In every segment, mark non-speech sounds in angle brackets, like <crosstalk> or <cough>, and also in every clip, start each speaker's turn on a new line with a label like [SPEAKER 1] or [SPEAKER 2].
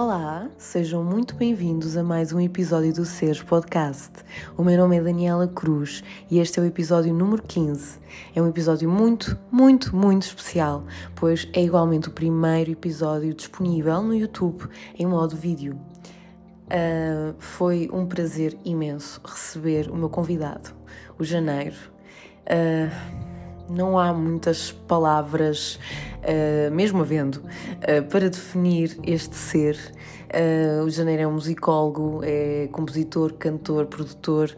[SPEAKER 1] Olá, sejam muito bem-vindos a mais um episódio do Seres Podcast. O meu nome é Daniela Cruz e este é o episódio número 15. É um episódio muito, muito, muito especial, pois é igualmente o primeiro episódio disponível no YouTube em modo vídeo. Uh, foi um prazer imenso receber o meu convidado, o Janeiro. Uh, não há muitas palavras, uh, mesmo havendo, uh, para definir este ser. Uh, o Janeiro é um musicólogo, é compositor, cantor, produtor,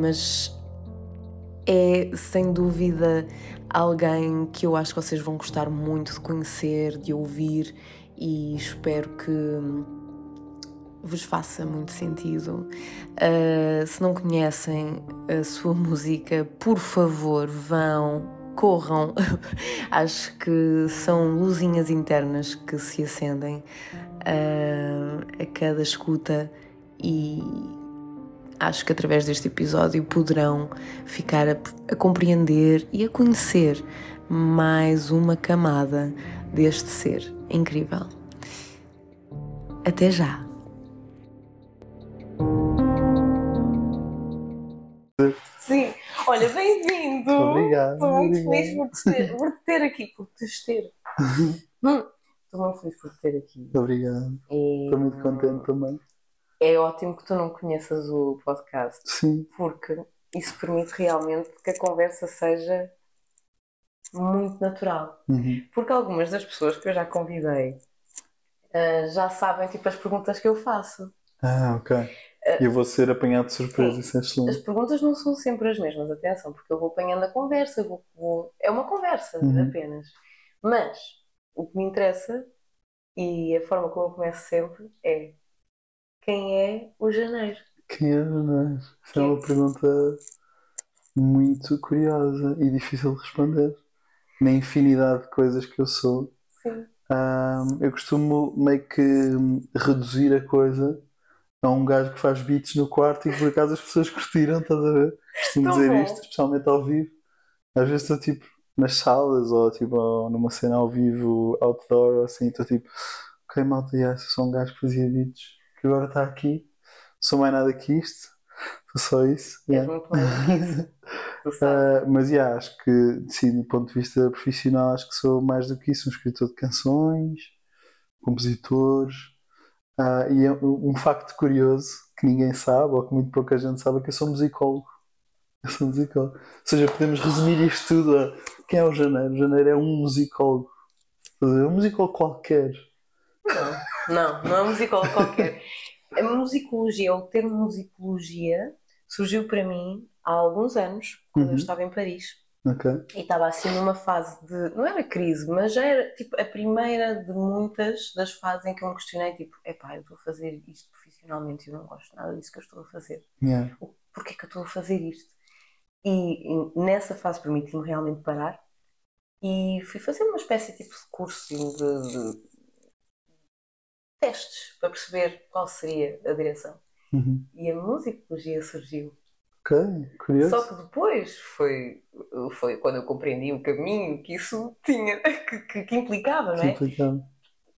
[SPEAKER 1] mas é sem dúvida alguém que eu acho que vocês vão gostar muito de conhecer, de ouvir e espero que vos faça muito sentido. Uh, se não conhecem a sua <laughs> música, por favor, vão, corram. <laughs> Acho que são luzinhas internas que se acendem uh, a cada escuta e acho que através deste episódio poderão ficar a, a compreender e a conhecer mais uma camada deste ser incrível. Até já! Olha, bem-vindo!
[SPEAKER 2] Obrigado.
[SPEAKER 1] Estou muito
[SPEAKER 2] obrigado.
[SPEAKER 1] feliz por te ter, por te ter aqui, por te ter. <laughs> Estou muito feliz por te ter aqui.
[SPEAKER 2] Obrigado.
[SPEAKER 1] E,
[SPEAKER 2] Estou muito contente também.
[SPEAKER 1] É ótimo que tu não conheças o podcast,
[SPEAKER 2] Sim,
[SPEAKER 1] porque isso permite realmente que a conversa seja muito natural.
[SPEAKER 2] uhum.
[SPEAKER 1] Porque algumas das pessoas que eu já convidei ah, já sabem tipo as perguntas que eu faço.
[SPEAKER 2] Ah, ok. Eu vou ser apanhado de surpresa, isso é
[SPEAKER 1] As
[SPEAKER 2] excelente.
[SPEAKER 1] perguntas não são sempre as mesmas, atenção, porque eu vou apanhando a conversa, vou- vou- é uma conversa
[SPEAKER 2] Uhum.
[SPEAKER 1] apenas. Mas o que me interessa e a forma como eu começo sempre é quem é o janeiro?
[SPEAKER 2] Quem é Janeiro? Isso é uma pergunta muito curiosa e difícil de responder. Na infinidade de coisas que eu sou,
[SPEAKER 1] Sim.
[SPEAKER 2] Ahm, eu costumo meio que reduzir a coisa a um gajo que faz beats no quarto e por acaso as pessoas curtiram, estás a ver? Costumo dizer
[SPEAKER 1] bom.
[SPEAKER 2] isto, especialmente ao vivo. Às vezes estou tipo nas salas ou tipo numa cena ao vivo, outdoor ou assim, estou tipo, ok malta, yeah, sou um gajo que fazia beats, que agora está aqui, não sou mais nada que isto, sou só isso.
[SPEAKER 1] És
[SPEAKER 2] yeah. Uh, <laughs> mas yeah, acho que, sim, do ponto de vista profissional, acho que sou mais do que isso, um escritor de canções, compositor. Uh, e é um, um facto curioso que ninguém sabe, ou que muito pouca gente sabe, é que eu sou musicólogo. Eu sou musicólogo. Ou seja, podemos resumir isto tudo a quem é o Janeiro? O Janeiro é um musicólogo. É um musicólogo qualquer.
[SPEAKER 1] Não, não, não é musicólogo qualquer. A musicologia, o termo musicologia, surgiu para mim há alguns anos, quando eu
[SPEAKER 2] Uhum.
[SPEAKER 1] estava em Paris.
[SPEAKER 2] Ok?
[SPEAKER 1] E estava assim numa fase de. Não era crise, mas já era tipo a primeira de muitas das fases em que eu me questionei: tipo, epá, eu estou a fazer isto profissionalmente e eu não gosto nada disso que eu estou a fazer.
[SPEAKER 2] Yeah.
[SPEAKER 1] Porquê que eu estou a fazer isto? E, e nessa fase permiti-me realmente parar e fui fazer uma espécie tipo, de curso de, de testes para perceber qual seria a direção.
[SPEAKER 2] Uhum.
[SPEAKER 1] E a musicologia surgiu.
[SPEAKER 2] Ok, curioso.
[SPEAKER 1] Só que depois foi, foi quando eu compreendi o caminho que isso tinha, <laughs> que, que- que implicava, não é?
[SPEAKER 2] Complicado.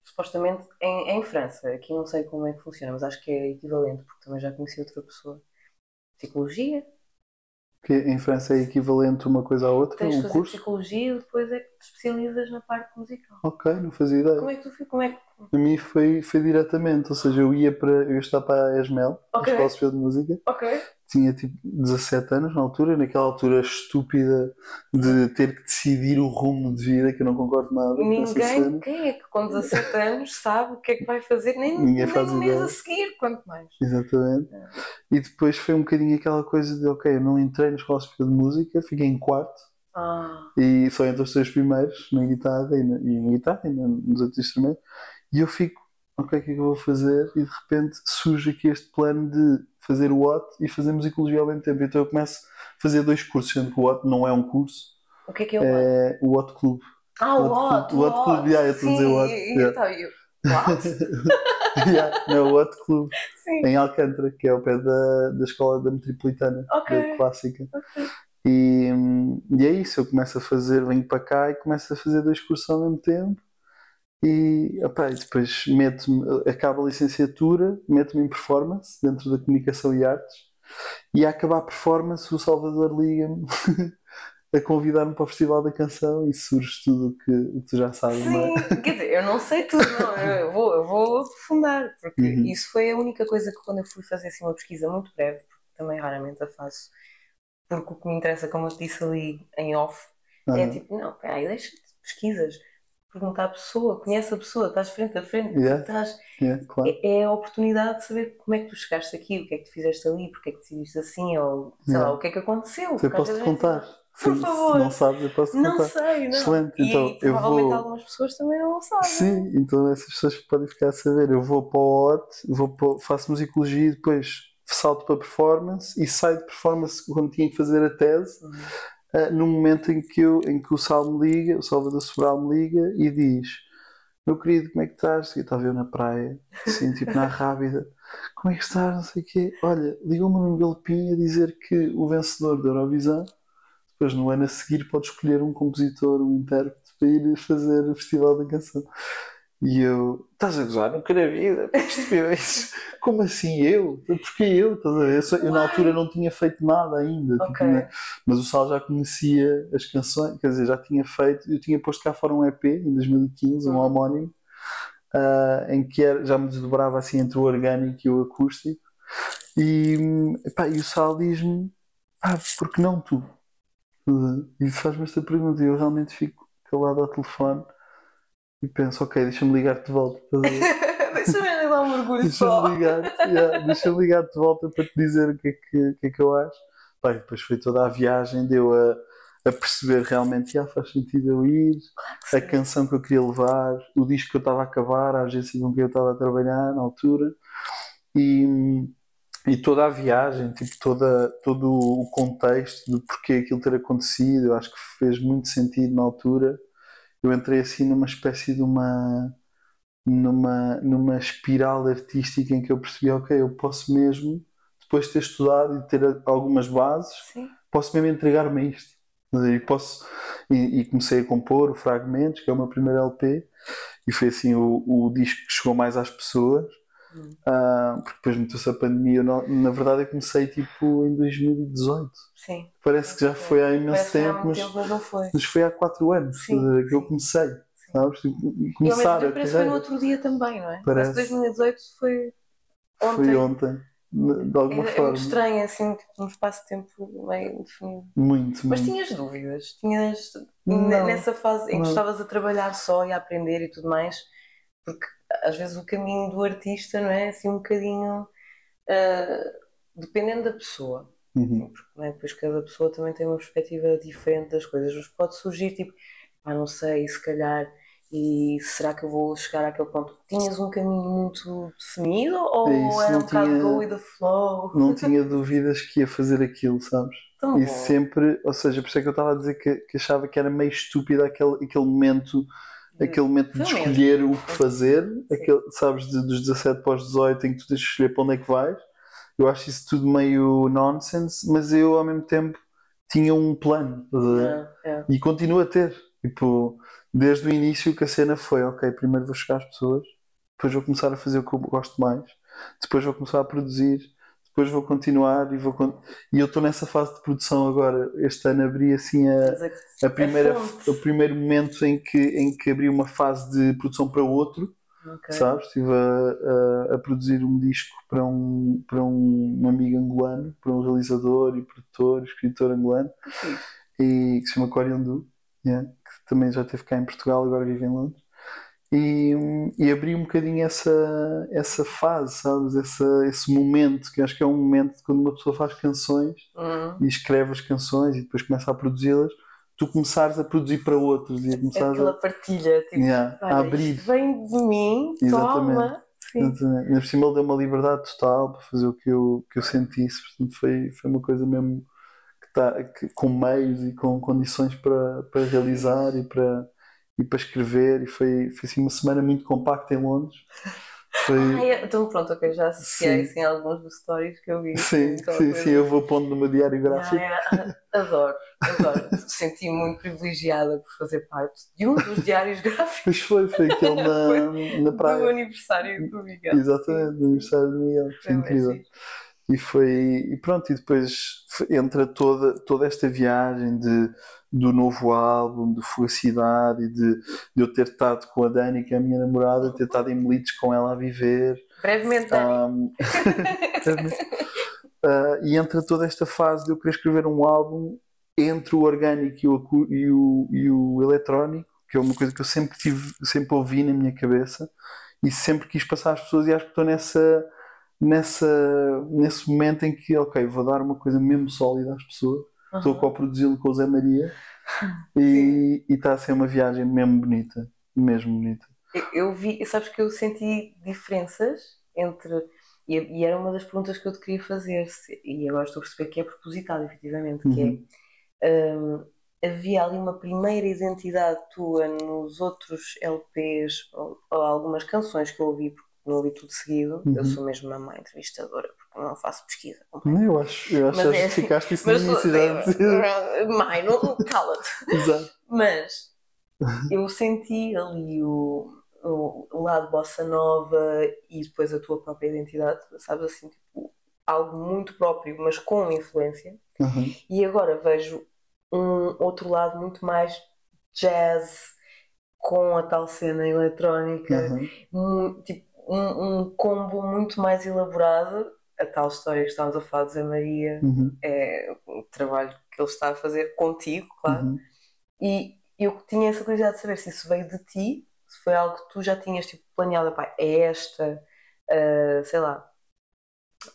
[SPEAKER 1] Supostamente em, em França, aqui não sei como é que funciona, mas acho que é equivalente, porque também já conheci outra pessoa. Psicologia,
[SPEAKER 2] Que em França é equivalente uma coisa à outra,
[SPEAKER 1] tens
[SPEAKER 2] um
[SPEAKER 1] fazer
[SPEAKER 2] curso?
[SPEAKER 1] psicologia e depois é que te especializas na parte musical.
[SPEAKER 2] Ok, não fazia ideia.
[SPEAKER 1] Como é que tu fi- como é que.
[SPEAKER 2] A mim foi, foi diretamente, ou seja, eu ia para. Eu estudar para a ESMEL, a
[SPEAKER 1] Ok.
[SPEAKER 2] Escola Superior de Música,
[SPEAKER 1] Ok.
[SPEAKER 2] Tinha tipo 17 anos na altura, naquela altura estúpida de ter que decidir o rumo de vida, que eu não concordo nada
[SPEAKER 1] Ninguém, quem é que com 17 anos sabe o que é que vai fazer, nem,
[SPEAKER 2] Ninguém
[SPEAKER 1] nem
[SPEAKER 2] faz
[SPEAKER 1] um mês a seguir, quanto mais.
[SPEAKER 2] Exatamente.
[SPEAKER 1] É.
[SPEAKER 2] E depois foi um bocadinho aquela coisa de, ok, eu não entrei na Escola Superior de Música, fiquei em quarto
[SPEAKER 1] Ah,
[SPEAKER 2] e só entre os três primeiros, na guitarra e na, e na guitarra e nos outros instrumentos, e eu fico, ok, o que é que eu vou fazer? E de repente surge aqui este plano de fazer o OT e fazer musicologia ao mesmo tempo. Então eu começo a fazer dois cursos, sendo que o OT não é um curso,
[SPEAKER 1] o que é que é o
[SPEAKER 2] é o OT Clube.
[SPEAKER 1] Ah, o
[SPEAKER 2] o
[SPEAKER 1] Otto,
[SPEAKER 2] Otto- o Otto Clube, yeah, eu estou a dizer o
[SPEAKER 1] e-
[SPEAKER 2] yeah.
[SPEAKER 1] então <laughs>
[SPEAKER 2] yeah, não, o OT Clube, <laughs>
[SPEAKER 1] Sim,
[SPEAKER 2] em Alcântara, que é ao pé da, da escola da Metropolitana,
[SPEAKER 1] Ok.
[SPEAKER 2] da clássica.
[SPEAKER 1] ok.
[SPEAKER 2] E, e é isso, eu começo a fazer, venho para cá e começo a fazer dois cursos ao mesmo tempo. E, opa, e depois meto-me, acaba a licenciatura, meto-me em performance dentro da comunicação e artes. E a acabar a performance, o Salvador liga-me <laughs> a convidar-me para o Festival da Canção e surge tudo o que, que tu já sabes, não é?
[SPEAKER 1] Sim, quer dizer, eu não sei tudo, não. Eu vou, eu vou aprofundar, porque
[SPEAKER 2] Uhum.
[SPEAKER 1] isso foi a única coisa que quando eu fui fazer assim uma pesquisa muito breve, porque também raramente a faço, porque o que me interessa, como eu te disse ali em off, é
[SPEAKER 2] Aham.
[SPEAKER 1] tipo, não, peraí, deixa-te de pesquisas, perguntar à pessoa, conhece a pessoa, estás frente a frente,
[SPEAKER 2] Yeah.
[SPEAKER 1] estás,
[SPEAKER 2] É, claro.
[SPEAKER 1] é, é a oportunidade de saber como é que tu chegaste aqui, o que é que tu fizeste ali, porque é que decidiste assim, ou sei
[SPEAKER 2] Yeah.
[SPEAKER 1] lá, o que é que aconteceu.
[SPEAKER 2] Eu
[SPEAKER 1] vezes é
[SPEAKER 2] contar. Se,
[SPEAKER 1] Por
[SPEAKER 2] se
[SPEAKER 1] favor.
[SPEAKER 2] não sabes, eu posso-te
[SPEAKER 1] Não
[SPEAKER 2] contar.
[SPEAKER 1] sei, não.
[SPEAKER 2] Excelente,
[SPEAKER 1] E
[SPEAKER 2] então eu
[SPEAKER 1] provavelmente
[SPEAKER 2] vou.
[SPEAKER 1] algumas pessoas também não sabem.
[SPEAKER 2] Sim, então essas pessoas podem ficar a saber. Eu vou para o OT, vou para, faço musicologia e depois salto para performance e saio de performance quando tinha que fazer a tese,
[SPEAKER 1] Uhum.
[SPEAKER 2] Ah, no momento em que, eu, em que o Sal me liga, o Salvador Sobral me liga e diz: Meu querido, como é que estás? E estava eu na praia, assim, <laughs> tipo na rábida. Como é que estás? Não sei o quê. Olha, ligou-me um galpim a dizer que o vencedor da Eurovisão, depois no ano a seguir, pode escolher um compositor, um intérprete para ir fazer o Festival da Canção. E eu, estás a gozar? Nunca na vida, <laughs> que estupidez. Como assim eu? Porquê eu? Estás a ver? Eu, na altura não tinha feito nada ainda, tipo,
[SPEAKER 1] Ok.
[SPEAKER 2] né? mas o Sal já conhecia as canções, quer dizer, já tinha feito, eu tinha posto cá fora um EP em 2015, um
[SPEAKER 1] Uhum.
[SPEAKER 2] homónimo, ah, em que era- já me desdobrava assim entre o orgânico e o acústico. E, epá, e o Sal diz-me: ah, porque não tu? E faz-me esta pergunta e eu realmente fico calado ao telefone e penso: ok, deixa-me ligar-te de volta. <laughs>
[SPEAKER 1] Deixa-me dar um mergulho só.
[SPEAKER 2] Deixa-me ligar, yeah, deixa-me ligar-te de volta para te dizer o que é que, que, é que eu acho. Depois foi toda a viagem, deu a, a perceber realmente, já faz sentido eu ir, a canção que eu queria levar, o disco que eu estava a acabar, a agência com quem eu estava a trabalhar na altura, e, e toda a viagem, tipo, toda, todo o contexto de porque aquilo ter acontecido, eu acho que fez muito sentido na altura. Eu entrei assim numa espécie de uma numa, numa espiral artística em que eu percebi, ok, eu posso mesmo, depois de ter estudado e ter algumas bases,
[SPEAKER 1] Sim.
[SPEAKER 2] posso mesmo entregar-me a isto. E, posso, e, e comecei a compor o Fragmentos, que é o meu primeiro LP, e foi assim o, o disco que chegou mais às pessoas,
[SPEAKER 1] Hum.
[SPEAKER 2] ah, porque depois meteu-se a pandemia. Não- na verdade, eu comecei tipo em 2018.
[SPEAKER 1] Sim.
[SPEAKER 2] Parece que já foi há imenso tempo, mas,
[SPEAKER 1] tempo, mas não foi.
[SPEAKER 2] mas foi há 4 anos
[SPEAKER 1] Sim,
[SPEAKER 2] que eu
[SPEAKER 1] sim.
[SPEAKER 2] comecei. Sabes? E
[SPEAKER 1] E ao mesmo
[SPEAKER 2] Começar a
[SPEAKER 1] parece que foi no outro dia também, não é?
[SPEAKER 2] Parece.
[SPEAKER 1] Que 2018 foi ontem.
[SPEAKER 2] Foi ontem, de alguma
[SPEAKER 1] É, é
[SPEAKER 2] forma.
[SPEAKER 1] muito estranho, assim, tipo, num espaço de tempo meio definido.
[SPEAKER 2] Muito,
[SPEAKER 1] Mas
[SPEAKER 2] muito.
[SPEAKER 1] tinhas dúvidas? Tinhas
[SPEAKER 2] Não.
[SPEAKER 1] ne- nessa fase em que
[SPEAKER 2] Não.
[SPEAKER 1] estavas a trabalhar só e a aprender e tudo mais? Porque às vezes o caminho do artista, não é? Assim, um bocadinho ah, dependendo da pessoa.
[SPEAKER 2] Uhum.
[SPEAKER 1] Porque, não é? Depois cada pessoa também tem uma perspectiva diferente das coisas. Mas pode surgir tipo, ah, não sei, se calhar, e será que eu vou chegar àquele ponto? Tinhas um caminho muito definido ou
[SPEAKER 2] É isso,
[SPEAKER 1] era um bocado go with the flow?
[SPEAKER 2] Não <laughs> tinha dúvidas que ia fazer aquilo, sabes?
[SPEAKER 1] Tão
[SPEAKER 2] E
[SPEAKER 1] bom.
[SPEAKER 2] sempre, ou seja, por isso é que eu estava a dizer que, que achava que era meio estúpido aquele, aquele momento, aquele momento de escolher o que fazer, aquele, sabes, de- dos 17 para os 18 em que tu tens de escolher para onde é que vais. Eu acho isso tudo meio nonsense, mas eu ao mesmo tempo tinha um plano?
[SPEAKER 1] É, é.
[SPEAKER 2] E continuo a ter. Tipo, desde o início que a cena foi, ok, primeiro vou chegar às pessoas, depois vou começar a fazer o que eu gosto mais, depois vou começar a produzir, depois vou continuar e vou con- e eu estou nessa fase de produção agora. Este ano abri assim a,
[SPEAKER 1] Mas a-
[SPEAKER 2] a primeira,
[SPEAKER 1] fonte.
[SPEAKER 2] o primeiro momento em que, em que abri uma fase de produção para outro,
[SPEAKER 1] ok.
[SPEAKER 2] sabes? Estive a, a, a produzir um disco para um, para um, um amigo angolano, para um realizador e produtor, escritor angolano,
[SPEAKER 1] Sim.
[SPEAKER 2] e, que se chama Coriandu, yeah, que também já esteve cá em Portugal, agora vive em Londres. E, e abri um bocadinho essa, essa fase, sabes? Essa, esse momento, que acho que é um momento de quando uma pessoa faz canções
[SPEAKER 1] Hum.
[SPEAKER 2] e escreve as canções e depois começa a produzi-las, tu começares a produzir para outros e a
[SPEAKER 1] É
[SPEAKER 2] começares
[SPEAKER 1] aquela
[SPEAKER 2] a,
[SPEAKER 1] partilha, tipo,
[SPEAKER 2] yeah, a
[SPEAKER 1] olha,
[SPEAKER 2] abrir.
[SPEAKER 1] isto vem de mim,
[SPEAKER 2] Exatamente.
[SPEAKER 1] toma. Sim.
[SPEAKER 2] Exatamente. Por cima ele deu uma liberdade total para fazer o que eu, que eu sentisse, portanto foi, foi uma coisa mesmo que tá, que- com meios e com condições para, para realizar e para, e para escrever e foi, foi assim uma semana muito compacta em Londres. Foi...
[SPEAKER 1] Ah, é- então pronto, ok, já associei
[SPEAKER 2] Sim.
[SPEAKER 1] sim, alguns dos stories que eu vi.
[SPEAKER 2] Sim,
[SPEAKER 1] aquela
[SPEAKER 2] sim,
[SPEAKER 1] coisa.
[SPEAKER 2] sim, eu vou pondo no meu diário
[SPEAKER 1] Ah,
[SPEAKER 2] gráfico.
[SPEAKER 1] é, adoro, adoro. <laughs> Senti muito privilegiada por fazer parte de um dos diários gráficos
[SPEAKER 2] Pois foi, foi aquele <laughs> na, na
[SPEAKER 1] do
[SPEAKER 2] praia.
[SPEAKER 1] aniversário do Miguel.
[SPEAKER 2] Exatamente, no aniversário do Miguel. Foi
[SPEAKER 1] Foi bem
[SPEAKER 2] incrível.
[SPEAKER 1] fixe.
[SPEAKER 2] E foi, e pronto, e depois entra toda, toda esta viagem de, do novo álbum, de Fugacidade e de, de eu ter estado com a Dani, que é a minha namorada, ter estado em Melites com ela a viver.
[SPEAKER 1] Brevemente.
[SPEAKER 2] Um, uh, <laughs> e entra toda esta fase de eu querer escrever um álbum entre o orgânico e o, e o, e o eletrónico, que é uma coisa que eu sempre tive, sempre ouvi na minha cabeça e sempre quis passar às pessoas e acho que estou nessa, nessa, nesse momento em que, ok, vou dar uma coisa mesmo sólida às pessoas, estou a co-produzi-lo com o Zé Maria e e está a ser uma viagem mesmo bonita, mesmo bonita.
[SPEAKER 1] Eu- vi, sabes que eu senti diferenças entre. E, e era uma das perguntas que eu te queria fazer, se- e agora estou a perceber que é propositado, efetivamente, que
[SPEAKER 2] Uhum.
[SPEAKER 1] é. hum, havia ali uma primeira identidade tua nos outros LPs ou, ou algumas canções que eu ouvi, porque não ouvi tudo seguido. Eu
[SPEAKER 2] Uhum.
[SPEAKER 1] sou mesmo uma má entrevistadora, porque não faço pesquisa.
[SPEAKER 2] Eu acho, eu acho
[SPEAKER 1] Mas
[SPEAKER 2] que
[SPEAKER 1] é-
[SPEAKER 2] justificaste isso
[SPEAKER 1] Mas
[SPEAKER 2] na
[SPEAKER 1] sou-
[SPEAKER 2] universidade.
[SPEAKER 1] Mãe, não, cala-te. <laughs>
[SPEAKER 2] Exato.
[SPEAKER 1] Mas <laughs> eu senti ali o, o, lado bossa nova e depois a tua própria identidade, sabes assim, tipo, algo muito próprio, mas com influência.
[SPEAKER 2] Uhum.
[SPEAKER 1] E agora vejo um outro lado muito mais jazz, com a tal cena eletrónica,
[SPEAKER 2] Uhum.
[SPEAKER 1] um, tipo, um, um combo muito mais elaborado. A tal história que estávamos a falar de Zé Maria,
[SPEAKER 2] Uhum.
[SPEAKER 1] é o trabalho que ele está a fazer contigo, claro.
[SPEAKER 2] Uhum.
[SPEAKER 1] E eu tinha essa curiosidade de saber se isso veio de ti, se foi algo que tu já tinhas tipo, planeado, pá, é esta, ah, sei lá,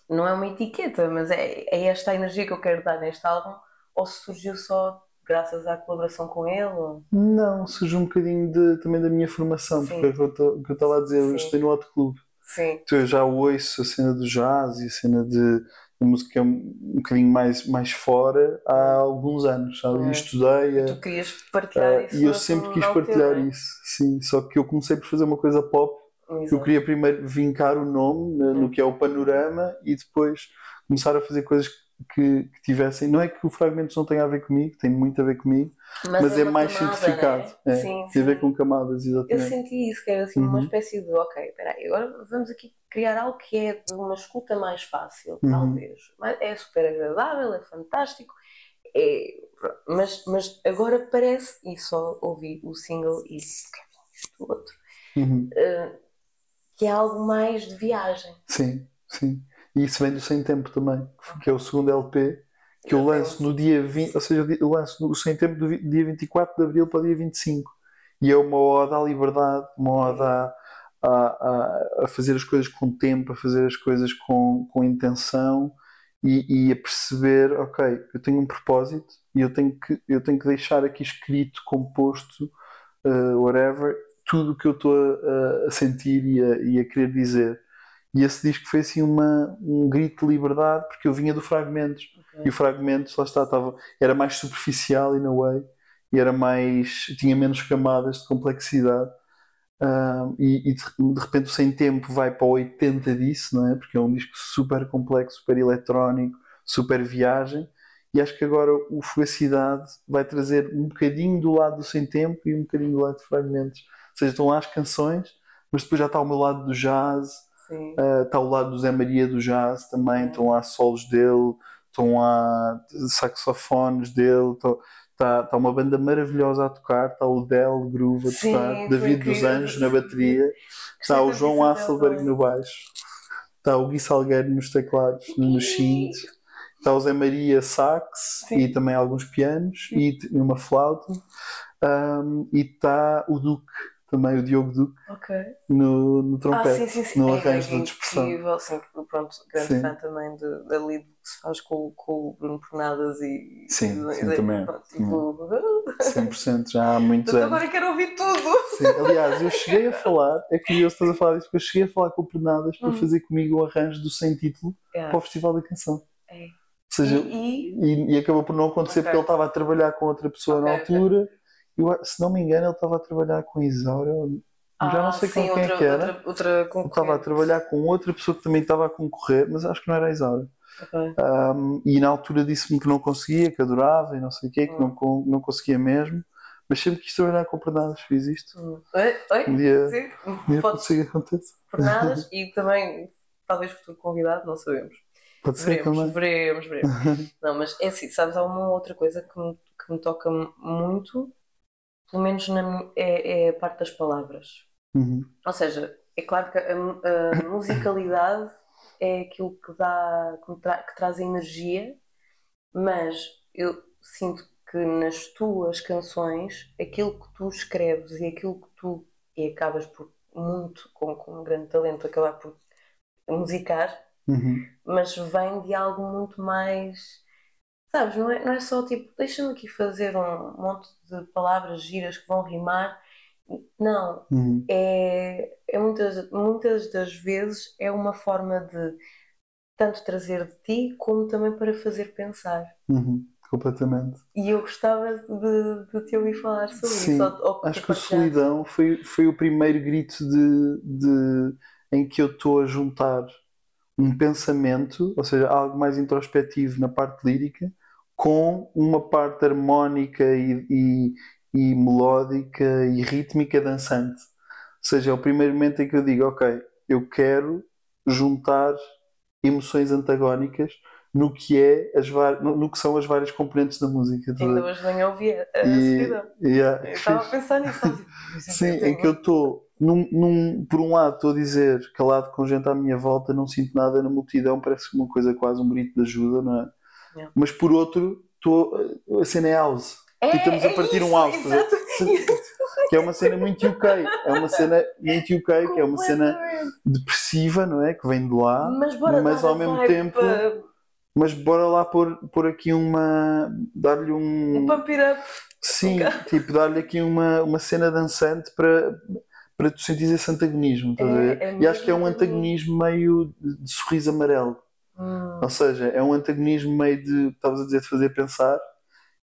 [SPEAKER 1] não é uma etiqueta, mas é, é esta a energia que eu quero dar neste álbum, ou se surgiu só graças à colaboração com ele?
[SPEAKER 2] Não, surge um bocadinho de- também da minha formação,
[SPEAKER 1] Sim.
[SPEAKER 2] porque é o que eu eu estava a dizer, eu
[SPEAKER 1] Sim.
[SPEAKER 2] estudei no Hot Club,
[SPEAKER 1] Sim,
[SPEAKER 2] então eu já ouço a cena do jazz e a cena de, de música um, um bocadinho mais, mais fora há alguns anos, sabe?
[SPEAKER 1] É.
[SPEAKER 2] Estudei
[SPEAKER 1] tu querias partilhar
[SPEAKER 2] a-
[SPEAKER 1] isso.
[SPEAKER 2] e eu sempre quis
[SPEAKER 1] teu,
[SPEAKER 2] partilhar
[SPEAKER 1] é?
[SPEAKER 2] isso, sim, só que eu comecei por fazer uma coisa pop, eu
[SPEAKER 1] Exato.
[SPEAKER 2] queria primeiro vincar o nome né, no que é o panorama e depois começar a fazer coisas que, que tivessem, não é que o Fragmentos não tenha a ver comigo, tem muito a ver comigo, mas é
[SPEAKER 1] uma
[SPEAKER 2] mais
[SPEAKER 1] camada,
[SPEAKER 2] simplificado.
[SPEAKER 1] né?
[SPEAKER 2] É,
[SPEAKER 1] Sim,
[SPEAKER 2] tem a ver com camadas,
[SPEAKER 1] Eu
[SPEAKER 2] exatamente.
[SPEAKER 1] senti isso, que era assim uma
[SPEAKER 2] Uhum.
[SPEAKER 1] espécie de, ok, espera aí, agora vamos aqui criar algo que é de uma escuta mais fácil,
[SPEAKER 2] Uhum.
[SPEAKER 1] talvez. Mas é super agradável, é fantástico, é, mas, mas agora parece, e só ouvi o single e que é isto outro,
[SPEAKER 2] Uhum.
[SPEAKER 1] eh, que é algo mais de viagem.
[SPEAKER 2] Sim, sim. E isso vem do Sem Tempo também, que é o segundo LP, que eu lanço no dia 20, ou seja, eu lanço no Sem Tempo do dia 24 de Abril para o dia 25. E é uma ode à liberdade, uma ode à- a, a, a fazer as coisas com tempo, a fazer as coisas com, com intenção e, e a perceber, ok, eu tenho um propósito e eu tenho que, eu tenho que deixar aqui escrito, composto, uh, whatever, tudo o que eu estou a, a sentir e a, e a querer dizer. E esse disco foi assim uma, um grito de liberdade, porque eu vinha do Fragmentos. E o Fragmentos, lá está, estava, era mais superficial, in a way, e era mais, tinha menos camadas de complexidade. E, e de, de repente o Sem Tempo vai para o 80 disso, não é? Porque é um disco super complexo, super eletrónico, super viagem. E acho que agora o Fugacidade vai trazer um bocadinho do lado do Sem Tempo e um bocadinho do lado de Fragmentos. Ou seja, estão lá as canções, mas depois já está o meu lado do jazz. Uh, está o lado do Zé Maria do jazz também, estão lá solos dele, estão lá saxofones dele, estão- está está uma banda maravilhosa a tocar, está o Del Groove a
[SPEAKER 1] Sim,
[SPEAKER 2] tocar,
[SPEAKER 1] foi
[SPEAKER 2] David dos. Anjos na bateria, está o João
[SPEAKER 1] dele
[SPEAKER 2] no baixo, está o Gui Salgueiro nos teclados, nos synths, está o Zé Maria sax
[SPEAKER 1] Sim.
[SPEAKER 2] e também alguns pianos e t- e uma flauta, um, e está o Duque, também o Diogo Duque,
[SPEAKER 1] Ok.
[SPEAKER 2] no, no
[SPEAKER 1] Ah,
[SPEAKER 2] trompete.
[SPEAKER 1] sim, sim, sim.
[SPEAKER 2] no
[SPEAKER 1] É,
[SPEAKER 2] arranjo
[SPEAKER 1] é
[SPEAKER 2] da dispersão.
[SPEAKER 1] incrível, sim, pronto, grande
[SPEAKER 2] Sim.
[SPEAKER 1] fã também de, da lead que se faz com, com o Bruno Pernadas e.
[SPEAKER 2] Sim,
[SPEAKER 1] e-
[SPEAKER 2] sim,
[SPEAKER 1] e-
[SPEAKER 2] também.
[SPEAKER 1] pronto, tipo,
[SPEAKER 2] 100% já há muitos anos.
[SPEAKER 1] agora quero ouvir tudo!
[SPEAKER 2] Sim, aliás, eu cheguei a falar, é curioso estás a falar disso, porque eu cheguei a falar com o Pernadas para
[SPEAKER 1] Hum.
[SPEAKER 2] fazer comigo um arranjo do sem título
[SPEAKER 1] Yeah.
[SPEAKER 2] para o Festival da Canção.
[SPEAKER 1] É.
[SPEAKER 2] Ou seja,
[SPEAKER 1] E, e-
[SPEAKER 2] e, acabou por não acontecer
[SPEAKER 1] Ok.
[SPEAKER 2] porque ele estava a trabalhar com outra pessoa na
[SPEAKER 1] Ok, ok.
[SPEAKER 2] Eu, se não me engano, ele estava a trabalhar com a Isaura. já não sei
[SPEAKER 1] Ah, sim,
[SPEAKER 2] com quem
[SPEAKER 1] outra,
[SPEAKER 2] é que era.
[SPEAKER 1] Outra, outra
[SPEAKER 2] estava a trabalhar com outra pessoa que também estava a concorrer, mas acho que não era a Isaura.
[SPEAKER 1] Ok.
[SPEAKER 2] Um, e na altura disse-me que não conseguia, que adorava e não sei o quê, que não, con- não conseguia mesmo. Mas sempre quis trabalhar com pernadas, fiz isto.
[SPEAKER 1] Hum. Oi? Oi?
[SPEAKER 2] Um dia,
[SPEAKER 1] Sim?
[SPEAKER 2] um <laughs> dia
[SPEAKER 1] pode
[SPEAKER 2] ser que aconteça.
[SPEAKER 1] Pernadas e também, talvez futuro convidado, não sabemos.
[SPEAKER 2] Pode ser
[SPEAKER 1] Veremos,
[SPEAKER 2] também.
[SPEAKER 1] veremos, veremos. <laughs> Não, mas é assim, sabes, há uma outra coisa que me, que me toca muito, pelo menos na, é, é a parte das palavras.
[SPEAKER 2] Uhum.
[SPEAKER 1] Ou seja, é claro que a, a musicalidade é aquilo que dá, que, tra- que traz energia, mas eu sinto que nas tuas canções, aquilo que tu escreves e aquilo que tu, e acabas por muito, com, com um grande talento, acabar por musicar,
[SPEAKER 2] Uhum.
[SPEAKER 1] mas vem de algo muito mais. Sabes, não é, não é só tipo, deixa-me aqui fazer um monte de palavras giras que vão rimar. Não,
[SPEAKER 2] Uhum.
[SPEAKER 1] é, é muitas, muitas das vezes é uma forma de tanto trazer de ti como também para fazer pensar.
[SPEAKER 2] Uhum. Completamente.
[SPEAKER 1] E eu gostava de, de te ouvir falar sobre
[SPEAKER 2] Sim,
[SPEAKER 1] isso. ou- ou
[SPEAKER 2] Acho que o. Solidão foi, foi o primeiro grito de, de- em que eu estou a juntar um pensamento, ou seja, algo mais introspectivo na parte lírica, com uma parte harmónica e, e- e melódica e rítmica dançante. Ou seja, é o primeiro momento em que eu digo, ok, eu quero juntar emoções antagónicas no que é as no, no que são as várias componentes da música. ver?
[SPEAKER 1] Ainda hoje nem ouvi a, a
[SPEAKER 2] E- yeah,
[SPEAKER 1] Eu estava a pensar nisso. tipo, <laughs>
[SPEAKER 2] Sim, em que eu estou, num, num- por um lado, estou a dizer calado com gente à minha volta, não sinto nada na multidão, parece uma coisa quase um grito de ajuda, não é?
[SPEAKER 1] Yeah.
[SPEAKER 2] Mas por outro, estou, a cena é house,
[SPEAKER 1] É,
[SPEAKER 2] e estamos a
[SPEAKER 1] é
[SPEAKER 2] partir um
[SPEAKER 1] isso,
[SPEAKER 2] house, a ver?
[SPEAKER 1] exato.
[SPEAKER 2] que é uma cena muito UK, é uma cena muito UK, que é uma cena depressiva, não é? Que vem de lá,
[SPEAKER 1] Mas
[SPEAKER 2] mas ao
[SPEAKER 1] a
[SPEAKER 2] mesmo tempo-
[SPEAKER 1] para-
[SPEAKER 2] mas bora lá pôr, pôr aqui uma. dar-lhe um.
[SPEAKER 1] Um pump it up.
[SPEAKER 2] Sim,
[SPEAKER 1] Ok.
[SPEAKER 2] tipo, dar-lhe aqui uma, uma cena dançante para, para tu sentires esse antagonismo, estás a ver?
[SPEAKER 1] É- é
[SPEAKER 2] e acho que é um antagonismo meio de sorriso amarelo.
[SPEAKER 1] Hum,
[SPEAKER 2] Ou seja, é um antagonismo meio de, estavas a dizer, de fazer pensar.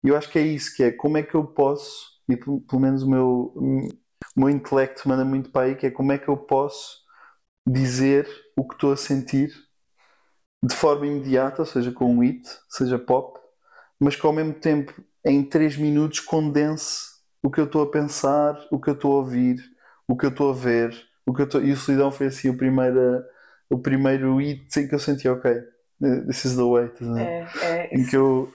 [SPEAKER 2] E eu acho que é isso, que é como é que eu posso, e pelo, pelo menos o meu, o meu intelecto manda muito para aí, que é como é que eu posso dizer o que estou a sentir de forma imediata, ou seja, com um hit, seja pop, mas que ao mesmo tempo, em 3 minutos, condense o que eu estou a pensar, o que eu estou a ouvir, o que eu estou a ver, o que eu estou... E o Solidão foi assim o primeiro, o primeiro hit em que eu senti, ok, this is the way. ver?
[SPEAKER 1] é, é,
[SPEAKER 2] Em que eu-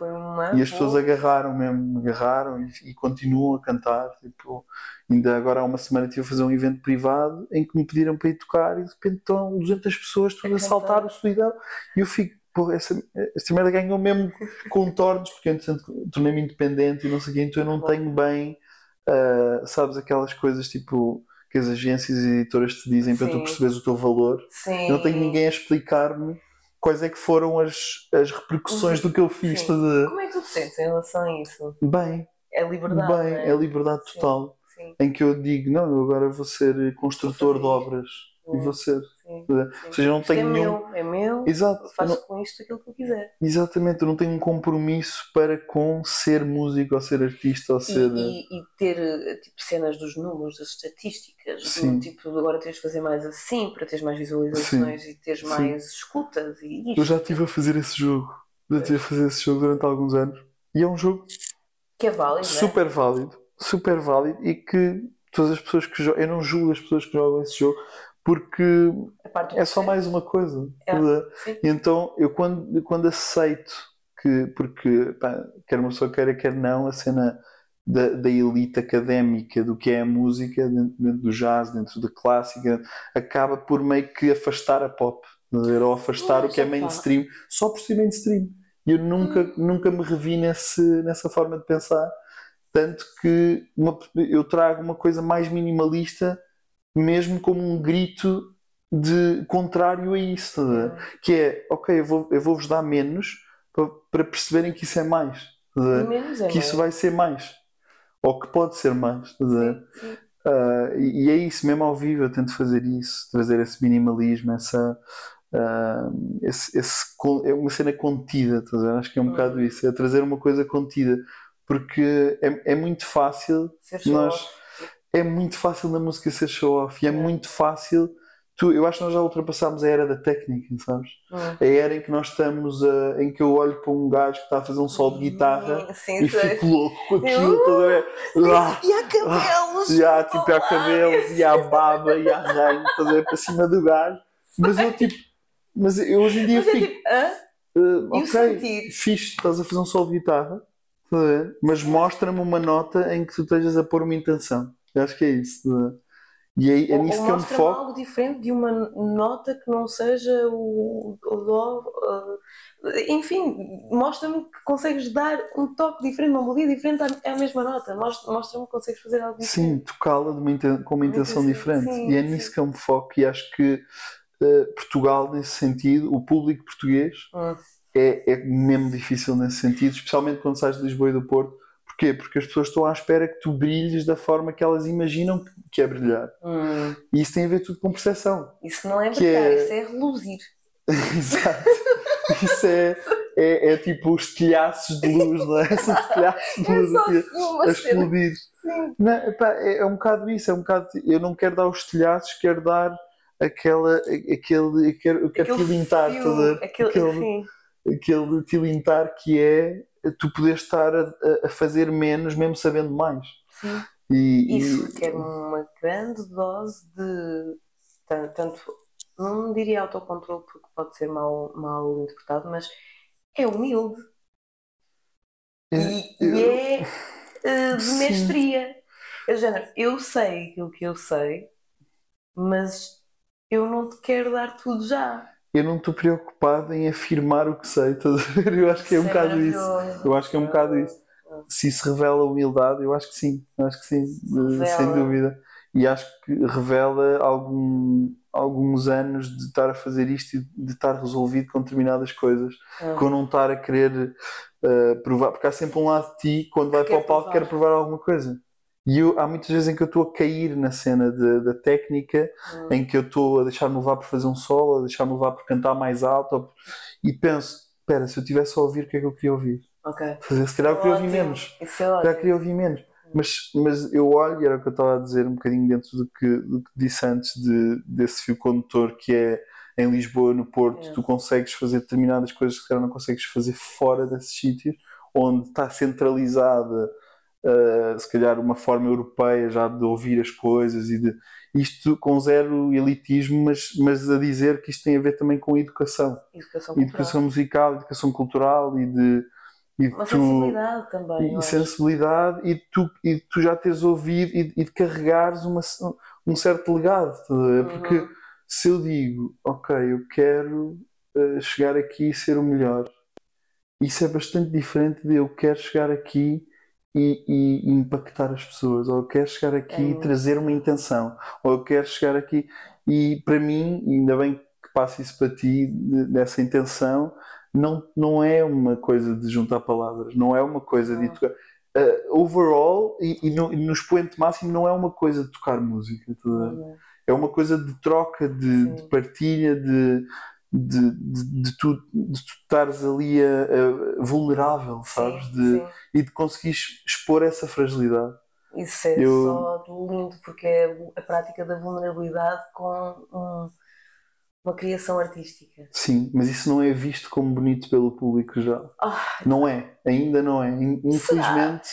[SPEAKER 2] E as pessoas agarraram mesmo, agarraram e, e continuam a cantar. Tipo, ainda agora há uma semana estive a fazer um evento privado em que me pediram para ir tocar e de repente estão 200 pessoas todas a saltar o solidão e eu fico, pô, essa, esta merda ganhou mesmo contornos porque eu tornei-me independente e não sei o quê, então eu não tenho bem, ah, sabes, aquelas coisas tipo que as agências e editoras te dizem para tu
[SPEAKER 1] Sim.
[SPEAKER 2] perceberes o teu valor.
[SPEAKER 1] Sim.
[SPEAKER 2] Eu não tenho ninguém a explicar-me quais é que foram as, as repercussões do que eu fiz.
[SPEAKER 1] Sim. Como é que tu te sentes em relação a isso?
[SPEAKER 2] Bem,
[SPEAKER 1] É liberdade,
[SPEAKER 2] bem,
[SPEAKER 1] é?
[SPEAKER 2] é liberdade
[SPEAKER 1] Sim.
[SPEAKER 2] total.
[SPEAKER 1] Sim,
[SPEAKER 2] Em que eu digo, não, eu agora vou ser construtor de obras. E ser.
[SPEAKER 1] sim.
[SPEAKER 2] Ou seja, não
[SPEAKER 1] Isto é
[SPEAKER 2] tenho nenhum.
[SPEAKER 1] meu, é meu,
[SPEAKER 2] Exato,
[SPEAKER 1] faço
[SPEAKER 2] não-
[SPEAKER 1] com isto aquilo que eu quiser.
[SPEAKER 2] exatamente, eu não tenho um compromisso para com ser músico ou ser artista ou
[SPEAKER 1] E,
[SPEAKER 2] ser.
[SPEAKER 1] e- e ter eh, tipo, cenas dos números, das estatísticas,
[SPEAKER 2] Sim.
[SPEAKER 1] do tipo, agora tens de fazer mais assim para teres mais visualizações e teres
[SPEAKER 2] Sim.
[SPEAKER 1] mais escutas e isto.
[SPEAKER 2] Eu já estive a fazer esse jogo. Já estive a fazer esse jogo durante alguns anos. E é um jogo
[SPEAKER 1] Que é válido, é?
[SPEAKER 2] super válido, super válido e que todas as pessoas que jogam, eu não julgo as pessoas que jogam esse jogo porque é só mais uma coisa.
[SPEAKER 1] É.
[SPEAKER 2] E então eu quando, quando aceito que, porque pá, quer uma pessoa queira, quer não, a cena da, da elite académica do que é a música, dentro, dentro do jazz, dentro da clássica, acaba por meio que afastar a pop, ver? ou afastar o que é mainstream, só por ser mainstream. E eu nunca,
[SPEAKER 1] Hum.
[SPEAKER 2] nunca me revi nesse, nessa forma de pensar. Tanto que uma- eu trago uma coisa mais minimalista, mesmo como um grito de contrário a isso, a ver? que é, ok, eu vou- eu vou-vos dar menos para, para perceberem que isso é mais, ver?
[SPEAKER 1] Menos é
[SPEAKER 2] que isso
[SPEAKER 1] mais.
[SPEAKER 2] vai ser mais, ou que pode ser mais, ver?
[SPEAKER 1] Sim, sim.
[SPEAKER 2] Ah, e, e é isso, mesmo ao vivo eu tento fazer isso, trazer esse minimalismo, essa, ah, esse, esse é uma cena contida? Acho que é um
[SPEAKER 1] Hum.
[SPEAKER 2] bocado isso, é trazer uma coisa contida, porque é, é muito fácil nós. É muito fácil na música ser show-off e é muito fácil. Tu, eu acho que nós já ultrapassámos a era da técnica, sabes?
[SPEAKER 1] Hum.
[SPEAKER 2] A era em que nós estamos, a, em que eu olho para um gajo que está a fazer um solo de guitarra
[SPEAKER 1] Sim,
[SPEAKER 2] e
[SPEAKER 1] sei.
[SPEAKER 2] fico louco com aquilo, estás a ver? Ah,
[SPEAKER 1] E há cabelos!
[SPEAKER 2] e há tipo, há cabelos, e há baba, e há ranho, estás a ver? Para cima do gajo. Mas eu tipo, mas eu hoje em dia
[SPEAKER 1] Mas é
[SPEAKER 2] fico.
[SPEAKER 1] tipo, hã?
[SPEAKER 2] Uh,
[SPEAKER 1] E
[SPEAKER 2] ok, fixe, estás a fazer um solo de guitarra, mas mostra-me uma nota em que tu estejas a pôr uma intenção. Eu acho que é isso. a ver? E é, é nisso
[SPEAKER 1] ou
[SPEAKER 2] que eu me foco.
[SPEAKER 1] algo diferente de uma nota que não seja o, o dó. uh, enfim, mostra-me que consegues dar um toque diferente, uma melodia diferente à, à mesma nota. Mostra- Mostra-me que consegues fazer algo
[SPEAKER 2] Sim,
[SPEAKER 1] diferente.
[SPEAKER 2] tocá-la uma inten- com uma intenção diferente.
[SPEAKER 1] sim,
[SPEAKER 2] e é
[SPEAKER 1] sim.
[SPEAKER 2] nisso que eu me foco. E acho que uh, Portugal, nesse sentido, o público português,
[SPEAKER 1] Hum.
[SPEAKER 2] é, é mesmo difícil nesse sentido, especialmente quando sais de Lisboa e do Porto. Porquê? Porque as pessoas estão à espera que tu brilhes da forma que elas imaginam que- é brilhar.
[SPEAKER 1] Hum.
[SPEAKER 2] E isso tem a ver tudo com percepção.
[SPEAKER 1] Isso não é brilhar,
[SPEAKER 2] é-
[SPEAKER 1] isso é reluzir. <laughs>
[SPEAKER 2] Exato. Isso é, é, é tipo os telhaços de luz, não é? São os <laughs> telhaços de
[SPEAKER 1] É
[SPEAKER 2] luz assim,
[SPEAKER 1] assim
[SPEAKER 2] a
[SPEAKER 1] cena.
[SPEAKER 2] explodir. Não, epá, é, é um bocado isso, é um bocado. Eu não quero dar os telhaços, quero dar aquela. aquele. Eu quero, eu quero
[SPEAKER 1] Aquele
[SPEAKER 2] tilintar,
[SPEAKER 1] fio,
[SPEAKER 2] a
[SPEAKER 1] aquele,
[SPEAKER 2] aquele,
[SPEAKER 1] sim.
[SPEAKER 2] aquele tilintar que é tu poderes estar a, a- fazer menos, mesmo sabendo mais.
[SPEAKER 1] sim.
[SPEAKER 2] E, e-
[SPEAKER 1] Isso requer uma grande dose de tan- tanto, não diria autocontrole porque pode ser mal, mal interpretado, mas é humilde e,
[SPEAKER 2] eu-
[SPEAKER 1] e é eh, de
[SPEAKER 2] Sim.
[SPEAKER 1] mestria. É género, eu sei aquilo que eu sei, mas eu não te quero dar tudo já.
[SPEAKER 2] Eu não estou preocupado em afirmar o que sei, estás a ver? Eu acho que é um bocado isso. Eu acho que é um bocado isso. Se isso revela humildade, eu acho que sim, eu acho que sim, eh,
[SPEAKER 1] Revela.
[SPEAKER 2] sem dúvida. E acho que revela algum, alguns anos de estar a fazer isto e de estar resolvido com determinadas coisas,
[SPEAKER 1] Ah.
[SPEAKER 2] com não estar a querer eh, provar, porque há sempre um lado de ti quando vai para o palco
[SPEAKER 1] provar.
[SPEAKER 2] quer provar alguma coisa. E eu, há muitas vezes em que eu estou a cair na cena de- da técnica,
[SPEAKER 1] Hum.
[SPEAKER 2] em que eu estou a deixar-me levar por fazer um solo, a deixar-me levar por cantar mais alto, ou e penso, espera, se eu tivesse a ouvir o que é que eu queria ouvir?
[SPEAKER 1] Ok.
[SPEAKER 2] Fazer, se calhar eu queria ouvir menos.
[SPEAKER 1] É
[SPEAKER 2] Já
[SPEAKER 1] ótimo.
[SPEAKER 2] queria ouvir menos. Mas, mas eu olho, e era o que eu estava a dizer um bocadinho dentro do que, do que disse antes de, desse fio condutor que é em Lisboa, no Porto,
[SPEAKER 1] É.
[SPEAKER 2] tu consegues fazer determinadas coisas que se calhar não consegues fazer fora desses sítios, onde está centralizada, uh, se calhar, uma forma europeia já de ouvir as coisas e de isto com zero elitismo, mas, mas a dizer que isto tem a ver também com educação,
[SPEAKER 1] Educação
[SPEAKER 2] educação musical, educação cultural e de, e
[SPEAKER 1] Uma
[SPEAKER 2] tu-
[SPEAKER 1] sensibilidade também.
[SPEAKER 2] e
[SPEAKER 1] acho.
[SPEAKER 2] sensibilidade e tu, e tu já teres ouvido e, e de carregares uma, um certo legado, a ver? porque
[SPEAKER 1] Uhum.
[SPEAKER 2] se eu digo, ok, eu quero eh, chegar aqui e ser o melhor, isso é bastante diferente de eu quero chegar aqui e, e impactar as pessoas, ou eu quero chegar aqui
[SPEAKER 1] É.
[SPEAKER 2] e trazer uma intenção, ou eu quero chegar aqui e para mim, ainda bem que passo isso para ti, de- dessa intenção, não, não é uma coisa de juntar palavras, não é uma coisa de
[SPEAKER 1] Não.
[SPEAKER 2] tocar. Eh, overall, e, e no, e no expoente máximo, não é uma coisa de tocar música, ver?
[SPEAKER 1] Uhum.
[SPEAKER 2] é uma coisa de troca, de, de partilha, de, de, de, de tu, de tu estares ali a, a- vulnerável, sabes?
[SPEAKER 1] Sim,
[SPEAKER 2] De,
[SPEAKER 1] sim.
[SPEAKER 2] e de conseguires expor essa fragilidade.
[SPEAKER 1] Isso é
[SPEAKER 2] Eu-
[SPEAKER 1] só lindo, porque é a prática da vulnerabilidade com um- uma criação artística.
[SPEAKER 2] Sim, mas isso não é visto como bonito pelo público já.
[SPEAKER 1] Ah,
[SPEAKER 2] Não é, ainda não é. In- Infelizmente,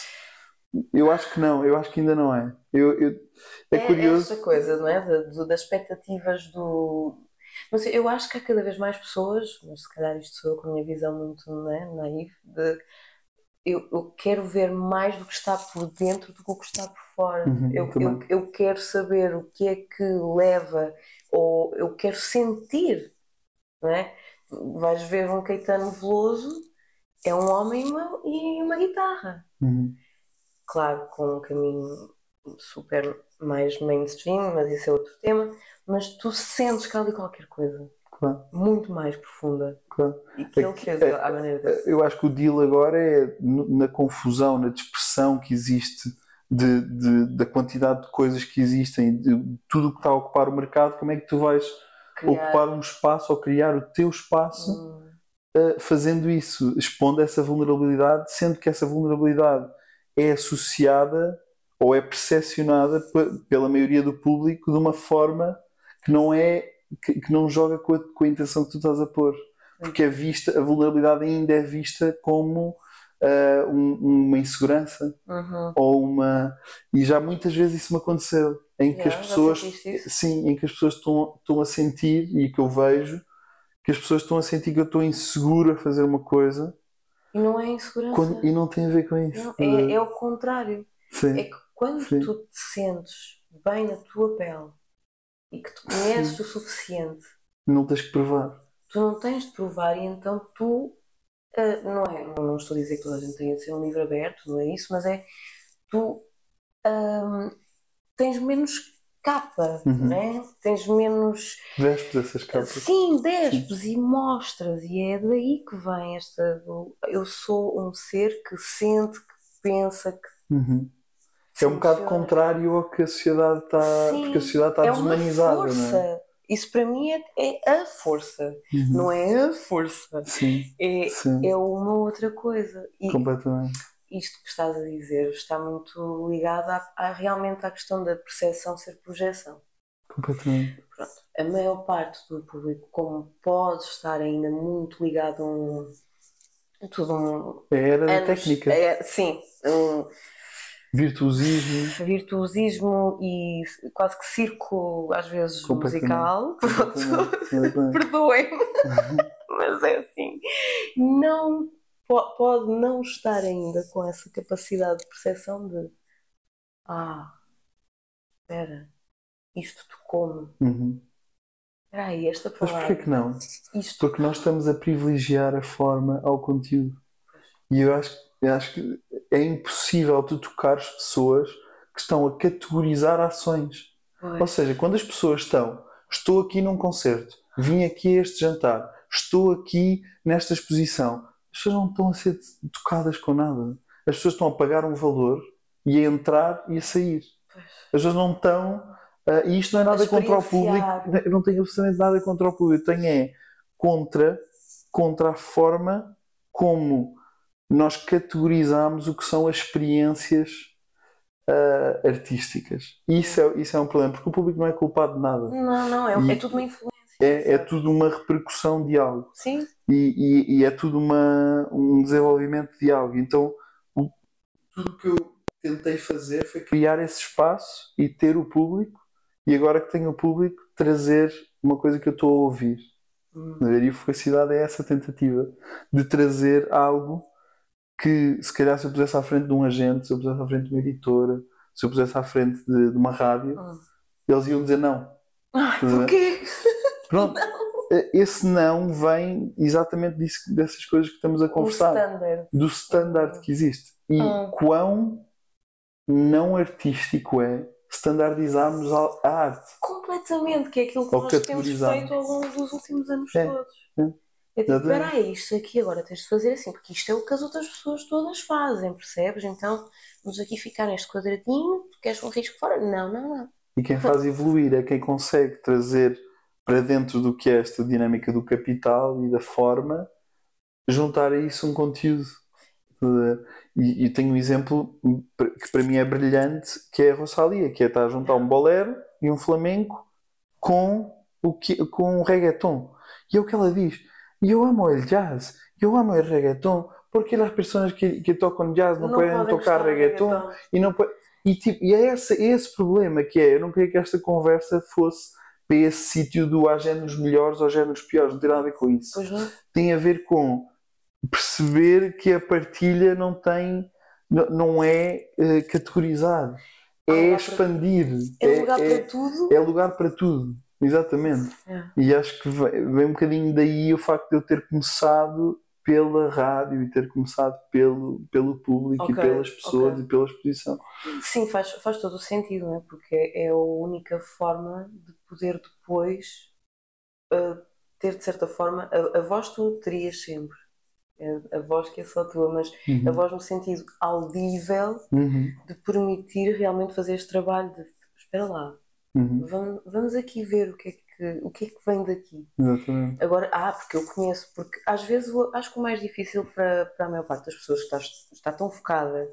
[SPEAKER 2] eu acho que não, eu acho que ainda não é. Eu, eu- é, curioso.
[SPEAKER 1] esta coisa, não é? Das expectativas do. Sei, eu acho que há cada vez mais pessoas, mas se calhar isto sou eu com a minha visão muito não é, naif, de eu, eu quero ver mais do que está por dentro do que o que está por fora.
[SPEAKER 2] Uhum,
[SPEAKER 1] eu, eu, eu quero saber o que é que leva, ou eu quero sentir, não é? Vais ver um Caetano Veloso, é um homem e uma, e uma guitarra
[SPEAKER 2] Uhum.
[SPEAKER 1] claro, com um caminho super mais mainstream, mas isso é outro tema. Mas tu sentes que há ali qualquer coisa
[SPEAKER 2] Claro,
[SPEAKER 1] muito mais profunda
[SPEAKER 2] claro.
[SPEAKER 1] e que
[SPEAKER 2] É
[SPEAKER 1] ele
[SPEAKER 2] que-
[SPEAKER 1] fez
[SPEAKER 2] é-
[SPEAKER 1] à maneira dele.
[SPEAKER 2] Eu acho que o deal agora é na confusão, na dispersão que existe de, de- da quantidade de coisas que existem, de tudo o que está a ocupar o mercado, como é que tu vais
[SPEAKER 1] Criar.
[SPEAKER 2] ocupar um espaço ou criar o teu espaço
[SPEAKER 1] Hum,
[SPEAKER 2] uh, fazendo isso, expondo essa vulnerabilidade, sendo que essa vulnerabilidade é associada ou é percepcionada pela maioria do público de uma forma que não é que, que não joga com a, com a, intenção que tu estás a pôr. Porque é vista a vulnerabilidade ainda é vista como uh, um, uma insegurança
[SPEAKER 1] uhum.
[SPEAKER 2] ou uma e já muitas vezes isso me aconteceu em que
[SPEAKER 1] yeah,
[SPEAKER 2] as pessoas sim em que as pessoas estão, estão a sentir e que eu vejo que as pessoas estão a sentir que eu estou inseguro a fazer uma coisa
[SPEAKER 1] e não é insegurança.
[SPEAKER 2] quando, e não tem a ver com isso.
[SPEAKER 1] Não, é, é o contrário.
[SPEAKER 2] Sim.
[SPEAKER 1] é que quando Sim. tu te sentes bem na tua pele e que te conheces Sim. o suficiente,
[SPEAKER 2] não tens que provar.
[SPEAKER 1] Tu não tens de provar e então tu uh, não é, não, estou a dizer que toda a gente tenha de ser um livro aberto, não é isso, mas é tu tens menos capa, uhum. né? tens menos.
[SPEAKER 2] Despes essas capas.
[SPEAKER 1] Sim, despes e mostras, e é daí que vem esta. Eu sou um ser que sente, que pensa, que
[SPEAKER 2] uhum é um bocado contrário ao que a sociedade está. Porque a sociedade está é desumanizada,
[SPEAKER 1] uma força.
[SPEAKER 2] não é?
[SPEAKER 1] Isso para mim é, é a força, uhum. não é a força.
[SPEAKER 2] Sim.
[SPEAKER 1] É,
[SPEAKER 2] Sim.
[SPEAKER 1] é uma outra coisa.
[SPEAKER 2] E Completamente.
[SPEAKER 1] Isto que estás a dizer está muito ligado a, a realmente à questão da percepção ser projeção.
[SPEAKER 2] Completamente.
[SPEAKER 1] Pronto. A maior parte do público, como pode estar ainda muito ligado a um. Tudo um.
[SPEAKER 2] É era da técnica.
[SPEAKER 1] É, sim. Um,
[SPEAKER 2] Virtuosismo.
[SPEAKER 1] Virtuosismo e quase que circo, às vezes, musical. <laughs> Pronto. Perdoem-me. <laughs> Mas é assim. Não pode não estar ainda com essa capacidade de percepção de ah, espera, isto tocou-me.
[SPEAKER 2] Uhum.
[SPEAKER 1] Aí, esta palavra.
[SPEAKER 2] Mas porquê que não?
[SPEAKER 1] Isto...
[SPEAKER 2] Porque nós estamos a privilegiar a forma ao conteúdo. E eu acho, eu acho que é impossível tu tocares pessoas que estão a categorizar ações. Pois. Ou seja, quando as pessoas estão, estou aqui num concerto, vim aqui a este jantar, estou aqui nesta exposição, as pessoas não estão a ser tocadas com nada. As pessoas estão a pagar um valor e a entrar e a sair. Pois. As pessoas não estão. Uh, e isto não é nada contra o público. Eu não tenho absolutamente nada contra o público. Eu tenho é contra, contra a forma como nós categorizamos o que são as experiências uh, artísticas. Isso é, isso é um problema, porque o público não é culpado de nada.
[SPEAKER 1] Não, não, é, e é tudo uma influência.
[SPEAKER 2] É, é tudo uma repercussão de algo.
[SPEAKER 1] Sim.
[SPEAKER 2] E, e, e é tudo uma, um desenvolvimento de algo. Então, o, tudo o que eu tentei fazer foi criar esse espaço e ter o público, e agora que tenho o público, trazer uma coisa que eu estou a ouvir. Hum. E a felicidade é essa tentativa de trazer algo que se calhar se eu pusesse à frente de um agente, se eu pusesse à frente de uma editora, se eu pusesse à frente de, de uma rádio, hum. eles iam dizer não.
[SPEAKER 1] Ai, porquê?
[SPEAKER 2] Pronto. <laughs> Não. Esse não vem exatamente disso, dessas coisas que estamos a conversar.
[SPEAKER 1] Standard.
[SPEAKER 2] Do standard que existe. E hum. quão não artístico é standardizarmos a arte.
[SPEAKER 1] Completamente, que é aquilo que Ou nós temos feito ao longo dos últimos anos é. todos. É. É tipo, espera aí, isto aqui agora tens de fazer assim, porque isto é o que as outras pessoas todas fazem, percebes? Então, vamos aqui ficar neste quadradinho, tu queres um risco fora? Não, não, não.
[SPEAKER 2] E quem faz evoluir é quem consegue trazer para dentro do que é esta dinâmica do capital e da forma, juntar a isso um conteúdo. E, e tenho um exemplo que para mim é brilhante, que é a Rosalia, que é estar a juntar um bolero e um flamenco com o que, com um reggaeton. E é o que ela diz yo amo el jazz, yo amo el reggaetón, porque las personas que, que tocam jazz não, não podem tocar reggaeton, reggaeton, e não. E, tipo, e é esse, esse problema que é, eu não queria que esta conversa fosse para esse sítio do há géneros melhores ou géneros piores, não tem nada a ver com isso. Tem a ver com perceber que a partilha não tem, não, não é uh, é expandir.
[SPEAKER 1] É lugar é, para tudo.
[SPEAKER 2] É lugar para tudo. Exatamente.
[SPEAKER 1] É.
[SPEAKER 2] E acho que vem, um bocadinho daí o facto de eu ter começado pela rádio e ter começado pelo, pelo público okay, e pelas pessoas okay. e pela exposição.
[SPEAKER 1] Sim, faz, faz todo o sentido, não é? porque é a única forma de poder depois uh, ter, de certa forma, a, a voz tu terias sempre. É a voz que é só tua, mas uhum. a voz no sentido audível
[SPEAKER 2] uhum.
[SPEAKER 1] de permitir realmente fazer este trabalho de espera lá,
[SPEAKER 2] Uhum.
[SPEAKER 1] Vamos, vamos aqui ver o que, é que, o que é que vem daqui.
[SPEAKER 2] Exatamente.
[SPEAKER 1] Agora, ah, porque eu conheço, porque às vezes acho que o mais difícil para, para a maior parte das pessoas que está, está tão focada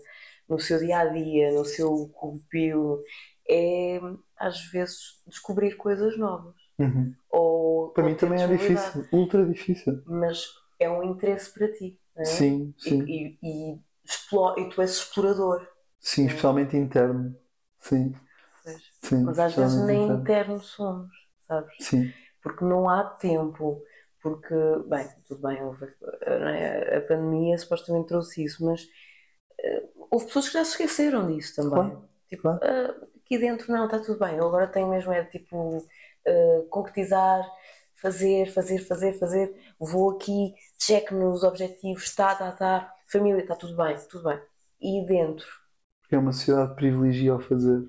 [SPEAKER 1] no seu dia a dia, no seu corpio, é às vezes descobrir coisas novas.
[SPEAKER 2] Uhum.
[SPEAKER 1] Ou,
[SPEAKER 2] Para
[SPEAKER 1] ou
[SPEAKER 2] mim também é difícil, ultra difícil.
[SPEAKER 1] Mas é um interesse para ti. é?
[SPEAKER 2] Sim,
[SPEAKER 1] E,
[SPEAKER 2] sim.
[SPEAKER 1] e, e, explo- e tu és explorador.
[SPEAKER 2] Sim, especialmente interno. Sim. Sim.
[SPEAKER 1] Mas às vezes nem
[SPEAKER 2] interno.
[SPEAKER 1] interno somos, sabes?
[SPEAKER 2] Sim,
[SPEAKER 1] Porque não há tempo. Porque, bem, tudo bem, houve, é? a pandemia supostamente trouxe isso, mas eh, houve pessoas que já se esqueceram disso também.
[SPEAKER 2] Claro,
[SPEAKER 1] Tipo,
[SPEAKER 2] claro.
[SPEAKER 1] ah, aqui dentro não, está tudo bem. Eu agora tenho mesmo é tipo ah, concretizar, fazer, fazer, fazer, fazer. Vou aqui, check nos objetivos, tá, tá, tá. Família, está tudo bem, tudo bem. E dentro,
[SPEAKER 2] porque é uma sociedade que privilegia o fazer.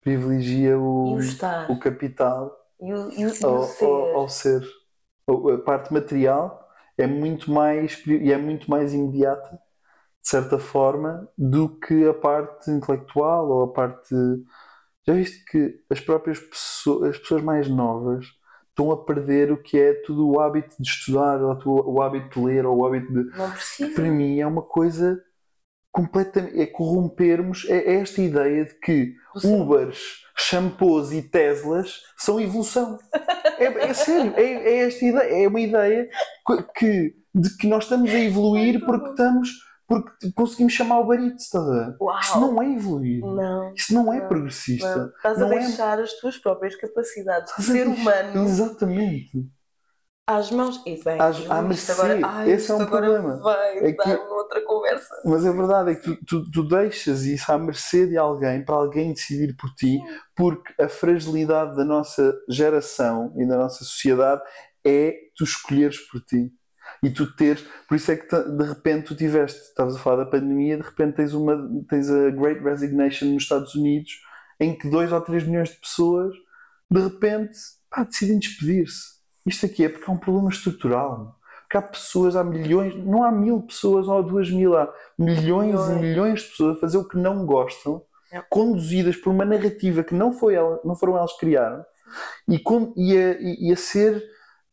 [SPEAKER 2] Privilegia o,
[SPEAKER 1] o
[SPEAKER 2] o capital
[SPEAKER 1] e o, e o,
[SPEAKER 2] ao,
[SPEAKER 1] ser.
[SPEAKER 2] ao, ao ser. A parte material é muito mais e é muito mais imediata, de certa forma, do que a parte intelectual ou a parte. Já viste que as próprias pessoas, as pessoas mais novas estão a perder o que é tudo o hábito de estudar, ou o hábito de ler, ou o hábito de.
[SPEAKER 1] Não
[SPEAKER 2] que
[SPEAKER 1] precisa.
[SPEAKER 2] para mim é uma coisa completamente. é corrompermos. É, é esta ideia de que. Ubers, shampoos e Teslas são evolução. É, é sério, é, é esta ideia, é uma ideia que- de que nós estamos a evoluir porque estamos porque conseguimos chamar o barito, estás a ver? Isso não é evoluir.
[SPEAKER 1] Não,
[SPEAKER 2] Isso não é
[SPEAKER 1] Não,
[SPEAKER 2] progressista.
[SPEAKER 1] não. Estás a
[SPEAKER 2] Não é-
[SPEAKER 1] deixar as tuas próprias capacidades de
[SPEAKER 2] a
[SPEAKER 1] ser humano
[SPEAKER 2] Exatamente.
[SPEAKER 1] Às mãos. E bem,
[SPEAKER 2] Às- à
[SPEAKER 1] isto
[SPEAKER 2] mercê.
[SPEAKER 1] agora, ai,
[SPEAKER 2] Esse é um problema.
[SPEAKER 1] vai
[SPEAKER 2] É que-
[SPEAKER 1] dar uma outra conversa.
[SPEAKER 2] Mas a verdade é que tu, tu, tu deixas isso à mercê de alguém para alguém decidir por ti, porque a fragilidade da nossa geração e da nossa sociedade é tu escolheres por ti. E tu teres, por isso é que de repente tu tiveste, estavas a falar da pandemia, de repente tens, uma, tens a Great Resignation nos Estados Unidos, em que 2 ou 3 milhões de pessoas de repente pá, decidem despedir-se. Isto aqui é porque é um problema estrutural. Porque há pessoas, há milhões, não há mil pessoas ou duas mil, há milhões e
[SPEAKER 1] Milhões.
[SPEAKER 2] de pessoas a fazer o que não gostam,
[SPEAKER 1] É.
[SPEAKER 2] conduzidas por uma narrativa que não, foi ela, não foram elas que criaram, e, con- e a, e- a ser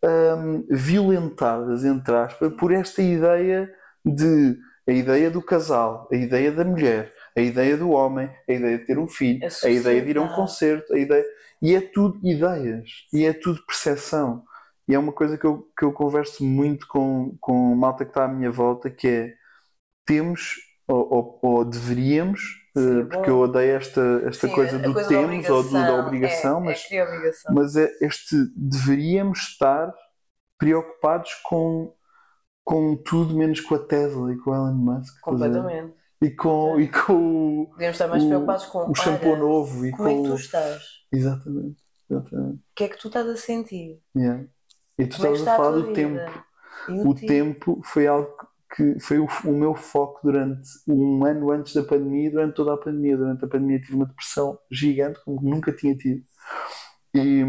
[SPEAKER 2] hum, violentadas, entre aspas, por esta ideia de a ideia do casal, a ideia da mulher, a ideia do homem, a ideia de ter um filho,
[SPEAKER 1] A
[SPEAKER 2] a, ideia de ir a um concerto, a ideia. E é tudo ideias, e é tudo percepção. E é uma coisa que eu, que eu converso muito com, com malta que está à minha volta, que é temos, ou, ou- ou deveríamos,
[SPEAKER 1] Sim,
[SPEAKER 2] eh, porque
[SPEAKER 1] bom.
[SPEAKER 2] eu odeio esta, esta
[SPEAKER 1] Sim,
[SPEAKER 2] coisa do
[SPEAKER 1] coisa
[SPEAKER 2] temos ou do, da obrigação,
[SPEAKER 1] é,
[SPEAKER 2] mas
[SPEAKER 1] é obrigação.
[SPEAKER 2] mas é este deveríamos estar preocupados com, com tudo menos com a Tesla e com o Elon Musk.
[SPEAKER 1] Completamente.
[SPEAKER 2] E com, e com o,
[SPEAKER 1] Devemos estar mais
[SPEAKER 2] o-
[SPEAKER 1] preocupados com
[SPEAKER 2] o shampoo novo e
[SPEAKER 1] como é que
[SPEAKER 2] com
[SPEAKER 1] tu estás?
[SPEAKER 2] Exatamente. exatamente.
[SPEAKER 1] O que é que tu estás a sentir?
[SPEAKER 2] Yeah. E tu estavas a falar do tempo. O tempo foi algo que foi o, o meu foco durante um ano antes da pandemia e durante toda a pandemia. Durante a pandemia tive uma depressão gigante, como nunca tinha tido. E,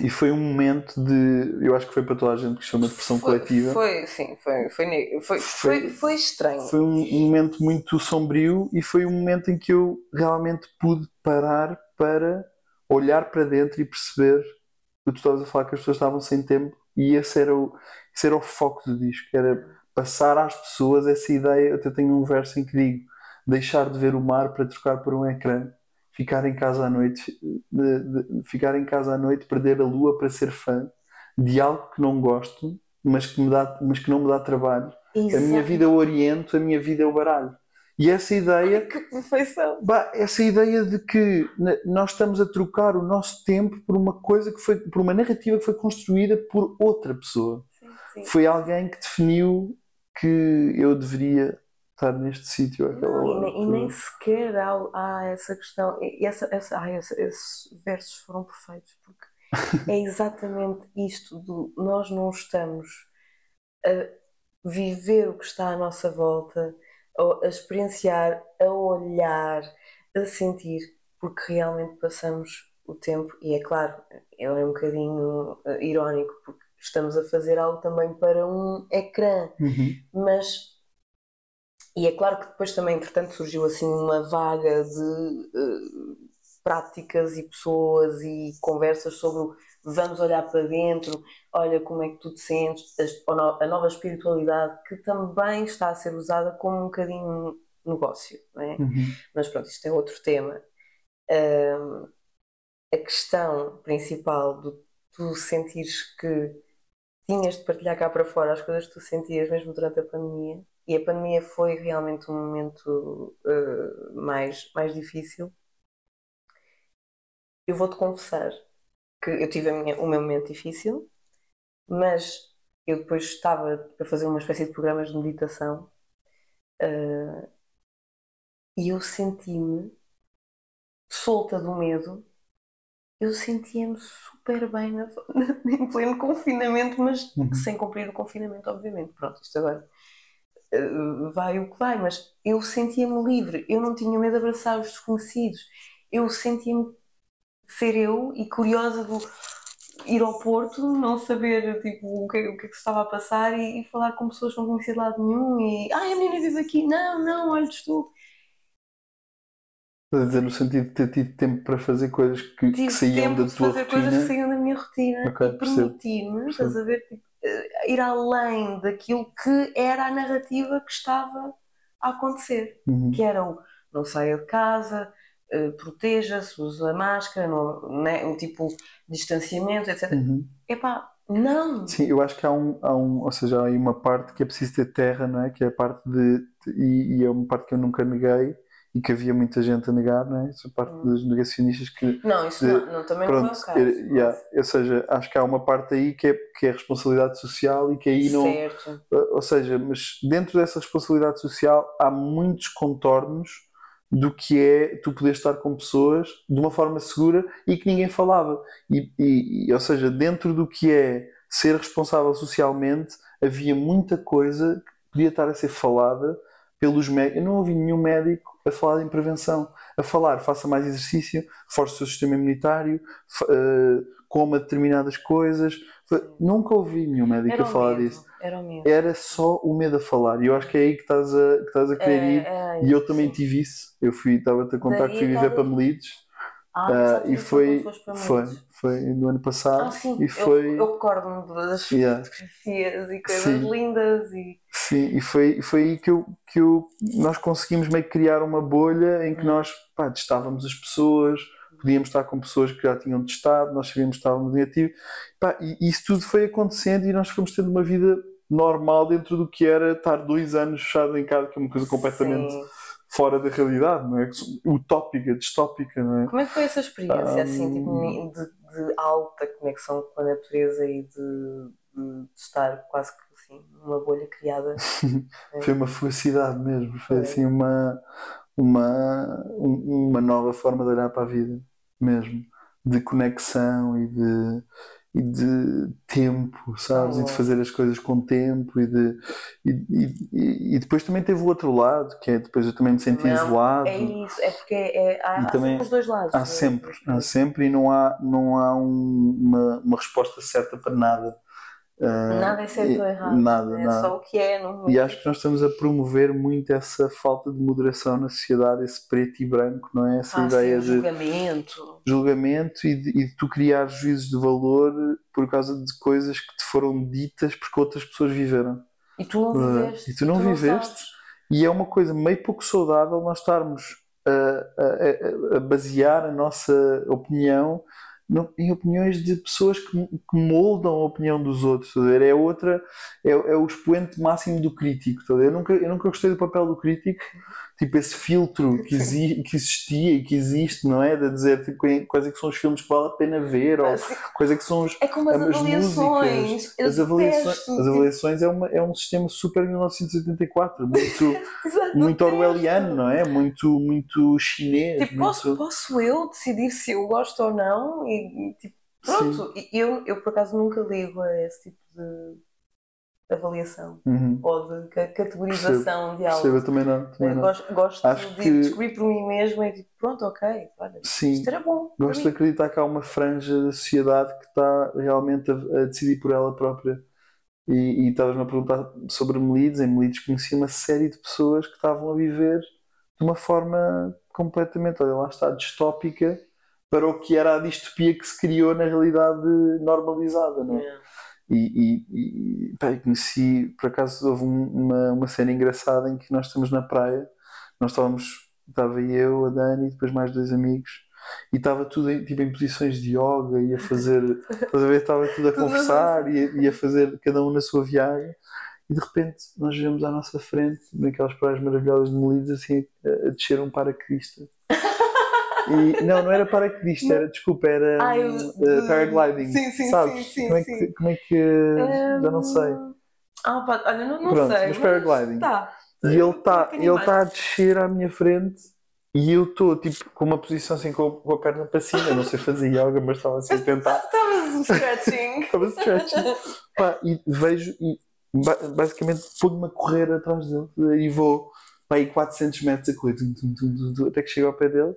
[SPEAKER 2] e foi um momento de. Eu acho que foi para toda a gente que chama depressão
[SPEAKER 1] Foi-
[SPEAKER 2] coletiva.
[SPEAKER 1] Foi, sim, foi, foi, foi,
[SPEAKER 2] Foi-
[SPEAKER 1] foi, estranho.
[SPEAKER 2] Foi um momento muito sombrio e foi um momento em que eu realmente pude parar para olhar para dentro e perceber tu estavas a falar que as pessoas estavam sem tempo e esse era o, esse era o foco do disco, era passar às pessoas essa ideia. Eu até tenho um verso em que digo deixar de ver o mar para trocar por um ecrã, ficar em casa à noite, de- de- ficar em casa à noite, perder a lua para ser fã de algo que não gosto, mas que, me dá, mas que não me dá trabalho. A minha
[SPEAKER 1] Exato.
[SPEAKER 2] vida é o oriento, a minha vida é o baralho. E essa ideia,
[SPEAKER 1] Que perfeição.
[SPEAKER 2] bah, essa ideia de que nós estamos a trocar o nosso tempo por uma coisa que foi, por uma narrativa que foi construída por outra pessoa.
[SPEAKER 1] Sim, sim.
[SPEAKER 2] Foi alguém que definiu que eu deveria estar neste sítio àquela
[SPEAKER 1] Não, e,
[SPEAKER 2] hora.
[SPEAKER 1] nem, e nem sequer há, há essa questão. E essa, essa, ai, essa- esses versos foram perfeitos, porque <laughs> é exatamente isto: do, nós não estamos a viver o que está à nossa volta, a, experienciar, a olhar, a sentir, porque realmente passamos o tempo, e é claro, é um bocadinho eh, irónico, porque estamos a fazer algo também para um ecrã
[SPEAKER 2] Uhum.
[SPEAKER 1] mas e é claro que depois também entretanto surgiu assim uma vaga de eh, práticas e pessoas e conversas sobre o vamos olhar para dentro, olha como é que tu te sentes, a no- a nova espiritualidade que também está a ser usada como um bocadinho negócio, não é?
[SPEAKER 2] Uhum.
[SPEAKER 1] Mas pronto, isto é outro tema. Ahm, a questão principal de tu sentires que tinhas de partilhar cá para fora as coisas que tu sentias mesmo durante a pandemia, e a pandemia foi realmente um momento ah, mais, mais difícil. Eu vou-te confessar que eu tive a minha- o meu momento difícil, mas eu depois estava para fazer uma espécie de programas de meditação, ah, e eu senti-me solta do medo, eu sentia-me super bem na- <laughs> em pleno confinamento, mas
[SPEAKER 2] Uhum.
[SPEAKER 1] sem cumprir o confinamento, obviamente. Pronto, isto agora eh, vai o que vai, mas eu sentia-me livre, eu não tinha medo de abraçar os desconhecidos, eu sentia-me ser eu e curiosa do ir ao Porto, não saber tipo, o que, o que é que se estava a passar e, e falar com pessoas que não conhecia de lado nenhum e ai, a menina vive aqui, não, não, olha, estou.
[SPEAKER 2] Estás a dizer, no sentido de ter tido tempo para fazer coisas que, que
[SPEAKER 1] tive
[SPEAKER 2] saíam
[SPEAKER 1] tempo
[SPEAKER 2] da tua
[SPEAKER 1] fazer coisas que
[SPEAKER 2] rotina.
[SPEAKER 1] saíam da minha rotina
[SPEAKER 2] Ok,
[SPEAKER 1] e permitir-me, estás a ver, tipo, eh, ir além daquilo que era a narrativa que estava a acontecer,
[SPEAKER 2] Uhum.
[SPEAKER 1] que era o não saia de casa, proteja-se, usa a máscara, não, né, um tipo distanciamento, etc.
[SPEAKER 2] Uhum.
[SPEAKER 1] Epá, não!
[SPEAKER 2] Sim, eu acho que há um, há um, ou seja, há aí uma parte que é preciso ter terra, não é? Que é a parte de, e, e é uma parte que eu nunca neguei e que havia muita gente a negar, não é? Essa parte
[SPEAKER 1] Hum.
[SPEAKER 2] dos negacionistas que,
[SPEAKER 1] Não, isso
[SPEAKER 2] de-
[SPEAKER 1] não, não, também não é
[SPEAKER 2] pronto,
[SPEAKER 1] o caso.
[SPEAKER 2] é- yeah, ou seja, acho que há uma parte aí que é, que é responsabilidade social e que aí não,
[SPEAKER 1] Certo.
[SPEAKER 2] ou seja, mas dentro dessa responsabilidade social há muitos contornos do que é tu poder estar com pessoas de uma forma segura e que ninguém falava. E, e- ou seja, dentro do que é ser responsável socialmente, havia muita coisa que podia estar a ser falada pelos médicos. Eu não ouvi nenhum médico a falar em prevenção, a falar faça mais exercício, reforce o seu sistema imunitário, eh, coma determinadas coisas. Nunca ouvi nenhum médico
[SPEAKER 1] Era
[SPEAKER 2] a falar disso
[SPEAKER 1] era o medo.
[SPEAKER 2] era só o medo a falar. E eu acho que é aí que estás a, que estás a querer ir.
[SPEAKER 1] É, é,
[SPEAKER 2] E eu também
[SPEAKER 1] sim.
[SPEAKER 2] tive isso. Eu fui, estava-te a contar
[SPEAKER 1] Daí
[SPEAKER 2] que fui viver para Melides.
[SPEAKER 1] Ah, exato,
[SPEAKER 2] e foi, foi, foi no ano passado.
[SPEAKER 1] Ah, sim,
[SPEAKER 2] e
[SPEAKER 1] eu-
[SPEAKER 2] foi,
[SPEAKER 1] eu, recordo-me das
[SPEAKER 2] Yeah.
[SPEAKER 1] fotografias e coisas
[SPEAKER 2] Sim.
[SPEAKER 1] lindas e
[SPEAKER 2] sim, e foi, foi aí que, eu, que eu, nós conseguimos meio que criar uma bolha em que
[SPEAKER 1] Hum.
[SPEAKER 2] nós pá, testávamos as pessoas, podíamos estar com pessoas que já tinham testado, nós sabíamos que estávamos negativo. Pá, e isso tudo foi acontecendo e nós fomos tendo uma vida normal dentro do que era estar dois anos fechado em casa, que é uma coisa completamente
[SPEAKER 1] Sim.
[SPEAKER 2] fora da realidade, não é? Utópica, distópica, não é?
[SPEAKER 1] Como é que foi essa experiência, assim, tipo, de, de alta conexão com a natureza e de, de estar quase que assim, numa bolha criada? <laughs>
[SPEAKER 2] Foi uma felicidade mesmo, foi
[SPEAKER 1] Foi.
[SPEAKER 2] assim uma, uma, um- uma nova forma de olhar para a vida mesmo, de conexão e de, e de tempo, sabes? E de
[SPEAKER 1] Oh.
[SPEAKER 2] fazer as coisas com tempo e de e, e- e depois também teve o outro lado, que é depois eu também me senti
[SPEAKER 1] Não,
[SPEAKER 2] isolado.
[SPEAKER 1] É isso, é porque é, há, há
[SPEAKER 2] também
[SPEAKER 1] sempre os dois lados.
[SPEAKER 2] Há
[SPEAKER 1] né?
[SPEAKER 2] sempre, há sempre e não há, não há um- uma, uma resposta certa para nada. Ah,
[SPEAKER 1] Nada é certo ou errado.
[SPEAKER 2] Nada,
[SPEAKER 1] é
[SPEAKER 2] nada.
[SPEAKER 1] só o que é. Não...
[SPEAKER 2] E acho que nós estamos a promover muito essa falta de moderação na sociedade, esse preto e branco, não é? Essa
[SPEAKER 1] Ah,
[SPEAKER 2] ideia
[SPEAKER 1] sim,
[SPEAKER 2] de
[SPEAKER 1] julgamento.
[SPEAKER 2] julgamento e de, e de tu criar juízos de valor por causa de coisas que te foram ditas porque outras pessoas viveram.
[SPEAKER 1] E tu não
[SPEAKER 2] Ah,
[SPEAKER 1] viveste.
[SPEAKER 2] e tu não viveste.
[SPEAKER 1] sabes.
[SPEAKER 2] E é uma coisa meio pouco saudável nós estarmos a- a- a basear a nossa opinião em opiniões de pessoas que, que moldam a opinião dos outros. ver? É outra, é, é o expoente máximo do crítico. Eu nunca, eu nunca gostei do papel do crítico, tipo esse filtro que, exi- que existia e que existe, não é? De dizer tipo, quais é que são os filmes que vale a pena ver, ou
[SPEAKER 1] Assim,
[SPEAKER 2] quais é que são os,
[SPEAKER 1] É como as
[SPEAKER 2] as
[SPEAKER 1] avaliações.
[SPEAKER 2] músicas, as avaliações, as avaliações é, uma, é um sistema super 1984, muito, muito orwelliano, não é? Muito, muito chinês.
[SPEAKER 1] Tipo, posso,
[SPEAKER 2] muito...
[SPEAKER 1] posso eu decidir se eu gosto ou não? E, tipo, pronto. Eu, eu, por acaso, nunca ligo a esse tipo de avaliação
[SPEAKER 2] Uhum.
[SPEAKER 1] ou de ca- categorização de
[SPEAKER 2] Percebo, eu
[SPEAKER 1] algo.
[SPEAKER 2] também não. Também não.
[SPEAKER 1] gosto, gosto de
[SPEAKER 2] que-
[SPEAKER 1] descobrir por mim mesma e tipo, pronto, ok, olha,
[SPEAKER 2] Sim,
[SPEAKER 1] isto era bom.
[SPEAKER 2] gosto de acreditar que há uma franja da sociedade que está realmente a, a decidir por ela própria. E, e estavas-me a perguntar sobre Melides. Em Melides conheci uma série de pessoas que estavam a viver de uma forma completamente, olha lá está, distópica para o que era a distopia que se criou na realidade normalizada, não é?
[SPEAKER 1] Yeah.
[SPEAKER 2] E, e, e pá, conheci, por acaso houve um- uma, uma cena engraçada em que nós estamos na praia, nós estávamos, estava eu, a Dani, e depois mais dois amigos, e estava tudo em, tipo, em posições de yoga, e a fazer, <laughs> estás a ver? Estava tudo a conversar e, a- e a fazer cada um na sua viagem. E de repente nós vemos à nossa frente, naquelas praias maravilhosas de Melides, assim, a, a descer um paraquedista. E, não, não era paraquedista, era, desculpa, era
[SPEAKER 1] Ah, eu-
[SPEAKER 2] hum, uh, paragliding.
[SPEAKER 1] Sim, sim,
[SPEAKER 2] sabes?
[SPEAKER 1] sim, sim,
[SPEAKER 2] como, é
[SPEAKER 1] sim.
[SPEAKER 2] que, como é que. já não sei.
[SPEAKER 1] Ah, pá, olha, não, não
[SPEAKER 2] Pronto,
[SPEAKER 1] sei.
[SPEAKER 2] mas paragliding.
[SPEAKER 1] Tá.
[SPEAKER 2] E ele está ele tá a descer à minha frente e eu estou tipo com uma posição assim com, com a perna para cima. Eu não sei fazer yoga, mas estava assim a <laughs> tentar.
[SPEAKER 1] Estavas um stretching. <laughs>
[SPEAKER 2] Estava stretching. Pá, e vejo e ba- basicamente ponho-me a correr atrás dele e vou para aí 400 metros a correr tum, tum, tum, tum, tum, até que chego ao pé dele.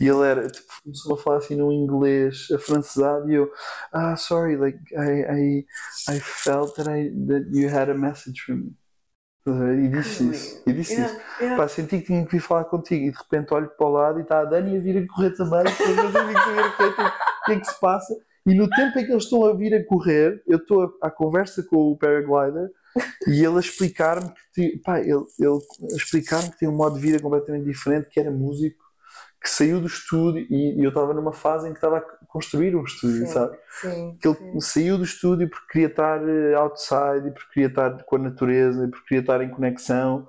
[SPEAKER 2] E ele era, tipo, começou a falar assim num inglês afrancesado e eu, ah, sorry, like, I, I, I felt that, I, that you had a message for me. E disse isso. E disse isso.
[SPEAKER 1] Yeah, yeah.
[SPEAKER 2] Pá, senti que tinha que vir falar contigo e de repente olho para o lado e está a Dani a vir a correr também. Depois eu vir a correr, tipo, o que é que se passa? E no tempo em que eles estão a vir a correr, eu estou a- à conversa com o paraglider e ele a explicar-me que, pá, ele, ele explicar-me que tinha um modo de vida completamente diferente, que era músico, que saiu do estúdio e, e eu estava numa fase em que estava a construir um estúdio,
[SPEAKER 1] Sim,
[SPEAKER 2] sabe?
[SPEAKER 1] Sim.
[SPEAKER 2] que ele
[SPEAKER 1] sim.
[SPEAKER 2] saiu do estúdio porque queria estar eh, outside porque queria estar com a natureza e porque queria estar em conexão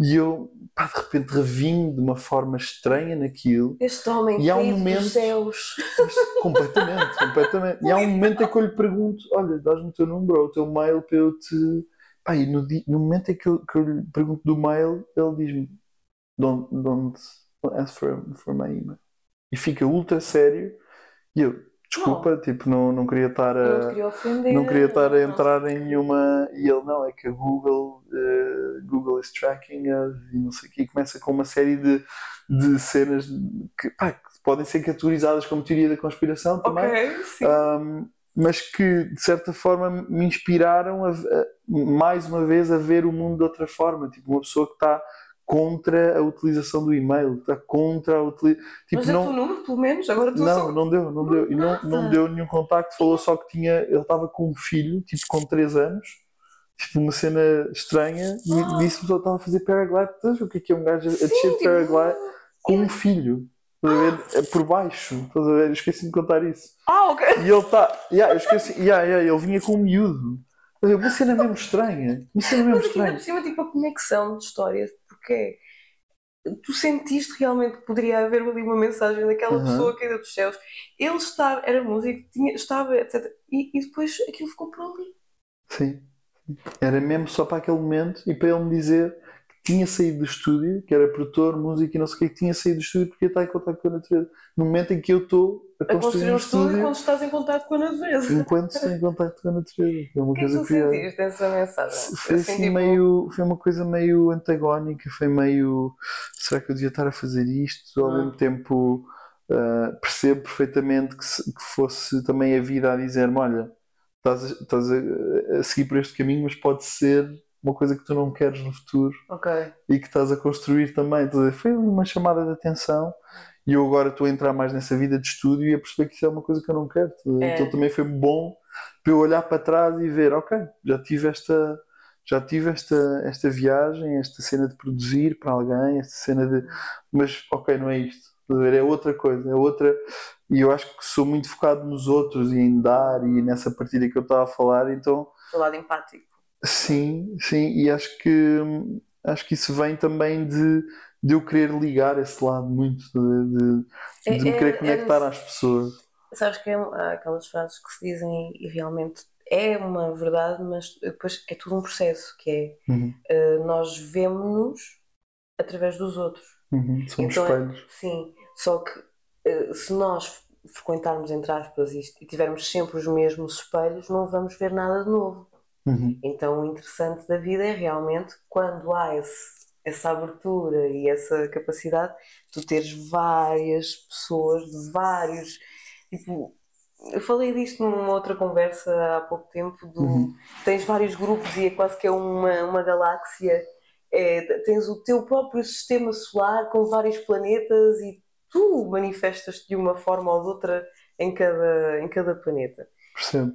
[SPEAKER 2] e eu pá, de repente revim de uma forma estranha naquilo
[SPEAKER 1] Este homem
[SPEAKER 2] E há um momento-
[SPEAKER 1] dos céus. <laughs>
[SPEAKER 2] completamente, completamente e há um momento em que eu lhe pergunto olha, dás-me o teu número ou o teu mail para eu te pá, e no, no momento em que eu, que eu lhe pergunto do mail ele diz-me don't, don't ask for, for my email e fica ultra sério e eu desculpa, tipo, não, não queria estar a
[SPEAKER 1] Não queria ofender.
[SPEAKER 2] não queria estar a
[SPEAKER 1] não-
[SPEAKER 2] entrar em nenhuma. E ele, não, é que a Google, eh, Google is tracking us e não sei o quê. E começa com uma série de, de cenas que, pá, que podem ser categorizadas como teoria da conspiração também,
[SPEAKER 1] sim.
[SPEAKER 2] ahm, mas que de certa forma me inspiraram a, a- mais uma vez a ver o mundo de outra forma. Tipo, uma pessoa que está contra a utilização do e-mail, está contra a utilização. Tipo,
[SPEAKER 1] Mas é
[SPEAKER 2] não,
[SPEAKER 1] o teu número, pelo menos, agora
[SPEAKER 2] não,
[SPEAKER 1] só...
[SPEAKER 2] não deu, não deu. E não, não deu nenhum contacto, falou só que tinha, ele estava com um filho, tipo com 3 anos, tipo uma cena estranha, e
[SPEAKER 1] Ah.
[SPEAKER 2] disse-me que ele estava a fazer paraglide. Ver o que é que é um gajo a descer de
[SPEAKER 1] tipo,
[SPEAKER 2] paraglide com um filho? Estás a ver? É por baixo, estás a ver? Eu esqueci de contar isso.
[SPEAKER 1] Ah, ok.
[SPEAKER 2] E ele está, yeah, eu esqueci, yeah, yeah, ele vinha com um miúdo. Uma cena mesmo estranha, uma cena mesmo
[SPEAKER 1] Mas aqui ainda
[SPEAKER 2] estranha.
[SPEAKER 1] por cima, tipo, a conexão de histórias, porque tu sentiste realmente que poderia haver ali uma mensagem daquela
[SPEAKER 2] Uhum.
[SPEAKER 1] pessoa caída dos céus. Ele estava, era músico, tinha, estava, etc. E, e depois aquilo ficou por ali.
[SPEAKER 2] Sim. Era mesmo só para aquele momento e para ele me dizer tinha saído do estúdio, que era produtor, músico e não sei o que, que tinha saído do estúdio porque ia estar em contato com a natureza. No momento em que eu estou a
[SPEAKER 1] A
[SPEAKER 2] construir um
[SPEAKER 1] estúdio
[SPEAKER 2] estúdio
[SPEAKER 1] quando estás em contato com a natureza.
[SPEAKER 2] enquanto estou em contato com a natureza. É uma
[SPEAKER 1] que é que
[SPEAKER 2] coisa
[SPEAKER 1] tu sentiste dessa mensagem?
[SPEAKER 2] Foi
[SPEAKER 1] Assim, tipo,
[SPEAKER 2] meio. Foi uma coisa meio antagónica, foi meio. Será que eu devia estar a fazer isto? Ao
[SPEAKER 1] Ah.
[SPEAKER 2] mesmo tempo ah, percebo perfeitamente que, se- que fosse também a vida a dizer-me: olha, estás, a, estás a- a seguir por este caminho, mas pode ser uma coisa que tu não queres no futuro
[SPEAKER 1] Ok.
[SPEAKER 2] e que estás a construir também. Foi uma chamada de atenção. E eu agora estou a entrar mais nessa vida de estúdio e a perceber que isso é uma coisa que eu não quero.
[SPEAKER 1] É.
[SPEAKER 2] Então também foi bom para eu olhar para trás e ver, ok, já tive esta, já tive esta, esta viagem, esta cena de produzir para alguém, esta cena de. Mas ok, não é isto. É outra coisa, é outra. E eu acho que sou muito focado nos outros e em dar e nessa partilha que eu estava a falar, então
[SPEAKER 1] Do lado empático.
[SPEAKER 2] Sim, sim, e acho que acho que isso vem também de, de eu querer ligar esse lado muito, de, de, de me
[SPEAKER 1] É-
[SPEAKER 2] querer
[SPEAKER 1] é-
[SPEAKER 2] conectar
[SPEAKER 1] é-
[SPEAKER 2] às pessoas.
[SPEAKER 1] Sabes que é, há aquelas frases que se dizem e realmente é uma verdade, mas depois é tudo um processo, que é
[SPEAKER 2] Uhum,
[SPEAKER 1] eh, nós vemos-nos através dos outros.
[SPEAKER 2] uhum, Somos
[SPEAKER 1] Então é-
[SPEAKER 2] espelhos.
[SPEAKER 1] Sim, só que eh, se nós frequentarmos, entre aspas, isto e tivermos sempre os mesmos espelhos, não vamos ver nada de novo.
[SPEAKER 2] Uhum,
[SPEAKER 1] Então o interessante da vida é realmente quando há esse- essa abertura e essa capacidade, tu teres várias pessoas de vários. Tipo, eu falei disto numa outra conversa há pouco tempo, do,
[SPEAKER 2] Uhum.
[SPEAKER 1] tens vários grupos e é quase que é uma, uma galáxia. É, tens o teu próprio sistema solar com vários planetas e tu manifestas-te de uma forma ou de outra em cada, em cada planeta
[SPEAKER 2] Percebo.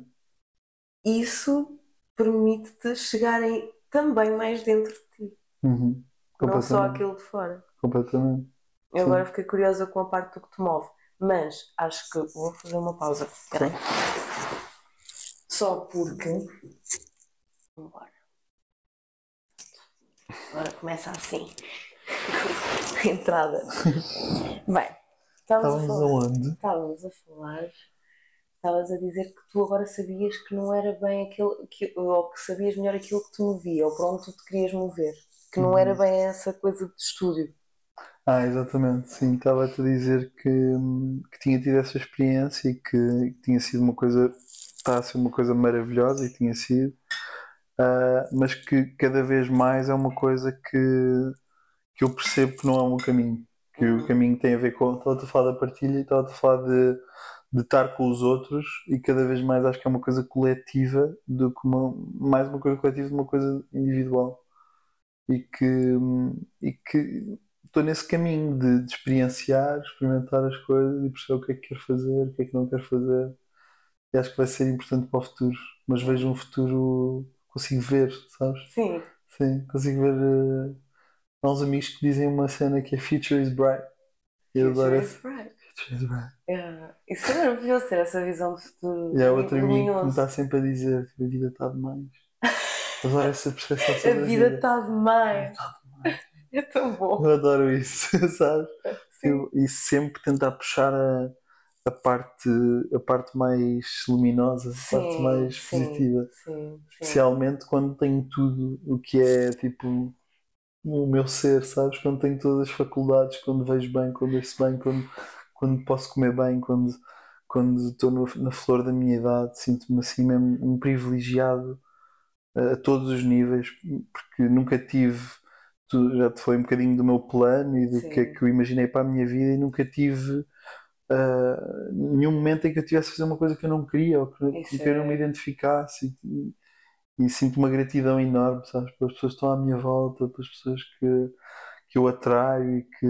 [SPEAKER 1] isso permite-te chegarem também mais dentro de ti,
[SPEAKER 2] Uhum,
[SPEAKER 1] não só aquilo de fora.
[SPEAKER 2] completamente.
[SPEAKER 1] Eu agora fiquei curiosa com a parte do que te move, mas acho que vou fazer uma pausa. Espera aí. Só porque. Vambora. Agora começa assim. <laughs> Entrada. <laughs> Bem, estávamos a falar. Estávamos a falar. Estavas a dizer que tu agora sabias que não era bem aquilo, que, ou que sabias melhor aquilo que te movia, ou para onde tu te querias mover. Que não era bem essa coisa de estúdio.
[SPEAKER 2] Ah, exatamente, sim. Estava-te a dizer que, que tinha tido essa experiência e que, que tinha sido uma coisa, está a ser uma coisa maravilhosa e tinha sido, ah, mas que cada vez mais é uma coisa que, que eu percebo que não é o meu caminho. Que o caminho tem a ver com. Estava-te a falar da partilha e estava-te a falar de, de estar com os outros e cada vez mais acho que é uma coisa coletiva do que uma, mais uma coisa coletiva do que uma coisa individual. E que, e que estou nesse caminho de, de experienciar, experimentar as coisas e perceber o que é que quero fazer, o que é que não quero fazer. E acho que vai ser importante para o futuro. Mas vejo um futuro, consigo ver, sabes?
[SPEAKER 1] Sim.
[SPEAKER 2] Sim, consigo ver. há uns amigos que dizem uma cena que é Future is Bright. E eu adoro essa.
[SPEAKER 1] Is Bright. Yeah. Isso é maravilhoso ter essa visão de futuro.
[SPEAKER 2] E há outro amigo que me está sempre a dizer que a vida está demais. Adoro essa percepção
[SPEAKER 1] A
[SPEAKER 2] sobre
[SPEAKER 1] vida está demais.
[SPEAKER 2] Está demais.
[SPEAKER 1] É tão bom.
[SPEAKER 2] Eu adoro isso, <laughs> sabes?
[SPEAKER 1] Sim.
[SPEAKER 2] Eu- e sempre tentar puxar a, a, parte, a parte mais luminosa, a parte
[SPEAKER 1] Sim,
[SPEAKER 2] mais
[SPEAKER 1] sim,
[SPEAKER 2] positiva.
[SPEAKER 1] Sim, sim.
[SPEAKER 2] Especialmente quando tenho tudo o que é tipo o meu ser, sabes? Quando tenho todas as faculdades, quando vejo bem, quando ouço bem, quando, quando posso comer bem, quando, quando estou na flor da minha idade, sinto-me assim mesmo um privilegiado a, todos os níveis, porque nunca tive, já te foi um bocadinho do meu plano e do
[SPEAKER 1] Sim.
[SPEAKER 2] que é que eu imaginei para a minha vida e nunca tive ah, nenhum momento em que eu tivesse a fazer uma coisa que eu não queria ou que, que eu não
[SPEAKER 1] é-
[SPEAKER 2] me identificasse e, e sinto uma gratidão enorme, sabes, pelas pessoas que estão à minha volta, pelas pessoas que, que eu atraio e que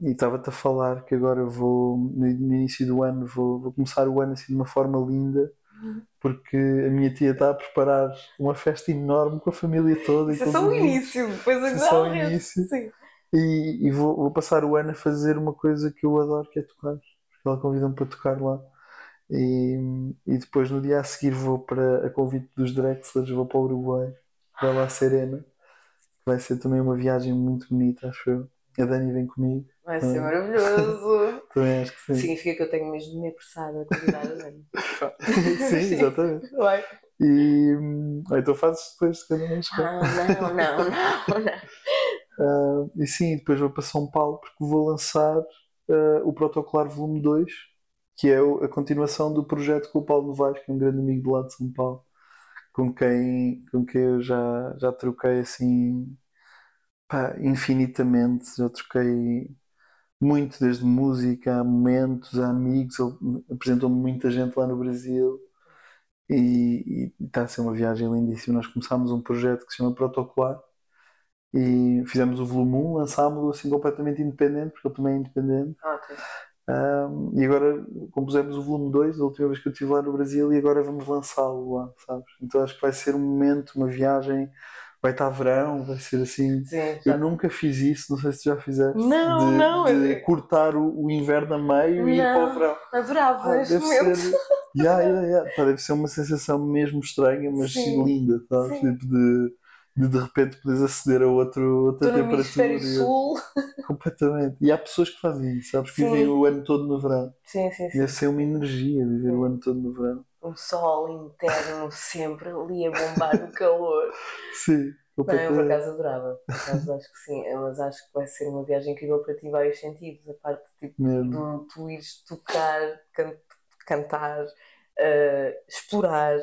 [SPEAKER 2] e estava-te a falar que agora vou no, início do ano vou, vou começar o ano assim de uma forma linda
[SPEAKER 1] Uhum.
[SPEAKER 2] porque a minha tia está a preparar uma festa enorme com a família toda e
[SPEAKER 1] Isso é só o início. Depois
[SPEAKER 2] Isso é só o
[SPEAKER 1] agora
[SPEAKER 2] início.
[SPEAKER 1] Sim.
[SPEAKER 2] E, e vou, vou passar o ano a fazer uma coisa que eu adoro, que é tocar. Porque ela convida-me para tocar lá. E, e depois no dia a seguir vou para a convite dos Drexlers, vou para o Uruguai, para lá Serena. Vai ser também uma viagem muito bonita, acho eu. A Dani vem comigo,
[SPEAKER 1] Vai ser maravilhoso. <laughs>
[SPEAKER 2] também acho que sim.
[SPEAKER 1] Significa que eu tenho mesmo de me apressar a convidar a Dani.
[SPEAKER 2] sim, exatamente.
[SPEAKER 1] Vai.
[SPEAKER 2] E hum, ah, então fazes depois de cada chegar.
[SPEAKER 1] Ah, não, não, não, não. <laughs>
[SPEAKER 2] Ah, e sim, depois vou para São Paulo porque vou lançar ah, o Protocolar Volume 2, que é a continuação do projeto com o Paulo Novaes, que é um grande amigo de lá de São Paulo, com quem, com quem eu já, já troquei assim pá, infinitamente, já troquei muito, desde música, a momentos, a amigos, ele apresentou-me muita gente lá no Brasil. E e está a ser uma viagem lindíssima. Nós começámos um projeto que se chama Protocolar e fizemos o volume 1, lançámos-lo assim completamente independente, porque ele também é independente.
[SPEAKER 1] Ótimo.
[SPEAKER 2] Um, e agora compusemos o volume 2, a última vez que eu estive lá no Brasil, e agora vamos lançá-lo lá, sabes? Então acho que vai ser um momento, uma viagem, vai estar verão, vai ser assim.
[SPEAKER 1] Sim,
[SPEAKER 2] Eu
[SPEAKER 1] já.
[SPEAKER 2] nunca fiz isso, não sei se tu já fizeste,
[SPEAKER 1] Não,
[SPEAKER 2] de,
[SPEAKER 1] não,
[SPEAKER 2] de
[SPEAKER 1] eu-
[SPEAKER 2] cortar o, o inverno a meio e ir
[SPEAKER 1] Não.
[SPEAKER 2] para o verão.
[SPEAKER 1] Adorava
[SPEAKER 2] Ah,
[SPEAKER 1] este
[SPEAKER 2] deve
[SPEAKER 1] momento.
[SPEAKER 2] ser, yeah, yeah, yeah. Pá, deve ser uma sensação mesmo estranha, mas
[SPEAKER 1] Sim.
[SPEAKER 2] linda, sabes?
[SPEAKER 1] Sim.
[SPEAKER 2] Tipo de, de de repente poderes aceder a outro, outra
[SPEAKER 1] Estou no
[SPEAKER 2] temperatura. e-
[SPEAKER 1] sul. <laughs>
[SPEAKER 2] Completamente. E há pessoas que fazem isso, sabes? Que
[SPEAKER 1] Sim.
[SPEAKER 2] vivem o ano todo no verão.
[SPEAKER 1] Sim, sim, sim.
[SPEAKER 2] deve ser uma energia viver o ano todo no verão.
[SPEAKER 1] Um sol interno sempre ali a bombar no calor. <laughs>
[SPEAKER 2] Sim,
[SPEAKER 1] Não, eu por acaso adorava. Por acaso acho que sim. Mas acho que vai ser uma viagem incrível para ti em vários sentidos. A parte tipo,
[SPEAKER 2] Mesmo.
[SPEAKER 1] de tu ires tocar, can- cantar, eh, explorar,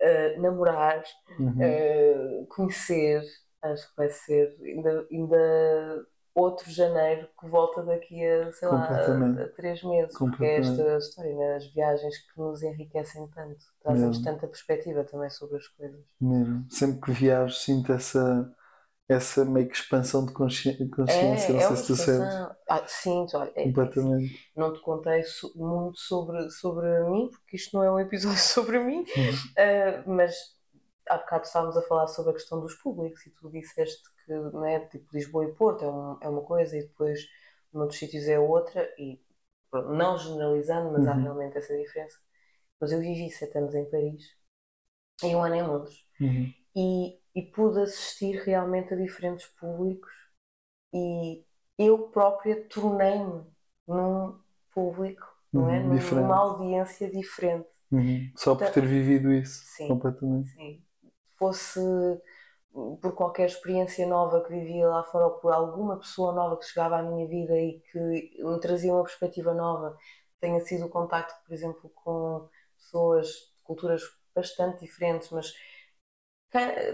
[SPEAKER 1] eh, namorar,
[SPEAKER 2] Uhum.
[SPEAKER 1] eh, conhecer. Acho que vai ser ainda, ainda outro janeiro que volta daqui a, sei lá, a, a três meses. Porque é esta história, né? as viagens que nos enriquecem tanto, trazem-nos tanta perspectiva também sobre as coisas.
[SPEAKER 2] Mesmo. Sempre que viajo sinto essa, essa meio que expansão de consci- consciência.
[SPEAKER 1] É,
[SPEAKER 2] não
[SPEAKER 1] é
[SPEAKER 2] sei
[SPEAKER 1] uma
[SPEAKER 2] se tu sentes.
[SPEAKER 1] Ah, sinto, olha, é-
[SPEAKER 2] Completamente.
[SPEAKER 1] não te contei muito sobre, sobre mim, porque isto não é um episódio <laughs> sobre mim,
[SPEAKER 2] Uhum.
[SPEAKER 1] ah, mas há bocado estávamos a falar sobre a questão dos públicos e tu disseste que né, tipo, Lisboa e Porto é, um, é uma coisa e depois noutros sítios é outra, e pronto, não generalizando, mas há
[SPEAKER 2] Uhum.
[SPEAKER 1] realmente essa diferença. Mas eu vivi sete anos em Paris e um ano em Londres
[SPEAKER 2] Uhum.
[SPEAKER 1] e, e pude assistir realmente a diferentes públicos e eu própria tornei-me num público, não é?
[SPEAKER 2] Uhum, diferente.
[SPEAKER 1] Numa audiência diferente.
[SPEAKER 2] Uhum. Só por
[SPEAKER 1] Então-
[SPEAKER 2] ter vivido isso
[SPEAKER 1] Sim.
[SPEAKER 2] completamente.
[SPEAKER 1] Sim. Fosse por qualquer experiência nova que vivia lá fora ou por alguma pessoa nova que chegava à minha vida e que me trazia uma perspectiva nova, tenha sido o contacto, por exemplo, com pessoas de culturas bastante diferentes, mas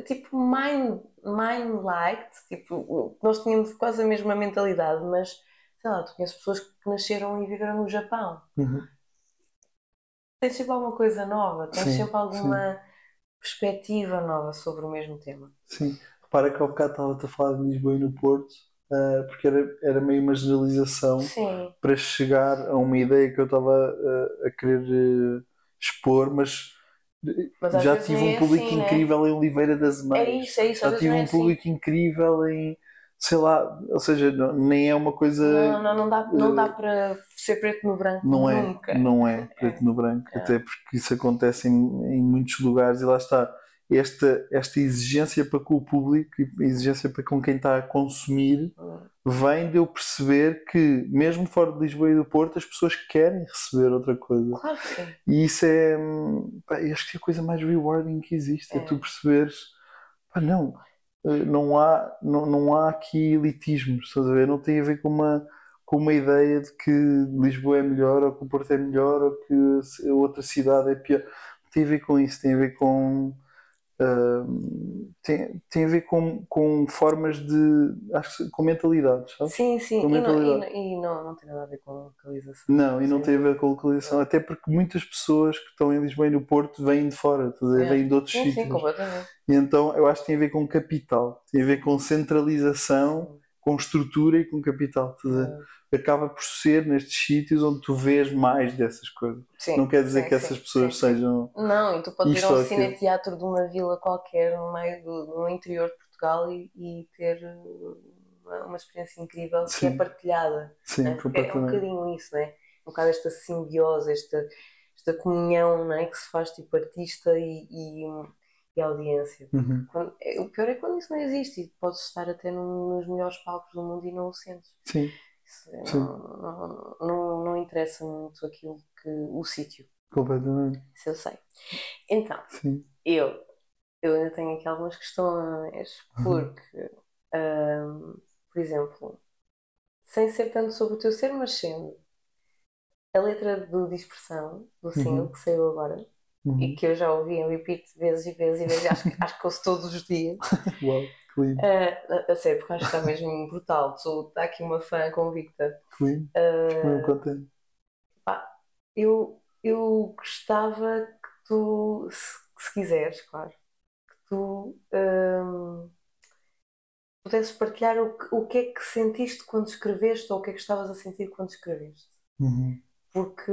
[SPEAKER 1] tipo mind, mind-liked, tipo, nós tínhamos quase a mesma mentalidade, mas sei lá, tu conheces pessoas que nasceram e viveram no Japão.
[SPEAKER 2] Uhum.
[SPEAKER 1] Tens sempre alguma coisa nova, tens
[SPEAKER 2] Sim,
[SPEAKER 1] sempre alguma perspectiva nova sobre o mesmo tema.
[SPEAKER 2] Sim. Repara que ao bocado estava-te a falar de Lisboa e no Porto, ah, porque era, era meio uma generalização
[SPEAKER 1] Sim,
[SPEAKER 2] para chegar a uma ideia que eu estava ah, a querer eh, expor, mas
[SPEAKER 1] Mas
[SPEAKER 2] já tive um
[SPEAKER 1] é
[SPEAKER 2] público
[SPEAKER 1] assim, né?
[SPEAKER 2] incrível em Oliveira das
[SPEAKER 1] é
[SPEAKER 2] Meias.
[SPEAKER 1] isso, é isso.
[SPEAKER 2] Já
[SPEAKER 1] vezes
[SPEAKER 2] tive
[SPEAKER 1] é
[SPEAKER 2] um
[SPEAKER 1] assim.
[SPEAKER 2] público incrível em, sei lá, ou seja, nem é uma coisa.
[SPEAKER 1] Não, não, não dá, não dá para ser preto no branco
[SPEAKER 2] Não é,
[SPEAKER 1] nunca.
[SPEAKER 2] não é preto no branco,
[SPEAKER 1] É.
[SPEAKER 2] até porque isso acontece em, em muitos lugares e lá está. Esta, esta exigência para com o público e exigência para com quem está a consumir
[SPEAKER 1] Hum,
[SPEAKER 2] vem de eu perceber que, mesmo fora de Lisboa e do Porto, as pessoas querem receber outra coisa.
[SPEAKER 1] Claro que sim.
[SPEAKER 2] E isso é, hum, pá, eu acho que é a coisa mais rewarding que existe, é,
[SPEAKER 1] É.
[SPEAKER 2] tu perceberes, pá, não, eh, não há, não, não há aqui elitismos, estás a ver? Não tem a ver com uma, com uma ideia de que Lisboa é melhor, ou que o Porto é melhor, ou que outra cidade é pior. Não tem a ver com isso, tem a ver com. Tem, tem a ver com, com formas de. Acho que com mentalidades, sabes?
[SPEAKER 1] Sim, sim. E, não, e, não- não, tem nada a ver com localização.
[SPEAKER 2] Não, e não
[SPEAKER 1] Sim.
[SPEAKER 2] tem a ver com a localização, até porque muitas pessoas que estão em Lisboa e no Porto vêm de fora?
[SPEAKER 1] É.
[SPEAKER 2] vêm de outros
[SPEAKER 1] Sim, sim,
[SPEAKER 2] sítios.
[SPEAKER 1] completamente.
[SPEAKER 2] E então eu acho que tem a ver com capital, tem a ver com centralização, com estrutura e com capital. a ver? Acaba por ser nestes sítios onde tu vês mais dessas coisas.
[SPEAKER 1] Sim,
[SPEAKER 2] Não quer dizer
[SPEAKER 1] sim,
[SPEAKER 2] que essas pessoas
[SPEAKER 1] sim, sim.
[SPEAKER 2] sejam.
[SPEAKER 1] Não, e tu podes ir
[SPEAKER 2] Isto
[SPEAKER 1] a um cineteatro de uma vila qualquer no meio do, no interior de Portugal e, e ter uma, uma experiência incrível que é partilhada.
[SPEAKER 2] Sim,
[SPEAKER 1] né? É um bocadinho isso, né? Um bocado esta simbiose, esta, esta comunhão né? que se faz tipo artista e, e, e audiência.
[SPEAKER 2] Uhum.
[SPEAKER 1] Quando- é- o pior é quando isso não existe e podes estar até num- nos melhores palcos do mundo e não o sentes.
[SPEAKER 2] Sim,
[SPEAKER 1] Isso, é,
[SPEAKER 2] Sim.
[SPEAKER 1] não, não, não, não interessa muito aquilo que o sítio,
[SPEAKER 2] completamente.
[SPEAKER 1] isso eu sei. Então,
[SPEAKER 2] Sim.
[SPEAKER 1] eu, eu ainda tenho aqui algumas questões,
[SPEAKER 2] Uhum.
[SPEAKER 1] porque, ahm, por exemplo, sem ser tanto sobre o teu ser, mas sendo a letra do Dispersão, do single
[SPEAKER 2] Uhum.
[SPEAKER 1] que saiu agora, e
[SPEAKER 2] Uhum.
[SPEAKER 1] que eu já ouvi em repeat vezes e vezes e vezes, acho, que- acho que ouço todos os dias. <laughs>
[SPEAKER 2] Uau, que lindo,
[SPEAKER 1] Ah, a, a sério, porque acho que está mesmo brutal. Sou, está aqui uma fã convicta.
[SPEAKER 2] que lindo. Mesmo contente.
[SPEAKER 1] eu, eu gostava que tu, se, se quiseres, claro, que tu ahm, pudesses partilhar o, que- o que é que sentiste quando escreveste ou o que é que estavas a sentir quando escreveste.
[SPEAKER 2] Uhum.
[SPEAKER 1] Porque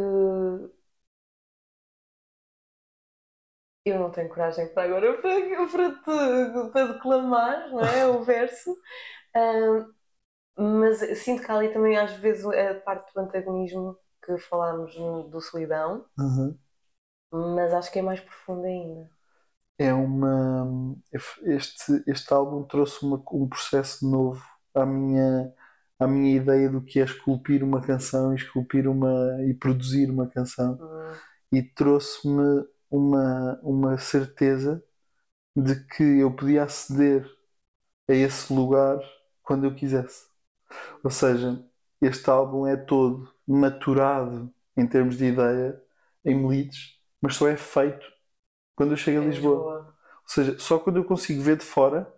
[SPEAKER 1] eu não tenho coragem para agora para, para, te, para declamar, não é? O verso. Ahm, mas sinto que há ali também às vezes a parte do antagonismo que falámos do solidão,
[SPEAKER 2] Uhum.
[SPEAKER 1] mas acho que é mais profundo ainda.
[SPEAKER 2] é uma este este álbum trouxe uma- um processo novo à minha à minha ideia do que é esculpir uma canção e esculpir uma e produzir uma canção
[SPEAKER 1] Hum,
[SPEAKER 2] e trouxe-me uma uma certeza de que eu podia aceder a esse lugar quando eu quisesse. Ou seja este álbum é todo maturado em termos de ideia em Melides mas só é feito quando eu chego a
[SPEAKER 1] em
[SPEAKER 2] Lisboa. Ou seja, só quando eu consigo ver de fora,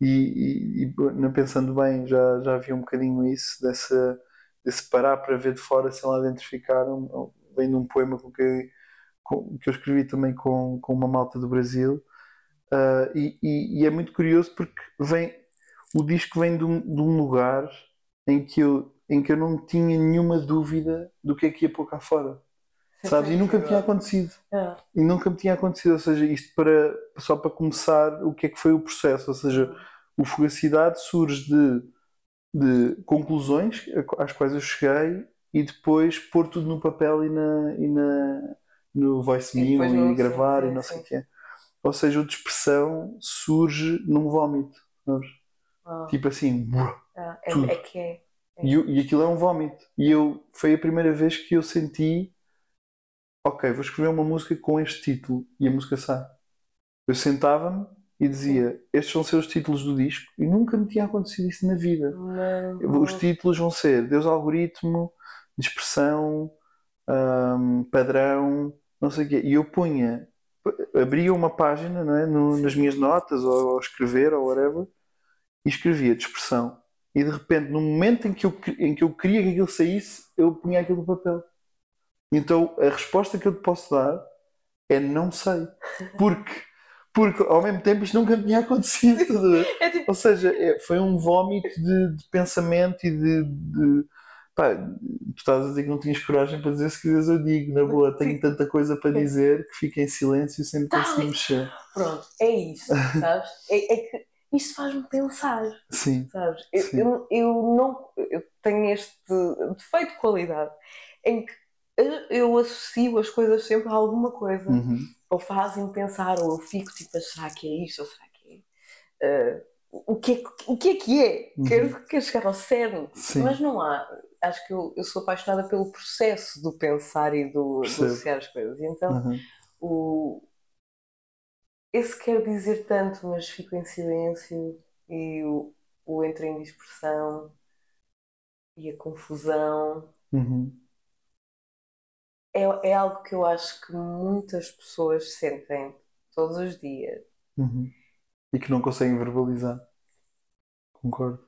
[SPEAKER 2] e, e- e, pensando bem, já, já havia um bocadinho isso, dessa, desse parar para ver de fora sem lá dentro ficar, um- vem de um poema com que, com- que eu escrevi também com, com uma malta do Brasil. Ah, e, e- e é muito curioso porque vem, o disco vem de um, de um lugar em que, eu, em que eu não tinha nenhuma dúvida do que é que ia pôr cá fora. sabes? E nunca me tinha acontecido.
[SPEAKER 1] É.
[SPEAKER 2] E nunca me tinha acontecido, ou seja, isto para, só para começar, o que é que foi o processo, ou seja, o Fugacidade surge de, de conclusões às quais eu cheguei e depois pôr tudo no papel e, na, e na, no voice
[SPEAKER 1] E
[SPEAKER 2] memo
[SPEAKER 1] depois
[SPEAKER 2] e,
[SPEAKER 1] no-
[SPEAKER 2] gravar
[SPEAKER 1] sim,
[SPEAKER 2] e não
[SPEAKER 1] sim.
[SPEAKER 2] sei o quê. Ou seja, o de expressão surge num vómito, sabes?
[SPEAKER 1] Ah,
[SPEAKER 2] Tipo assim,
[SPEAKER 1] ah, é,
[SPEAKER 2] tudo.
[SPEAKER 1] é que é.
[SPEAKER 2] e, eu- e aquilo é um vómito. E eu, foi a primeira vez que eu senti, ok, vou escrever uma música com este título e a música sai. Eu sentava-me e dizia, estes vão ser os títulos do disco e nunca me tinha acontecido isso na vida.
[SPEAKER 1] Mas,
[SPEAKER 2] Os títulos vão ser Deus Algoritmo, Dispersão, hum, Padrão, não sei o quê. E eu punha, abria uma página não é, no- nas minhas notas ou, ou escrever ou whatever e escrevia Dispersão. E de repente, no momento em que eu, em que eu queria que aquilo saísse, eu punha aquilo no papel. Então a resposta que eu te posso dar é não sei. <laughs> Porque, porque ao mesmo tempo isto nunca tinha acontecido.
[SPEAKER 1] É tipo,
[SPEAKER 2] Ou seja, é- foi um vómito de, de pensamento e de, de- pá, tu estás a dizer que não tinhas coragem para dizer se quiseres eu digo, na boa, tenho tanta coisa para dizer que fica em silêncio sem me
[SPEAKER 1] Tá
[SPEAKER 2] conseguir
[SPEAKER 1] ali.
[SPEAKER 2] mexer.
[SPEAKER 1] pronto, é isso, sabes? É, é que isto faz-me pensar,
[SPEAKER 2] Sim,
[SPEAKER 1] sabes? Eu,
[SPEAKER 2] Sim.
[SPEAKER 1] eu, eu não eu tenho este defeito de qualidade em que eu, eu associo as coisas sempre a alguma coisa.
[SPEAKER 2] uhum,
[SPEAKER 1] Ou fazem pensar, ou eu fico tipo, será que é isto, ou será que é? eh, o, que é que- o que é que é?
[SPEAKER 2] Uhum.
[SPEAKER 1] Quero, quero chegar ao cerne.
[SPEAKER 2] sim,
[SPEAKER 1] Mas não há. Acho que eu, eu sou apaixonada pelo processo do pensar e do, do associar as coisas. Então,
[SPEAKER 2] uhum,
[SPEAKER 1] o, esse quer dizer tanto, mas fico em silêncio e o, o entra em dispersão e a confusão
[SPEAKER 2] uhum,
[SPEAKER 1] é, é algo que eu acho que muitas pessoas sentem todos os dias.
[SPEAKER 2] uhum. E que não conseguem verbalizar. Concordo.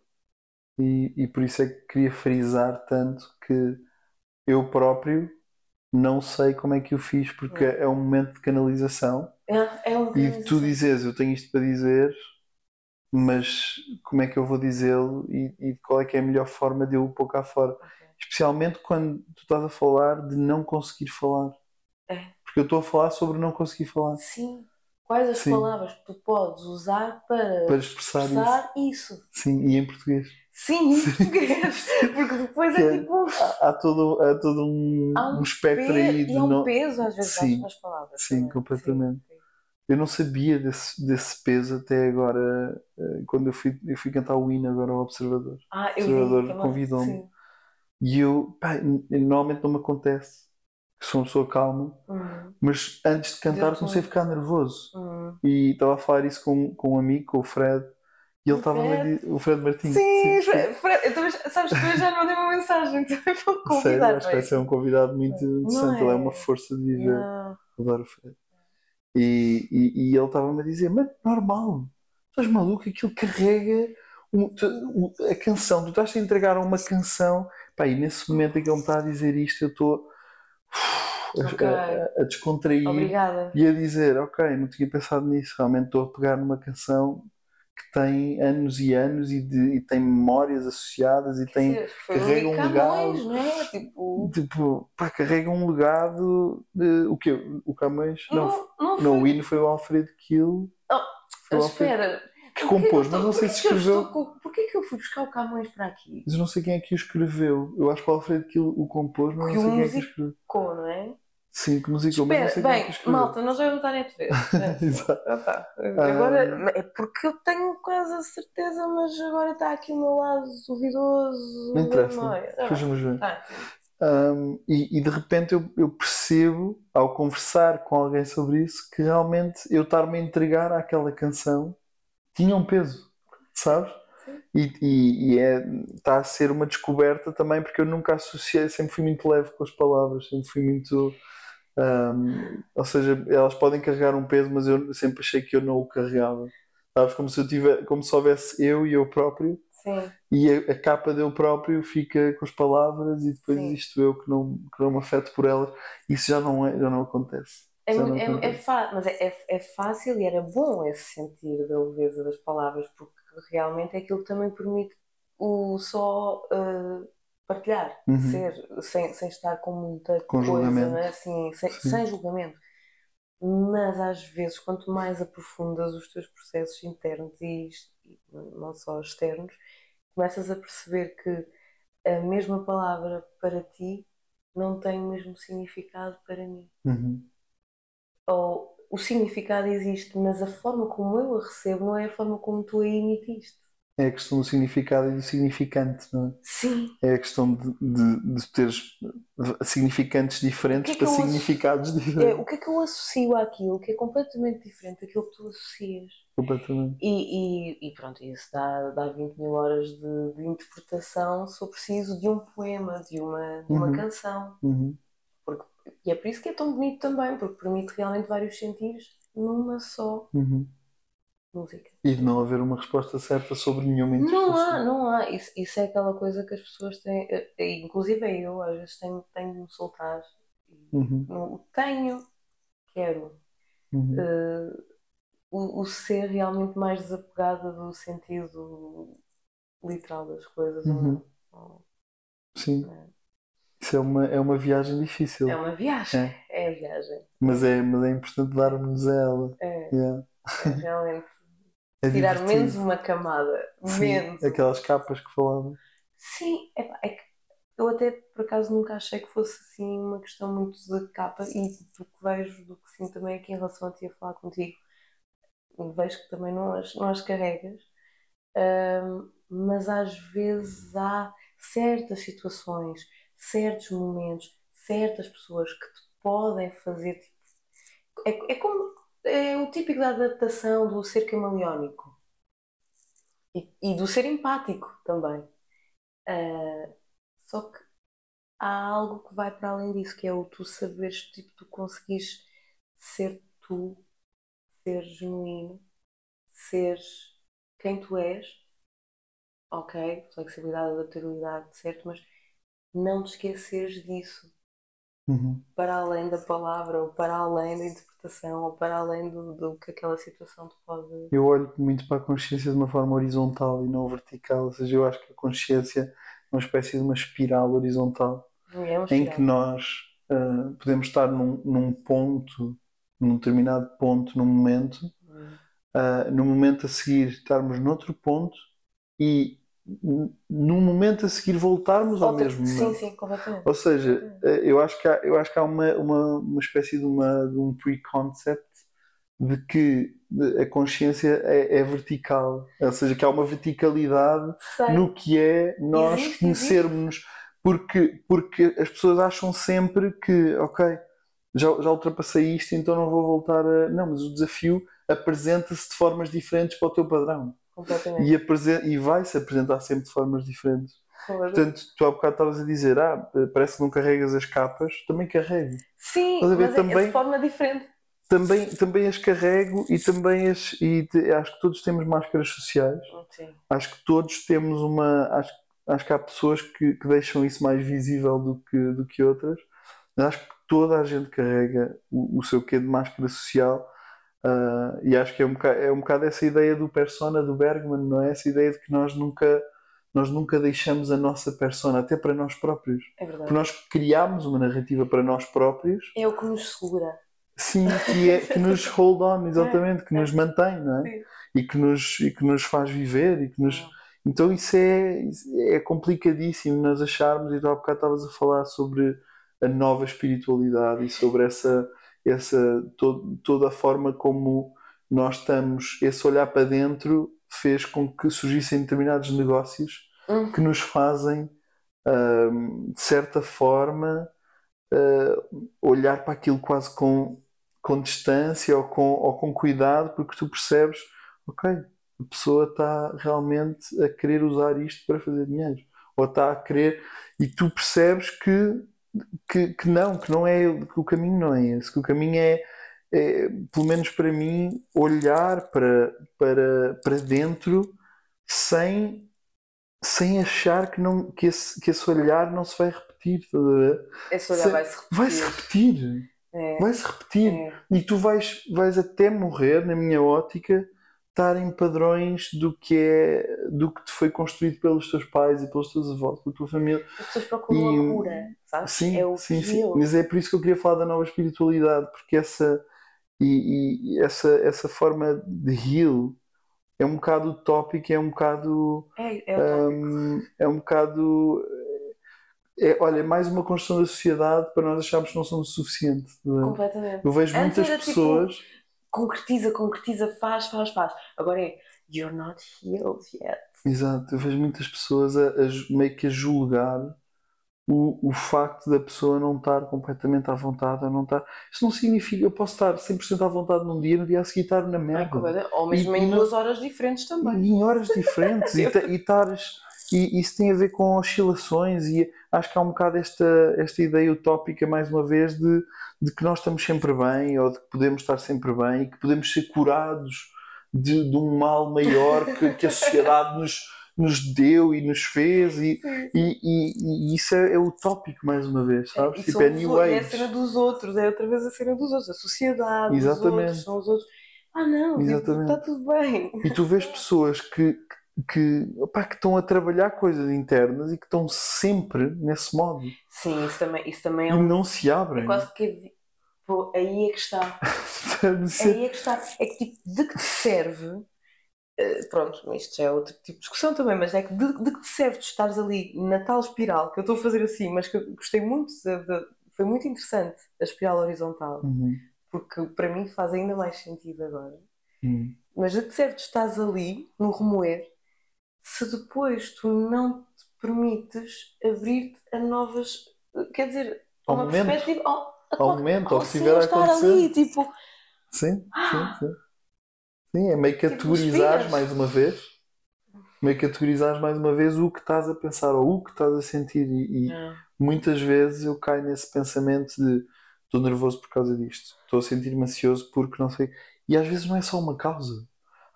[SPEAKER 2] E, e por isso é que queria frisar tanto que eu próprio não sei como é que eu fiz, porque é um momento de canalização.
[SPEAKER 1] É, é um
[SPEAKER 2] E de tu dizes, eu tenho isto para dizer, mas como é que eu vou dizê-lo e, e qual é que é a melhor forma de eu o pôr cá fora? Especialmente quando tu estás a falar de não conseguir falar.
[SPEAKER 1] É.
[SPEAKER 2] Porque eu estou a falar sobre não conseguir falar.
[SPEAKER 1] Sim. Quais as
[SPEAKER 2] Sim.
[SPEAKER 1] palavras que tu podes usar para,
[SPEAKER 2] Para expressar isso.
[SPEAKER 1] expressar isso?
[SPEAKER 2] Sim, e em português.
[SPEAKER 1] Sim, em português. <laughs> Porque depois
[SPEAKER 2] Que
[SPEAKER 1] é
[SPEAKER 2] é-
[SPEAKER 1] tipo.
[SPEAKER 2] Há, há todo, há todo um,
[SPEAKER 1] Há um
[SPEAKER 2] um espectro
[SPEAKER 1] pe-
[SPEAKER 2] aí de
[SPEAKER 1] e há um peso às vezes
[SPEAKER 2] Sim.
[SPEAKER 1] nas palavras.
[SPEAKER 2] Sim,
[SPEAKER 1] também.
[SPEAKER 2] completamente.
[SPEAKER 1] Sim.
[SPEAKER 2] Eu não sabia desse, desse peso até agora, eh, quando eu fui, eu fui cantar o hino agora ao Observador.
[SPEAKER 1] Ah, eu
[SPEAKER 2] Observador
[SPEAKER 1] também.
[SPEAKER 2] convidou-me. E eu, pá, normalmente não me acontece, sou uma pessoa calma,
[SPEAKER 1] Hum,
[SPEAKER 2] mas antes de cantar
[SPEAKER 1] Deu-te
[SPEAKER 2] comecei a ficar nervoso.
[SPEAKER 1] hum.
[SPEAKER 2] E estava a falar isso com, com um amigo, com o Fred, e ele estava a
[SPEAKER 1] Fred?
[SPEAKER 2] dizer, o Fred Martins.
[SPEAKER 1] Sim, Fred, Fred, eu também, sabes que eu já não mandei uma mensagem, <laughs> também vou
[SPEAKER 2] Sério,
[SPEAKER 1] convidar.
[SPEAKER 2] acho que vai ser um convidado muito interessante. Ele é
[SPEAKER 1] é?
[SPEAKER 2] uma força de viver.
[SPEAKER 1] Não.
[SPEAKER 2] Adoro o Fred. E, e, e ele estava-me a dizer: Mas normal, estás maluco? Aquilo carrega um- tu- a canção. Tu estás a entregar uma canção. Pá, e nesse momento em que ele me está a dizer isto, eu estou a-
[SPEAKER 1] Ok.
[SPEAKER 2] a, a descontrair
[SPEAKER 1] Obrigada.
[SPEAKER 2] e a dizer: Ok, não tinha pensado nisso. Realmente estou a pegar numa canção que tem anos e anos e, de- e tem memórias associadas e tem.
[SPEAKER 1] Foi
[SPEAKER 2] carrega um
[SPEAKER 1] Camões,
[SPEAKER 2] legado.
[SPEAKER 1] não é? Tipo.
[SPEAKER 2] Tipo, pá, carrega um legado de. O quê? O Camões? Não,
[SPEAKER 1] Não, não
[SPEAKER 2] não, o
[SPEAKER 1] foi.
[SPEAKER 2] hino foi o Alfredo Kiel.
[SPEAKER 1] Oh,
[SPEAKER 2] Foi
[SPEAKER 1] Espera.
[SPEAKER 2] Que compôs, mas não sei se
[SPEAKER 1] que
[SPEAKER 2] escreveu.
[SPEAKER 1] Porquê que eu fui buscar o Camões para aqui?
[SPEAKER 2] Mas eu não sei quem é que o escreveu. Eu acho que o Alfredo Kiel o compôs, mas
[SPEAKER 1] Que
[SPEAKER 2] não sei quem é que o escreveu.
[SPEAKER 1] Não é?
[SPEAKER 2] Sim, que musicou, mas não
[SPEAKER 1] Espera,
[SPEAKER 2] sei quem é que
[SPEAKER 1] bem,
[SPEAKER 2] escreveu.
[SPEAKER 1] malta, nós já vamos estar a ver.
[SPEAKER 2] Exato.
[SPEAKER 1] Ah, tá. Agora, é porque eu tenho quase a certeza, mas agora está aqui o meu lado duvidoso.
[SPEAKER 2] Não interessa.
[SPEAKER 1] Tá
[SPEAKER 2] Depois
[SPEAKER 1] bem.
[SPEAKER 2] vamos ver.
[SPEAKER 1] Tá.
[SPEAKER 2] Um, e, e de repente eu, eu percebo, ao conversar com alguém sobre isso, que realmente eu estar-me a entregar àquela canção tinha um peso, sabes? E, e, e é, está a ser uma descoberta também, porque eu nunca associei, sempre fui muito leve com as palavras, sempre fui muito. um, ou seja, elas podem carregar um peso, mas eu sempre achei que eu não o carregava. Sabes? Como se eu tivesse, como se houvesse eu e eu próprio
[SPEAKER 1] Sim.
[SPEAKER 2] e a, a capa dele próprio fica com as palavras e depois
[SPEAKER 1] Sim.
[SPEAKER 2] isto eu que não, que não me afeto por elas. Isso já não, é, já não acontece.
[SPEAKER 1] É, é, é, fa- mas é, é, é fácil e era bom esse sentir da leveza das palavras, porque realmente é aquilo que também permite o só uh, partilhar,
[SPEAKER 2] Uhum.
[SPEAKER 1] ser, sem, sem estar com muita
[SPEAKER 2] Com
[SPEAKER 1] coisa,
[SPEAKER 2] julgamento.
[SPEAKER 1] não é? assim, sem,
[SPEAKER 2] Sim.
[SPEAKER 1] sem julgamento. Mas às vezes, quanto mais aprofundas os teus processos internos e, e não só externos, começas a perceber que a mesma palavra para ti não tem o mesmo significado para mim.
[SPEAKER 2] Uhum.
[SPEAKER 1] Ou o significado existe, mas a forma como eu a recebo não é a forma como tu a emitiste.
[SPEAKER 2] É a questão do significado e do significante, não é?
[SPEAKER 1] Sim.
[SPEAKER 2] É a questão de, de, de teres significantes diferentes
[SPEAKER 1] é
[SPEAKER 2] para significados
[SPEAKER 1] É,
[SPEAKER 2] diferentes.
[SPEAKER 1] o que é que eu associo àquilo que é completamente diferente daquilo que tu associas?
[SPEAKER 2] Completamente.
[SPEAKER 1] E, e, e pronto, isso dá, dá 20 mil horas de, de interpretação se eu preciso de um poema, de uma, de uma
[SPEAKER 2] Uhum.
[SPEAKER 1] canção.
[SPEAKER 2] Uhum.
[SPEAKER 1] E é por isso que é tão bonito também, porque permite realmente vários sentidos numa só
[SPEAKER 2] Uhum.
[SPEAKER 1] música.
[SPEAKER 2] E de não haver uma resposta certa sobre nenhuma
[SPEAKER 1] Não há,
[SPEAKER 2] interpretação.
[SPEAKER 1] não há. Isso, isso é aquela coisa que as pessoas têm, eh, eh, inclusive eu, às vezes tenho, tenho de me soltar.
[SPEAKER 2] Uhum.
[SPEAKER 1] Não, tenho, quero.
[SPEAKER 2] Uhum.
[SPEAKER 1] eh, o, o ser realmente mais desapegada do sentido literal das coisas. ou
[SPEAKER 2] Uhum.
[SPEAKER 1] não. Ou-
[SPEAKER 2] Sim.
[SPEAKER 1] É.
[SPEAKER 2] Isso é uma, é uma viagem difícil.
[SPEAKER 1] É uma viagem. É a viagem.
[SPEAKER 2] Mas é, mas é importante darmos a ela.
[SPEAKER 1] É,
[SPEAKER 2] Yeah.
[SPEAKER 1] é realmente <laughs>
[SPEAKER 2] É
[SPEAKER 1] tirar
[SPEAKER 2] divertido.
[SPEAKER 1] menos uma camada.
[SPEAKER 2] Sim,
[SPEAKER 1] Menos.
[SPEAKER 2] Aquelas capas que falava.
[SPEAKER 1] Sim, epá, é que eu até por acaso nunca achei que fosse assim uma questão muito de capa e do que vejo, do que sinto também aqui em relação a ti a falar contigo, vejo que também não as, não as carregas, Ahm, mas às vezes há certas situações, certos momentos, certas pessoas que te podem fazer é, é como é o típico da adaptação do ser camaleónico e, e do ser empático também. Ah, só que há algo que vai para além disso, que é o tu saberes, tipo, tu conseguires ser tu, ser genuíno, seres quem tu és, ok, flexibilidade, adaptabilidade, certo, mas não te esqueceres disso,
[SPEAKER 2] Uhum.
[SPEAKER 1] para além da palavra, ou para além da interpretação, ou para além do, do que aquela situação te pode.
[SPEAKER 2] Eu olho muito para a consciência de uma forma horizontal e não vertical. Ou seja, eu acho que a consciência é uma espécie de uma espiral horizontal
[SPEAKER 1] É um
[SPEAKER 2] em
[SPEAKER 1] espiral.
[SPEAKER 2] que nós ah, podemos estar num, num ponto, num determinado ponto, num momento,
[SPEAKER 1] Hum.
[SPEAKER 2] ah, no momento a seguir estarmos noutro ponto e num momento a seguir voltarmos ao
[SPEAKER 1] Outra-
[SPEAKER 2] mesmo
[SPEAKER 1] Sim,
[SPEAKER 2] momento.
[SPEAKER 1] sim, completamente.
[SPEAKER 2] Ou seja, eh, eu acho que há, eu acho que há uma, uma, uma espécie de, uma, de um pre-concept de que a consciência é, é vertical. Ou seja, que há uma verticalidade
[SPEAKER 1] Sei.
[SPEAKER 2] no que é nós
[SPEAKER 1] Existe,
[SPEAKER 2] conhecermos-nos. Porque, porque as pessoas acham sempre que, ok, já, já ultrapassei isto, então não vou voltar a. Não, mas o desafio apresenta-se de formas diferentes para o teu padrão.
[SPEAKER 1] Completamente.
[SPEAKER 2] E, apresen- e vai-se apresentar sempre de formas diferentes. Portanto, tu há bocado estavas a dizer, ah, parece que não carregas as capas, também carrego.
[SPEAKER 1] Sim,
[SPEAKER 2] Estás a ver
[SPEAKER 1] mas é- é
[SPEAKER 2] também?
[SPEAKER 1] de forma diferente.
[SPEAKER 2] Também, também as carrego e também as. E te- acho que todos temos máscaras sociais.
[SPEAKER 1] Sim.
[SPEAKER 2] Acho que todos temos uma. Acho, acho que há pessoas que, que deixam isso mais visível do que, do que outras. Mas acho que toda a gente carrega o, o seu quê de máscara social. Ah, e acho que é um, bocado, é um bocado essa ideia do persona do Bergman, não é? Essa ideia de que nós nunca, nós nunca deixamos a nossa persona, até para nós próprios.
[SPEAKER 1] É verdade.
[SPEAKER 2] Porque nós criámos uma narrativa para nós próprios,
[SPEAKER 1] É o que nos segura.
[SPEAKER 2] sim, que, é, que nos <laughs> hold on, exatamente, que
[SPEAKER 1] É.
[SPEAKER 2] nos mantém, não é?
[SPEAKER 1] Sim.
[SPEAKER 2] E que nos, e que nos faz viver e que nos. Então isso é, é complicadíssimo nós acharmos, e tu há bocado estavas a falar sobre a nova espiritualidade e sobre essa, essa to- toda a forma como nós estamos, esse olhar para dentro fez com que surgissem determinados negócios
[SPEAKER 1] Hum.
[SPEAKER 2] que nos fazem, ahm, de certa forma, ah, olhar para aquilo quase com, com distância ou com, ou com cuidado, porque tu percebes, ok, a pessoa está realmente a querer usar isto para fazer dinheiro, ou está a querer, e tu percebes que, que, que não, que não é, que o caminho não é esse, que o caminho é, é, pelo menos para mim, olhar para, para, para dentro sem sem achar que, não, que, esse, que esse olhar não se vai repetir?
[SPEAKER 1] Esse olhar
[SPEAKER 2] Se-
[SPEAKER 1] vai-se repetir.
[SPEAKER 2] Vai-se repetir,
[SPEAKER 1] É,
[SPEAKER 2] vai-se repetir.
[SPEAKER 1] é.
[SPEAKER 2] E tu vais, vais até morrer, na minha ótica, estar em padrões do que é do que te foi construído pelos teus pais e pelos teus avós, pela tua família.
[SPEAKER 1] As pessoas procuram
[SPEAKER 2] E-
[SPEAKER 1] a cura, sabes?
[SPEAKER 2] Sim,
[SPEAKER 1] é o
[SPEAKER 2] sim, sim. Mas é por isso que eu queria falar da nova espiritualidade, porque essa e, e essa essa forma de heal é um bocado utópica, é um bocado
[SPEAKER 1] É, é.
[SPEAKER 2] Hum, é um bocado. É, olha, é mais uma construção da sociedade para nós acharmos que não somos o suficiente. é?
[SPEAKER 1] completamente.
[SPEAKER 2] Eu vejo muitas
[SPEAKER 1] tipo-
[SPEAKER 2] pessoas.
[SPEAKER 1] Concretiza, concretiza, faz, faz, faz. Agora é, you're not healed yet.
[SPEAKER 2] Exato, eu vejo muitas pessoas a, a meio que a julgar o, o facto da pessoa não estar completamente à vontade ou não estar. Isso não significa eu posso estar 100% à vontade num dia, no dia a seguir estar na merda.
[SPEAKER 1] Ou mesmo
[SPEAKER 2] E-
[SPEAKER 1] em duas horas diferentes também.
[SPEAKER 2] E em horas diferentes e, <laughs> e estares e isso tem a ver com oscilações e acho que há um bocado esta, esta ideia utópica mais uma vez de, de que nós estamos sempre bem ou de que podemos estar sempre bem e que podemos ser curados de, de um mal maior que, que a sociedade nos, nos deu e nos fez e, e, e- e isso é, é utópico mais uma vez, sabes?
[SPEAKER 1] E
[SPEAKER 2] Tipo, é
[SPEAKER 1] os
[SPEAKER 2] New
[SPEAKER 1] outros, é a cena dos outros, é outra vez a cena dos outros, a sociedade, os
[SPEAKER 2] Exatamente.
[SPEAKER 1] outros, são os outros. Ah não, tipo,
[SPEAKER 2] Exatamente.
[SPEAKER 1] está tudo bem.
[SPEAKER 2] E tu vês pessoas que, que, opá, que estão a trabalhar coisas internas e que estão sempre nesse modo
[SPEAKER 1] Sim, isso também, isso também
[SPEAKER 2] e
[SPEAKER 1] é um.
[SPEAKER 2] não se abrem.
[SPEAKER 1] É quase que. Pô, aí é que está. <laughs> Aí é que está. É que tipo, de que te serve. eh, Pronto, isto já é outro tipo de discussão também, mas é que de, de que te serve tu estares ali na tal espiral que eu estou a fazer assim, mas que eu gostei muito, de- de- foi muito interessante a espiral horizontal,
[SPEAKER 2] Uhum,
[SPEAKER 1] porque para mim faz ainda mais sentido agora.
[SPEAKER 2] uhum.
[SPEAKER 1] Mas de que serve tu estás ali no remoer se depois tu não te permites abrir-te a novas. Quer dizer, a
[SPEAKER 2] Ao
[SPEAKER 1] uma
[SPEAKER 2] momento.
[SPEAKER 1] perspectiva. Ao, a
[SPEAKER 2] Ao momento, ao que
[SPEAKER 1] sim,
[SPEAKER 2] estiver a acontecer.
[SPEAKER 1] ali, tipo.
[SPEAKER 2] Sim, sim,
[SPEAKER 1] Ah!
[SPEAKER 2] sim. Sim, é meio
[SPEAKER 1] Tipo,
[SPEAKER 2] categorizares
[SPEAKER 1] respiras.
[SPEAKER 2] mais uma vez. Meio categorizares mais uma vez o que estás a pensar ou o que estás a sentir. E, e muitas vezes eu caio nesse pensamento de estou nervoso por causa disto, estou a sentir-me ansioso porque não sei. E às vezes não é só uma causa.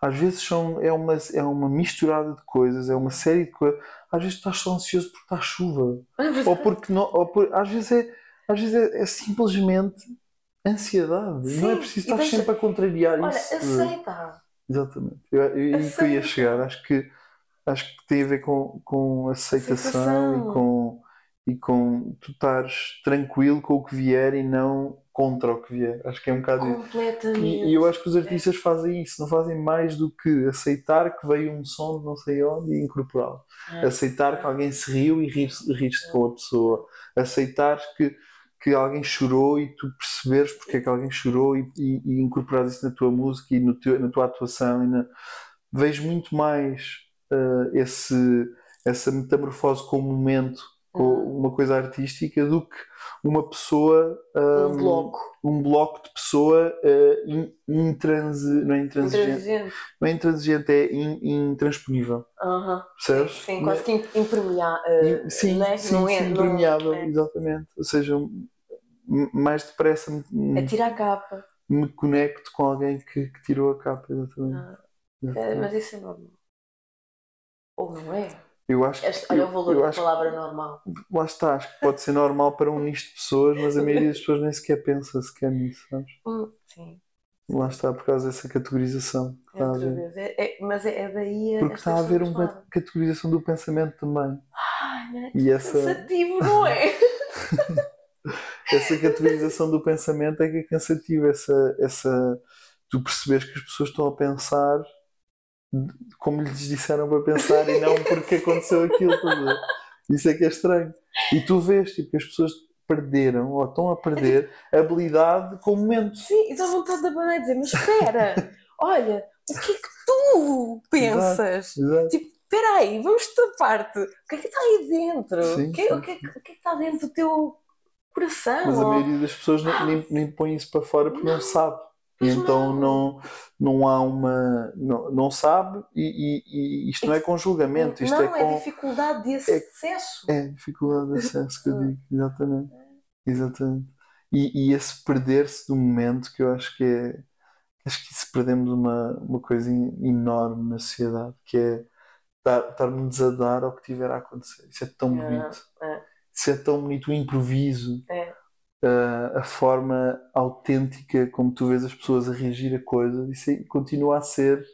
[SPEAKER 2] Às vezes são, é, uma, é uma misturada de coisas, é uma série de coisas. Às vezes estás só ansioso porque está chuva. Ou porque não, ou por- às vezes é, às vezes é, é simplesmente ansiedade. não é
[SPEAKER 1] Sim,
[SPEAKER 2] preciso estar
[SPEAKER 1] deixa-
[SPEAKER 2] sempre a contrariar
[SPEAKER 1] Olha,
[SPEAKER 2] isso.
[SPEAKER 1] aceita.
[SPEAKER 2] Exatamente. Eu, eu, eu, que eu ia chegar. Acho que, acho que tem a ver com, com aceitação,
[SPEAKER 1] Aceitação.
[SPEAKER 2] e com e com tu estares tranquilo com o que vier e não contra o que vier. Acho que é um bocado.
[SPEAKER 1] Completamente.
[SPEAKER 2] E, e eu acho que os artistas fazem isso, não fazem mais do que aceitar que veio um som de não sei onde e incorporá-lo.
[SPEAKER 1] É.
[SPEAKER 2] Aceitar que alguém se riu e rir-se rir-se com a pessoa. Aceitar que, que alguém chorou e tu perceberes porque é que alguém chorou e, e, e incorporares isso na tua música e no teu, na tua atuação. E na... Vejo muito mais eh, esse, essa metamorfose com o momento. Uma coisa artística, do que uma pessoa.
[SPEAKER 1] Um
[SPEAKER 2] hum,
[SPEAKER 1] bloco.
[SPEAKER 2] um bloco de pessoa eh, in- intransi- não é intransigente,
[SPEAKER 1] Intransigente.
[SPEAKER 2] não é intransigente, é in- intransponível,
[SPEAKER 1] Aham.
[SPEAKER 2] percebes?
[SPEAKER 1] Sim, quase que impermeável.
[SPEAKER 2] E- sim,
[SPEAKER 1] né?
[SPEAKER 2] sim,
[SPEAKER 1] Não é-
[SPEAKER 2] sim, impermeável,
[SPEAKER 1] é.
[SPEAKER 2] exatamente. Ou seja, mais depressa me,
[SPEAKER 1] É tirar a capa.
[SPEAKER 2] me conecto com alguém que, que tirou a capa, exatamente.
[SPEAKER 1] Ah, É,
[SPEAKER 2] Exatamente.
[SPEAKER 1] mas isso é normal. Ou não é?
[SPEAKER 2] Eu acho
[SPEAKER 1] Este, olha o valor
[SPEAKER 2] eu
[SPEAKER 1] da
[SPEAKER 2] acho
[SPEAKER 1] palavra normal.
[SPEAKER 2] lá está, acho que pode ser normal para um nicho de pessoas, mas a maioria das <laughs> pessoas nem sequer pensa sequer nisso, sabes?
[SPEAKER 1] Hum, sim.
[SPEAKER 2] Lá está, por causa dessa categorização que está a
[SPEAKER 1] vez. É, é- mas é, é daí a.
[SPEAKER 2] Porque está a haver uma categorização do pensamento também.
[SPEAKER 1] Ai, não é
[SPEAKER 2] E essa,
[SPEAKER 1] cansativo, não é? <laughs>
[SPEAKER 2] essa categorização do pensamento é que é cansativo. Essa, essa, tu percebes que as pessoas estão a pensar como lhes disseram para pensar e não porque aconteceu aquilo. ver? Isso é que é estranho. E tu vês tipo, que as pessoas perderam ou estão a perder habilidade com o momento.
[SPEAKER 1] Sim, e dá vontade de abanar e dizer: Mas espera, olha, o que é que tu pensas?
[SPEAKER 2] Exato.
[SPEAKER 1] Tipo, espera aí, vamos esta parte. O que é que está aí dentro?
[SPEAKER 2] Sim,
[SPEAKER 1] o, que, é- o
[SPEAKER 2] sim,
[SPEAKER 1] que é o que é que está dentro do teu coração?
[SPEAKER 2] Mas a maioria das pessoas nem, nem, nem põe isso para fora porque não, sabe. E
[SPEAKER 1] Pois
[SPEAKER 2] então
[SPEAKER 1] não.
[SPEAKER 2] não, não há uma. Não, não sabe e, e- e isto não é com julgamento, isto
[SPEAKER 1] não,
[SPEAKER 2] é com.
[SPEAKER 1] dificuldade de
[SPEAKER 2] é-
[SPEAKER 1] acesso.
[SPEAKER 2] É, dificuldade de acesso que eu digo, exatamente. Exatamente. E, e esse perder-se do momento que eu acho que é. Acho que se perdemos uma, uma coisa enorme na sociedade, que é estar-nos a dar ao que tiver a acontecer. Isso é tão
[SPEAKER 1] É,
[SPEAKER 2] bonito.
[SPEAKER 1] é.
[SPEAKER 2] Isso é tão bonito, o improviso,
[SPEAKER 1] É.
[SPEAKER 2] a, a forma autêntica como tu vês as pessoas a reagir a coisas, isso continua a ser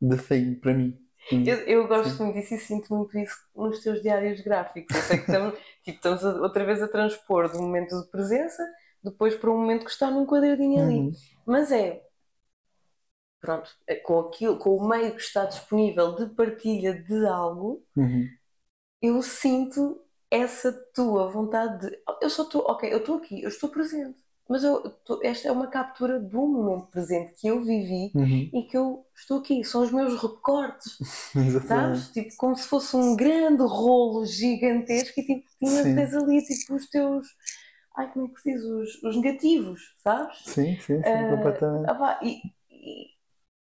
[SPEAKER 2] the thing para mim.
[SPEAKER 1] Eu, eu gosto muito disso e sinto muito isso nos teus diários gráficos. Eu sei que estamos, <laughs> tipo, estamos a- outra vez a transpor do momento de presença depois para um momento que está num quadradinho ali.
[SPEAKER 2] Uhum.
[SPEAKER 1] Mas é, pronto, é com aquilo, com o meio que está disponível de partilha de algo,
[SPEAKER 2] Uhum.
[SPEAKER 1] eu sinto essa tua vontade de. Eu só estou, ok, eu estou aqui, eu estou presente. Mas eu, tô- esta é uma captura do momento presente que eu vivi
[SPEAKER 2] Uhum.
[SPEAKER 1] e que eu estou aqui. São os meus recortes, <laughs> sabes? Tipo, como se fosse um grande rolo gigantesco e tipo, tinhas ali tipo, os teus. Ai, como é que se diz? Os, os negativos, sabes?
[SPEAKER 2] Sim, sim, sim,
[SPEAKER 1] Ah,
[SPEAKER 2] completamente.
[SPEAKER 1] Ah, pá, e, e,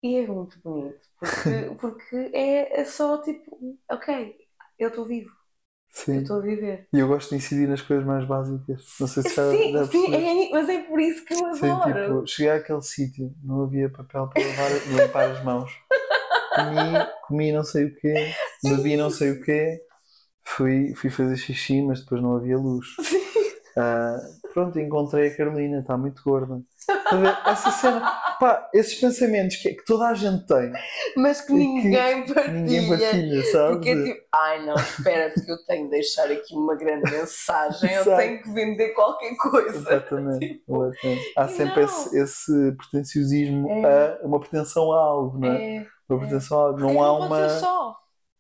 [SPEAKER 1] e é muito bonito, porque, <laughs> porque é, é só tipo, ok, eu estou vivo, eu
[SPEAKER 2] Sim.
[SPEAKER 1] estou a viver.
[SPEAKER 2] E eu gosto de incidir nas coisas mais básicas. Não sei se
[SPEAKER 1] Sim,
[SPEAKER 2] já
[SPEAKER 1] sim, é, mas é por isso que eu
[SPEAKER 2] Sim,
[SPEAKER 1] adoro.
[SPEAKER 2] tipo, cheguei àquele sítio, não havia papel para lavar, limpar as mãos. Comi, comi não sei o quê, bebi não sei o quê, fui, fui fazer xixi, mas depois não havia luz. Ah, pronto, encontrei a Carolina, está muito gorda. Essa cena, pá, esses pensamentos que, que toda a gente tem,
[SPEAKER 1] Mas que ninguém
[SPEAKER 2] que
[SPEAKER 1] partilha.
[SPEAKER 2] ninguém partilha, sabes?
[SPEAKER 1] Porque é tipo, ai não, espera, porque eu tenho de deixar aqui uma grande mensagem, eu tenho que vender qualquer coisa.
[SPEAKER 2] Completamente, <laughs>
[SPEAKER 1] Tipo.
[SPEAKER 2] Há sempre
[SPEAKER 1] não.
[SPEAKER 2] esse, esse pretenciosismo
[SPEAKER 1] É.
[SPEAKER 2] a uma pretensão a algo, não é?
[SPEAKER 1] É,
[SPEAKER 2] Uma pretensão a algo. Não há
[SPEAKER 1] não pode
[SPEAKER 2] uma.
[SPEAKER 1] só,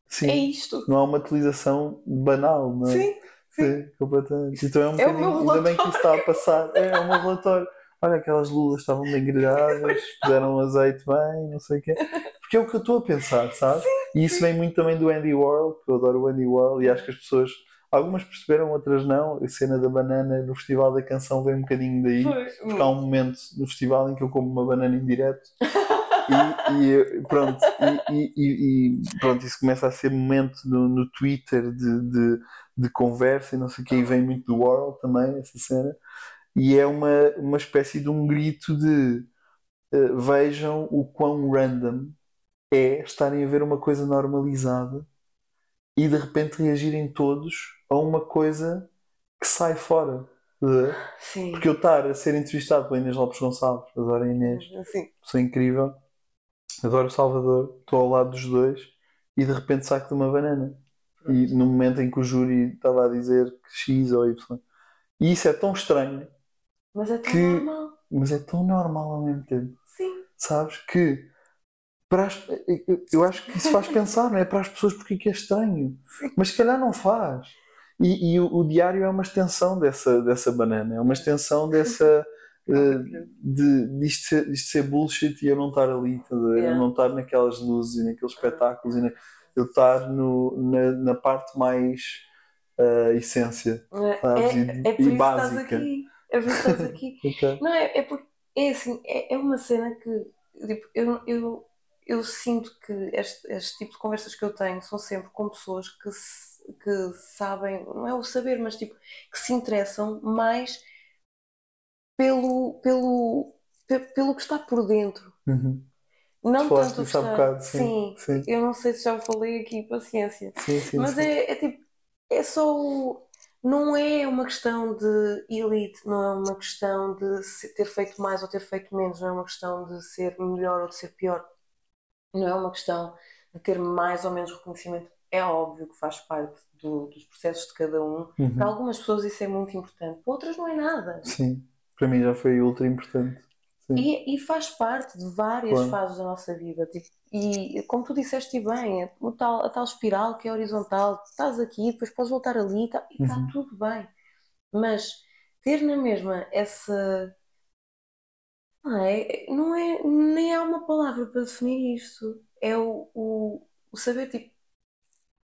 [SPEAKER 2] Sim,
[SPEAKER 1] é isto.
[SPEAKER 2] não há uma utilização banal, não é?
[SPEAKER 1] Sim,
[SPEAKER 2] Sim, completamente. Então é um
[SPEAKER 1] É
[SPEAKER 2] bocadinho. Ainda bem que isso está a passar. É, é meu relatório. Olha, aquelas lulas estavam bem grelhadas, <laughs> puseram azeite bem, não sei o quê. Porque é o que eu estou a pensar, sabe? E isso vem muito também do Andy Warhol, que eu adoro o Andy Warhol, e acho que as pessoas. Algumas perceberam, outras não. A cena da banana no Festival da Canção vem um bocadinho daí.
[SPEAKER 1] foi.
[SPEAKER 2] Porque há um momento no festival em que eu como uma banana em direto <laughs> e, e pronto, e, e- e- pronto, isso começa a ser momento no, no Twitter de, de, de conversa e não sei o que, e vem muito do World também, essa cena, e é uma, uma espécie de um grito de eh, vejam o quão random é estarem a ver uma coisa normalizada e de repente reagirem todos a uma coisa que sai fora.
[SPEAKER 1] Sim.
[SPEAKER 2] Porque eu estar a ser entrevistado pela Inês Lopes Gonçalves, adoro a Inês,
[SPEAKER 1] Sim.
[SPEAKER 2] pessoa incrível, adoro o Salvador, estou ao lado dos dois e de repente saco de uma banana. E no momento em que o júri estava a dizer que X ou Y. E isso é tão estranho,
[SPEAKER 1] Mas é tão
[SPEAKER 2] Que-
[SPEAKER 1] normal.
[SPEAKER 2] mas é tão normal ao mesmo tempo.
[SPEAKER 1] Sim.
[SPEAKER 2] Sabes? Que para as- eu- acho que isso faz <laughs> pensar, não é? Para as pessoas porque é que é estranho.
[SPEAKER 1] Sim.
[SPEAKER 2] Mas se calhar não faz. E, e o, o diário é uma extensão dessa, dessa banana, é uma extensão dessa. <laughs> eh, de, disto, ser, disto ser bullshit e eu não estar ali, ver?
[SPEAKER 1] Yeah.
[SPEAKER 2] eu não estar naquelas luzes e naqueles espetáculos, e na- eu estar no, na, na parte mais eh, essência sabes?
[SPEAKER 1] É,
[SPEAKER 2] E-
[SPEAKER 1] é, é por
[SPEAKER 2] e
[SPEAKER 1] isso que estás
[SPEAKER 2] básica.
[SPEAKER 1] aqui. É isso que estás <laughs> aqui.
[SPEAKER 2] Ok.
[SPEAKER 1] Não, é, é porque é assim, é, é uma cena que tipo, eu, eu, eu sinto que este, este tipo de conversas que eu tenho são sempre com pessoas que, se- que sabem, não é o saber, mas tipo, que se interessam mais pelo, pelo, pe- pelo que está por dentro.
[SPEAKER 2] Uhum.
[SPEAKER 1] Não tanto está.
[SPEAKER 2] bocado, sim, sim.
[SPEAKER 1] eu não sei se já falei aqui, paciência.
[SPEAKER 2] Sim, sim,
[SPEAKER 1] Mas
[SPEAKER 2] sim.
[SPEAKER 1] é, é tipo, é só. o- Não é uma questão de elite, não é uma questão de ter feito mais ou ter feito menos, não é uma questão de ser melhor ou de ser pior. Não é uma questão de ter mais ou menos reconhecimento. É óbvio que faz parte do- dos processos de cada um.
[SPEAKER 2] Uhum.
[SPEAKER 1] Para algumas pessoas isso é muito importante, para outras não é nada.
[SPEAKER 2] Sim, para mim já foi ultra importante.
[SPEAKER 1] E, e faz parte de várias
[SPEAKER 2] Claro.
[SPEAKER 1] fases da nossa vida. tipo, e como tu disseste bem, é o tal, a tal espiral que é horizontal, estás aqui, depois podes voltar ali e está
[SPEAKER 2] Uhum.
[SPEAKER 1] tudo bem. Mas ter na mesma essa. Não é, não é, nem há uma palavra para definir isto. É o, o, o saber, tipo,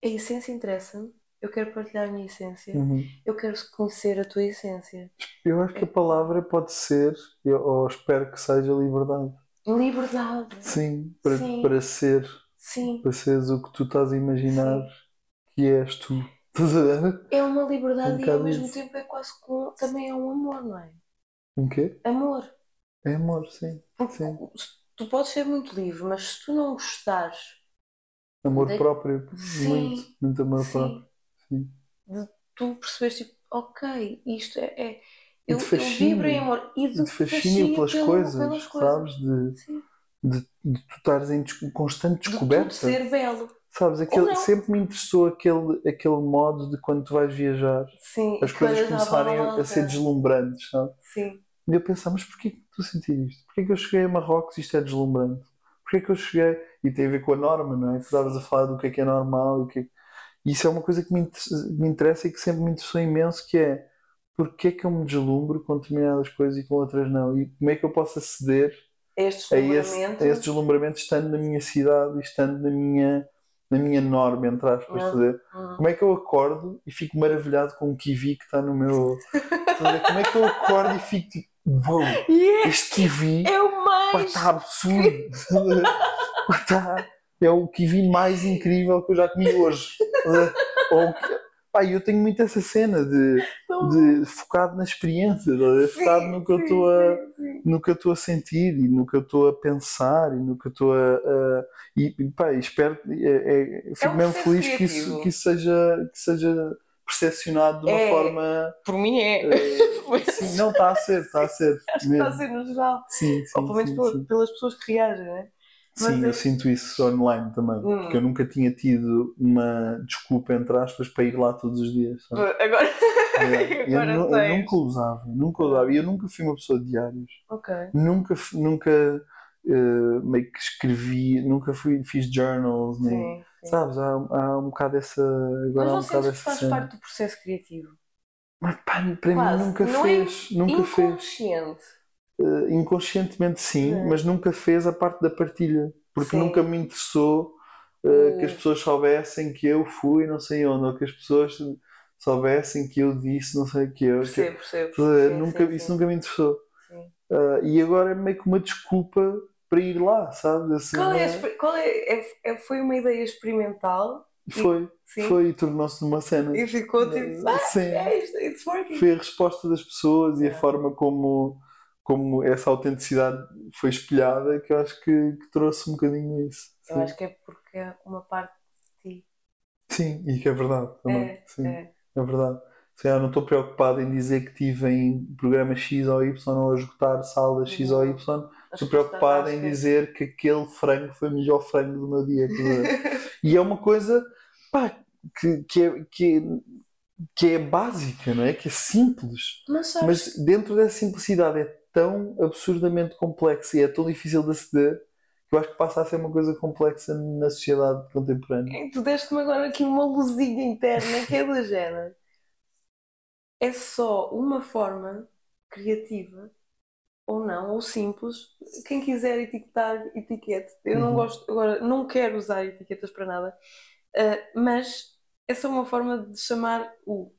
[SPEAKER 1] a essência interessa-me, eu quero partilhar a minha essência,
[SPEAKER 2] Uhum.
[SPEAKER 1] eu quero conhecer a tua essência.
[SPEAKER 2] Eu acho que a palavra pode ser, eu, ou espero que seja liberdade.
[SPEAKER 1] Liberdade,
[SPEAKER 2] Sim, para,
[SPEAKER 1] Sim.
[SPEAKER 2] para ser,
[SPEAKER 1] sim.
[SPEAKER 2] para seres o que tu estás a imaginar que és tu. Estás a ver?
[SPEAKER 1] É uma liberdade
[SPEAKER 2] Um
[SPEAKER 1] e ao mesmo
[SPEAKER 2] isso.
[SPEAKER 1] tempo é quase com, também é um amor, não é?
[SPEAKER 2] Um quê?
[SPEAKER 1] Amor.
[SPEAKER 2] É amor, sim.
[SPEAKER 1] Porque
[SPEAKER 2] Sim.
[SPEAKER 1] tu podes ser muito livre, mas se tu não gostares,
[SPEAKER 2] Amor
[SPEAKER 1] De-
[SPEAKER 2] próprio.
[SPEAKER 1] Sim.
[SPEAKER 2] Muito, muito amor
[SPEAKER 1] sim,
[SPEAKER 2] próprio. Sim.
[SPEAKER 1] de tu percebes tipo, ok, isto é. é-
[SPEAKER 2] E
[SPEAKER 1] eu,
[SPEAKER 2] de
[SPEAKER 1] eu
[SPEAKER 2] fascínio.
[SPEAKER 1] vibro em amor e de
[SPEAKER 2] de fascínio pelas,
[SPEAKER 1] pelo-
[SPEAKER 2] coisas,
[SPEAKER 1] pelas coisas.
[SPEAKER 2] sabes? De, de, de tu estares em des- constante
[SPEAKER 1] De
[SPEAKER 2] descoberta.
[SPEAKER 1] tudo ser belo.
[SPEAKER 2] Sabes, aquele, sempre me interessou aquele, aquele modo de quando tu vais viajar,
[SPEAKER 1] Sim,
[SPEAKER 2] as coisas começarem a, a ser deslumbrantes, sabe?
[SPEAKER 1] Sim.
[SPEAKER 2] E eu pensava, mas porquê que estou a sentir isto? Porquê que eu cheguei a Marrocos e isto é deslumbrante? Porquê que eu cheguei. E tem a ver com a norma, não é? Tu estavas a falar do que é que é normal e o que é que- isso é uma coisa que me, me interessa e que sempre me interessou imenso, que é porquê é que eu me deslumbro com determinadas coisas e com outras não? E como é que eu posso aceder a esse,
[SPEAKER 1] deslumbramento.
[SPEAKER 2] a esse deslumbramento estando na minha cidade e estando na minha, na minha norma, entre aspas,
[SPEAKER 1] Não.
[SPEAKER 2] estás a ver?
[SPEAKER 1] Hum.
[SPEAKER 2] Como é que eu acordo e fico maravilhado com o kiwi que está no meu. Ver? Como é que eu acordo e fico tipo,
[SPEAKER 1] é, <laughs>
[SPEAKER 2] este kiwi
[SPEAKER 1] é o mais.
[SPEAKER 2] está absurdo. <laughs> Pá, está- é o kiwi mais incrível que eu já comi hoje. <laughs> Ou, pá, eu tenho muito essa cena de, de focado na experiência, a ver? focado no que eu estou a
[SPEAKER 1] sim, sim.
[SPEAKER 2] no que eu estou a sentir e no que eu estou a pensar e no que eu estou a, a- e, pá, espero é, é, fico
[SPEAKER 1] É um
[SPEAKER 2] mesmo feliz que isso, que isso seja que seja percepcionado de uma
[SPEAKER 1] É.
[SPEAKER 2] forma
[SPEAKER 1] Por mim é.
[SPEAKER 2] eh, <laughs> sim, não está a ser está a ser
[SPEAKER 1] Acho que está a
[SPEAKER 2] mesmo.
[SPEAKER 1] ser no geral.
[SPEAKER 2] sim, sim,
[SPEAKER 1] Ou pelo menos
[SPEAKER 2] sim,
[SPEAKER 1] pela-
[SPEAKER 2] sim.
[SPEAKER 1] pelas pessoas que reagem, né? Mas
[SPEAKER 2] Sim,
[SPEAKER 1] é-
[SPEAKER 2] eu sinto isso online também
[SPEAKER 1] Hum.
[SPEAKER 2] porque eu nunca tinha tido uma desculpa entre aspas para ir lá todos os dias sabe?
[SPEAKER 1] Agora.
[SPEAKER 2] É, eu, <laughs>
[SPEAKER 1] Agora
[SPEAKER 2] eu
[SPEAKER 1] tens.
[SPEAKER 2] nunca usava nunca usava e eu nunca fui uma pessoa de diários
[SPEAKER 1] Ok.
[SPEAKER 2] nunca, nunca eh, meio que escrevi, nunca fui, fiz journals, nem,
[SPEAKER 1] Sim, sim.
[SPEAKER 2] sabes? Há, há um bocado essa. Agora
[SPEAKER 1] Mas
[SPEAKER 2] há um bocado essa
[SPEAKER 1] faz
[SPEAKER 2] cena.
[SPEAKER 1] parte do processo criativo?
[SPEAKER 2] Mas pá, para
[SPEAKER 1] Quase.
[SPEAKER 2] mim nunca
[SPEAKER 1] Não é
[SPEAKER 2] fez, nunca fez. Eh, inconscientemente sim,
[SPEAKER 1] É.
[SPEAKER 2] mas nunca fez a parte da partilha, porque
[SPEAKER 1] Sim.
[SPEAKER 2] nunca me interessou
[SPEAKER 1] Hum.
[SPEAKER 2] que as pessoas soubessem que eu fui não sei onde, ou que as pessoas soubessem que eu disse não sei o que eu.
[SPEAKER 1] Percebo, percebo. Sim,
[SPEAKER 2] nunca,
[SPEAKER 1] sim,
[SPEAKER 2] isso nunca me interessou. Ah, e agora é meio que uma desculpa para ir lá, sabes? Assim,
[SPEAKER 1] Qual é, exper- qual é, é- é- foi uma ideia experimental
[SPEAKER 2] Foi,
[SPEAKER 1] sim,
[SPEAKER 2] foi e tornou-se numa cena.
[SPEAKER 1] e ficou tipo, ah,
[SPEAKER 2] Sim.
[SPEAKER 1] é isto, it's working.
[SPEAKER 2] Foi a resposta das pessoas e a
[SPEAKER 1] É.
[SPEAKER 2] forma como, como essa autenticidade foi espelhada que eu acho que, que trouxe um bocadinho isso.
[SPEAKER 1] Eu
[SPEAKER 2] Sim.
[SPEAKER 1] acho que é porque é uma parte de ti.
[SPEAKER 2] Sim, e que é verdade também.
[SPEAKER 1] É,
[SPEAKER 2] Sim, é,
[SPEAKER 1] é.
[SPEAKER 2] verdade. Sim, eu não estou preocupado em dizer que estive em programa X ou Y ou a esgotar sala X ou Y. Estou preocupado em dizer que aquele frango foi o melhor frango do meu dia. <laughs> E é uma coisa pá, que, que, é, que, que é básica, não é? Que é simples.
[SPEAKER 1] Mas sabes,
[SPEAKER 2] Mas dentro dessa simplicidade é tão absurdamente complexa e é tão difícil de aceder que eu acho que passa a ser uma coisa complexa na sociedade contemporânea.
[SPEAKER 1] tu deste-me agora aqui uma luzinha interna que é do género. É só uma forma criativa, ou não, ou simples. Quem quiser etiquetar, etiquete. Eu não
[SPEAKER 2] Uhum.
[SPEAKER 1] gosto, agora, não quero usar etiquetas para nada, ah, mas é só uma forma de chamar o.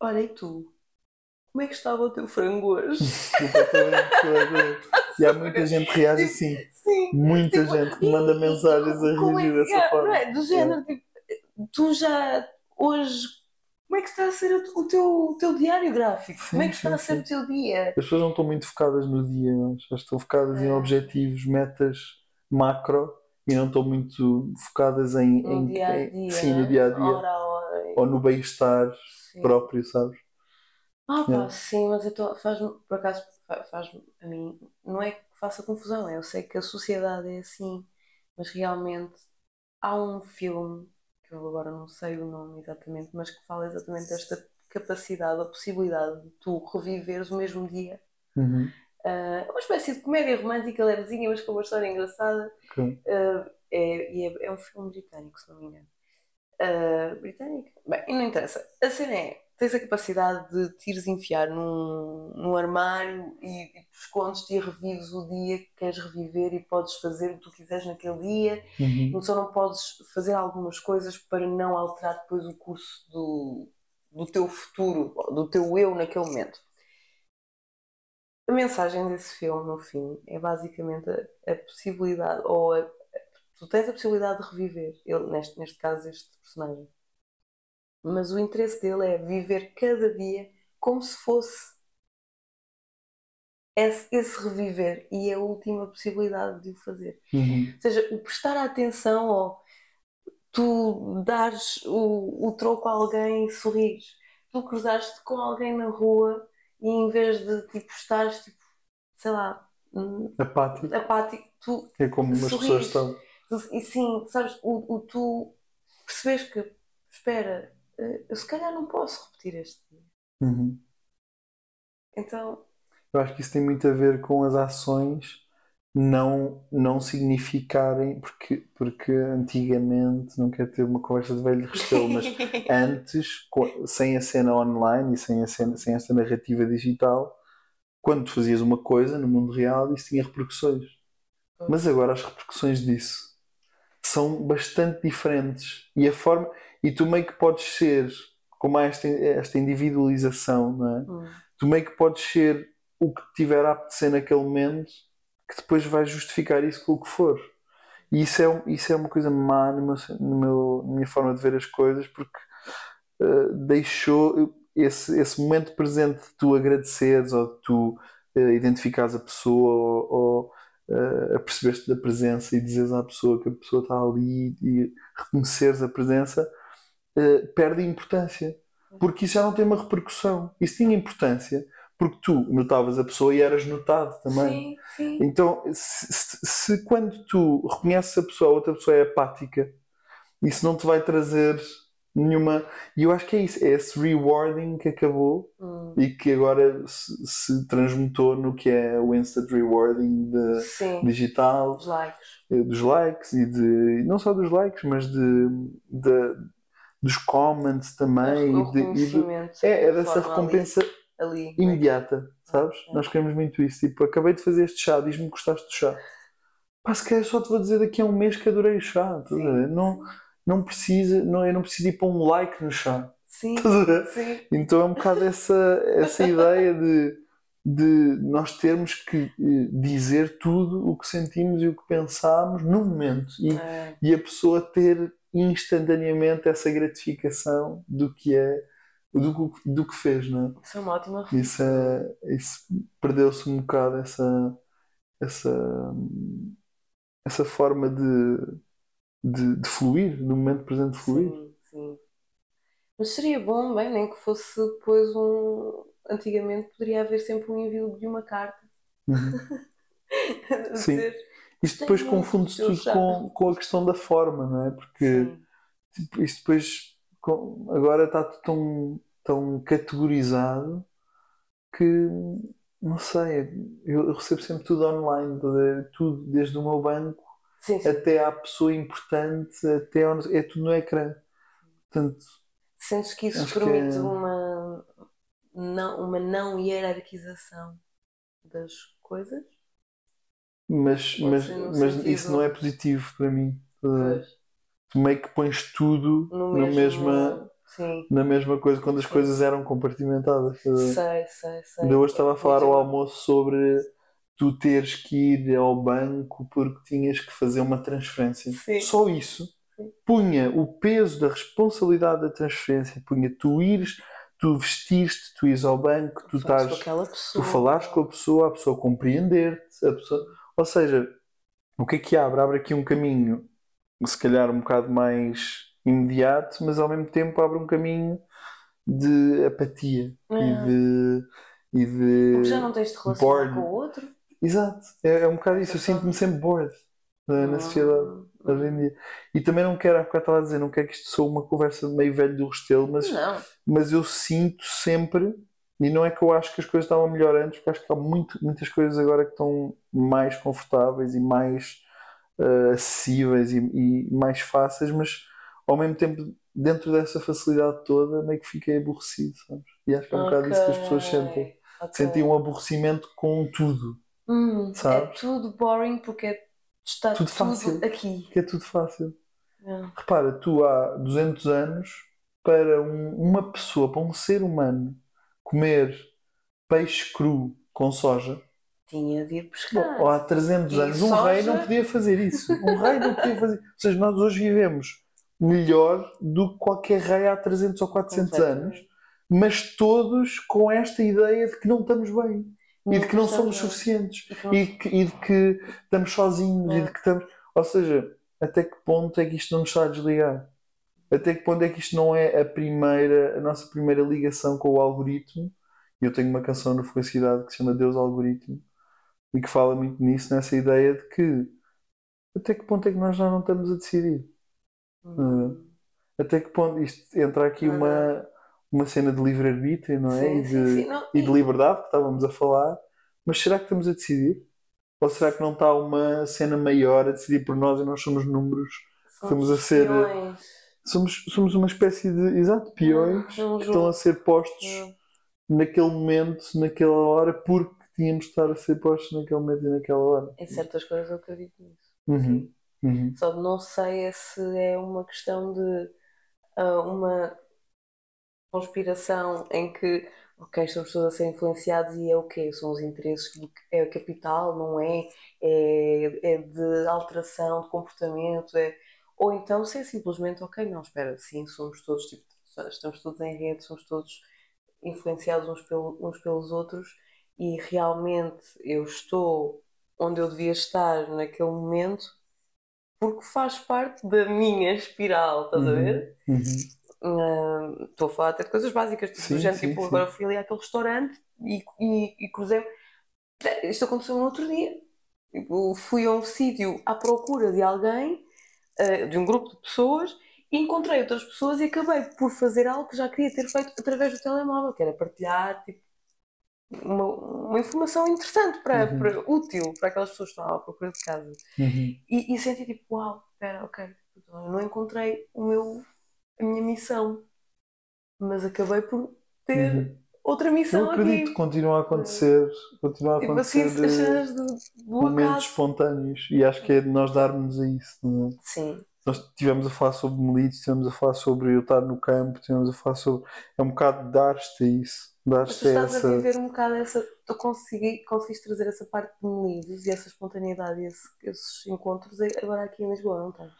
[SPEAKER 1] Olha, e tu? Como é que estava o teu frango hoje?
[SPEAKER 2] Completamente. <laughs> E há muita gente que reage assim.
[SPEAKER 1] Sim.
[SPEAKER 2] Muita
[SPEAKER 1] Tipo,
[SPEAKER 2] gente que manda mensagens a
[SPEAKER 1] é
[SPEAKER 2] reagir dessa
[SPEAKER 1] é,
[SPEAKER 2] forma.
[SPEAKER 1] não é? Do género, tipo, tu já hoje, como é que está a ser o teu, o teu diário gráfico? Como é que
[SPEAKER 2] Sim,
[SPEAKER 1] está a
[SPEAKER 2] sim,
[SPEAKER 1] ser
[SPEAKER 2] sim.
[SPEAKER 1] o teu dia?
[SPEAKER 2] As pessoas não estão muito focadas no dia, mas já estão focadas em
[SPEAKER 1] É.
[SPEAKER 2] objetivos, metas macro e não estão muito focadas em,
[SPEAKER 1] No
[SPEAKER 2] em-
[SPEAKER 1] dia a
[SPEAKER 2] em-
[SPEAKER 1] dia,
[SPEAKER 2] sim, no
[SPEAKER 1] né?
[SPEAKER 2] dia a dia
[SPEAKER 1] hora a hora.
[SPEAKER 2] ou no bem-estar
[SPEAKER 1] Sim.
[SPEAKER 2] próprio, sabes?
[SPEAKER 1] Ah, pá,
[SPEAKER 2] É.
[SPEAKER 1] sim, mas então faz-me, por acaso, fa- faz-me a mim, não é que faça confusão, é, eu sei que a sociedade é assim, mas realmente há um filme, que eu agora não sei o nome exatamente, mas que fala exatamente desta capacidade, a possibilidade de tu reviveres o mesmo dia.
[SPEAKER 2] Uhum.
[SPEAKER 1] É uma espécie de comédia romântica levezinha, mas com uma história engraçada. Ah, é, e é, é um filme britânico, se não me engano. Ah, britânico? Bem, não interessa. A cena é: tens a capacidade de te ires enfiar num, num armário e, e escondes-te e revives o dia que queres reviver e podes fazer o que tu quiseres naquele dia.
[SPEAKER 2] Uhum.
[SPEAKER 1] E só não podes fazer algumas coisas para não alterar depois o curso do, do teu futuro, do teu eu naquele momento. A mensagem desse filme, no fim, é basicamente a, a possibilidade, ou a- tu tens a possibilidade de reviver, ele, neste, neste caso, este personagem. Mas o interesse dele é viver cada dia como se fosse esse, esse reviver e é a última possibilidade de o fazer.
[SPEAKER 2] Uhum.
[SPEAKER 1] Ou seja, o prestar atenção ou tu dares o, o troco a alguém e sorrires. Tu cruzaste com alguém na rua e em vez de tipo estares tipo, sei lá, hum,
[SPEAKER 2] Apático.
[SPEAKER 1] apático, tu
[SPEAKER 2] É como as pessoas estão.
[SPEAKER 1] E sim, sabes, o, o tu percebes que, espera, eu se calhar não posso repetir este dia.
[SPEAKER 2] Uhum.
[SPEAKER 1] Então,
[SPEAKER 2] Eu acho que isso tem muito a ver com as ações não, não significarem, porque, porque antigamente, não quero ter uma conversa de velho restelo, mas <laughs> antes, sem a cena online e sem, a cena, sem esta narrativa digital, quando tu fazias uma coisa no mundo real, isso tinha repercussões. Mas agora as repercussões disso são bastante diferentes. E a forma. E tu meio que podes ser, como há esta, esta individualização, não é?
[SPEAKER 1] Hum.
[SPEAKER 2] tu meio que podes ser o que tiver a apetecer naquele momento, que depois vais justificar isso com o que for. E isso é, isso é uma coisa má no meu, no meu- na minha forma de ver as coisas, porque eh, deixou esse, esse momento presente de tu agradeceres ou de tu eh, identificares a pessoa ou, ou eh, aperceberes-te da presença e dizeres à pessoa que a pessoa está ali e reconheceres a presença, eh, perde importância. Porque isso já não tem uma repercussão. Isso tinha importância porque tu notavas a pessoa e eras notado também.
[SPEAKER 1] Sim, sim.
[SPEAKER 2] Então, se, se- se quando tu reconheces a pessoa, a outra pessoa é apática, isso não te vai trazer nenhuma. E eu acho que é isso, é esse rewarding que acabou
[SPEAKER 1] Hum.
[SPEAKER 2] e que agora se, se transmutou no que é o instant rewarding de- digital,
[SPEAKER 1] os likes.
[SPEAKER 2] eh, dos likes e de. não só dos likes, mas de, de- dos comments também e, de, e é, é
[SPEAKER 1] de
[SPEAKER 2] dessa recompensa
[SPEAKER 1] ali, ali,
[SPEAKER 2] imediata, sabes?
[SPEAKER 1] É.
[SPEAKER 2] Nós queremos muito isso. Tipo, acabei de fazer este chá, diz-me que gostaste do chá. Pá, se calhar só te vou dizer daqui a um mês que adorei o chá. Não, não precisa, não, eu não preciso ir para um like no chá.
[SPEAKER 1] Sim, sim.
[SPEAKER 2] Então é um bocado essa, essa ideia de, de nós termos que eh, dizer tudo o que sentimos e o que pensamos no momento. E,
[SPEAKER 1] É,
[SPEAKER 2] e a pessoa ter instantaneamente essa gratificação do que é, do, que- do que fez, não é?
[SPEAKER 1] isso é uma ótima
[SPEAKER 2] Isso, é, isso perdeu-se um bocado essa, essa, essa forma de, de, de fluir, no momento presente de fluir.
[SPEAKER 1] Sim, sim. Mas seria bom, bem, nem que fosse depois um. Antigamente poderia haver sempre um envio de uma carta.
[SPEAKER 2] Uhum. <laughs> Sim.
[SPEAKER 1] dizer,
[SPEAKER 2] Isto depois confunde-se tudo com, com a questão da forma, não é? Porque
[SPEAKER 1] sim,
[SPEAKER 2] tipo, isto depois agora está tudo tão, tão categorizado que não sei, eu, recebo sempre tudo online, tudo, desde o meu banco
[SPEAKER 1] sim, sim.
[SPEAKER 2] até à pessoa importante, até onde, é tudo no ecrã. Portanto,
[SPEAKER 1] Sentes que isso
[SPEAKER 2] Acho que
[SPEAKER 1] permite
[SPEAKER 2] é-
[SPEAKER 1] uma não, uma não hierarquização das coisas?
[SPEAKER 2] Mas,
[SPEAKER 1] Pode
[SPEAKER 2] mas, mas
[SPEAKER 1] sentido-
[SPEAKER 2] isso não é positivo para mim.
[SPEAKER 1] Pois,
[SPEAKER 2] Tu meio que pões tudo
[SPEAKER 1] no
[SPEAKER 2] na
[SPEAKER 1] mesmo.
[SPEAKER 2] mesma,
[SPEAKER 1] Sim,
[SPEAKER 2] na mesma coisa quando as
[SPEAKER 1] Sim.
[SPEAKER 2] coisas eram compartimentadas.
[SPEAKER 1] sei, sei, sei.
[SPEAKER 2] Ainda hoje estava a falar ao almoço sobre tu teres que ir ao banco porque tinhas que fazer uma transferência.
[SPEAKER 1] Sim.
[SPEAKER 2] Só isso punha o peso da responsabilidade da transferência, punha tu ires, tu vestires-te, tu ires ao banco, tu estás, tu falares com a pessoa, a pessoa compreender-te, a pessoa... ou seja, o que é que abre? Abre aqui um caminho, se calhar um bocado mais imediato, mas ao mesmo tempo abre um caminho de apatia
[SPEAKER 1] É.
[SPEAKER 2] e de e de
[SPEAKER 1] Porque já não tens de relacionar
[SPEAKER 2] bored.
[SPEAKER 1] com o outro.
[SPEAKER 2] Exato, é, é um bocado isso. Eu sinto-me sempre bored né, na sociedade
[SPEAKER 1] Hum,
[SPEAKER 2] hoje em dia. E também não quero, há bocado estava a dizer, não quero que isto sou uma conversa meio velho do Restelo, mas,
[SPEAKER 1] Não,
[SPEAKER 2] mas eu sinto sempre, e não é que eu acho que as coisas estavam melhor antes, porque acho que há muito, muitas coisas agora que estão mais confortáveis e mais eh, acessíveis e, e mais fáceis, mas ao mesmo tempo, dentro dessa facilidade toda, meio que fiquei aborrecido, sabes? E acho que é um bocado isso que as pessoas sentem.
[SPEAKER 1] ok.
[SPEAKER 2] Sentem um aborrecimento com tudo.
[SPEAKER 1] Hum, é
[SPEAKER 2] sabes?
[SPEAKER 1] tudo boring porque é- está
[SPEAKER 2] Tudo
[SPEAKER 1] tudo,
[SPEAKER 2] fácil.
[SPEAKER 1] aqui.
[SPEAKER 2] Que é tudo fácil.
[SPEAKER 1] É.
[SPEAKER 2] Repara, tu há 200 anos, para um- uma pessoa, para um ser humano, comer peixe cru com soja,
[SPEAKER 1] Tinha de ir pescar.
[SPEAKER 2] ou há 300
[SPEAKER 1] E
[SPEAKER 2] anos, um
[SPEAKER 1] soja?
[SPEAKER 2] rei não podia fazer isso. Um rei não podia fazer. Ou seja, nós hoje vivemos melhor do que qualquer rei há 300 ou 400 anos, mas todos com esta ideia de que não estamos bem e de que não somos suficientes.
[SPEAKER 1] E que
[SPEAKER 2] e, que- e de que estamos sozinhos e
[SPEAKER 1] É.
[SPEAKER 2] de que estamos. Ou seja, até que ponto é que isto não nos está a desligar? Até que ponto é que isto não é a primeira, a nossa primeira ligação com o algoritmo? Eu tenho uma canção no Felicidade que se chama Deus Algoritmo, e que fala muito nisso, nessa ideia de que até que ponto é que nós já não estamos a decidir?
[SPEAKER 1] Hum.
[SPEAKER 2] Até que ponto isto entra aqui uma, uma cena de livre-arbítrio, não é?
[SPEAKER 1] Sim,
[SPEAKER 2] e, de,
[SPEAKER 1] sim, sim. Não,
[SPEAKER 2] e de liberdade que estávamos a falar, mas será que estamos a decidir? Ou será que não está uma cena maior a decidir por nós e nós somos números?
[SPEAKER 1] somos
[SPEAKER 2] estamos a ser-
[SPEAKER 1] espiões.
[SPEAKER 2] Somos, somos uma espécie de, exato, peões
[SPEAKER 1] Num
[SPEAKER 2] que estão a ser postos
[SPEAKER 1] Hum.
[SPEAKER 2] naquele momento, naquela hora, porque tínhamos de estar a ser postos naquele momento e naquela hora.
[SPEAKER 1] Em certas coisas eu acredito nisso.
[SPEAKER 2] Uhum, uhum,
[SPEAKER 1] Só não sei se é uma questão de ah, uma conspiração em que, ok, estamos todos a ser influenciados e é o quê? São os interesses do que é capital, não é? É, é de alteração de comportamento, é... ou então se é simplesmente, ok, não, espera, sim, somos todos, tipo, estamos todos em rede, somos todos influenciados uns, pelo- uns pelos outros e realmente eu estou onde eu devia estar naquele momento porque faz parte da minha espiral, estás a ver?
[SPEAKER 2] uhum.
[SPEAKER 1] Hum, Estou a falar até de coisas básicas, tipo,
[SPEAKER 2] Sim,
[SPEAKER 1] género,
[SPEAKER 2] sim,
[SPEAKER 1] tipo,
[SPEAKER 2] sim.
[SPEAKER 1] agora fui ali àquele restaurante e, e, e cruzei. Isto aconteceu no outro dia. Tipo, fui a um sítio à procura de alguém, eh, de um grupo de pessoas, e encontrei outras pessoas e acabei por fazer algo que já queria ter feito através do telemóvel, que era partilhar tipo, uma, uma informação interessante, para,
[SPEAKER 2] Uhum.
[SPEAKER 1] para- útil para aquelas pessoas que estavam à procura de casa.
[SPEAKER 2] Uhum.
[SPEAKER 1] E, e senti tipo, uau, espera, ok, então eu não encontrei o meu, a minha missão, mas acabei por ter
[SPEAKER 2] Uhum.
[SPEAKER 1] Outra
[SPEAKER 2] Eu
[SPEAKER 1] missão
[SPEAKER 2] acredito,
[SPEAKER 1] aqui.
[SPEAKER 2] continua a acontecer, continua a
[SPEAKER 1] Tipo assim,
[SPEAKER 2] acontecer
[SPEAKER 1] do, do
[SPEAKER 2] momentos
[SPEAKER 1] acaso.
[SPEAKER 2] espontâneos e acho que é de nós darmos a isso. não é?
[SPEAKER 1] Sim,
[SPEAKER 2] Nós estivemos a falar sobre melites, estivemos a falar sobre eu estar no campo, estivemos a falar sobre. É um bocado de dar-te a isso, dar-te a
[SPEAKER 1] estás a
[SPEAKER 2] essa.
[SPEAKER 1] viver um bocado essa. Tu consegui, conseguiste trazer essa parte de meninos e essa espontaneidade e esse- esses encontros agora aqui em Lisboa, não estás?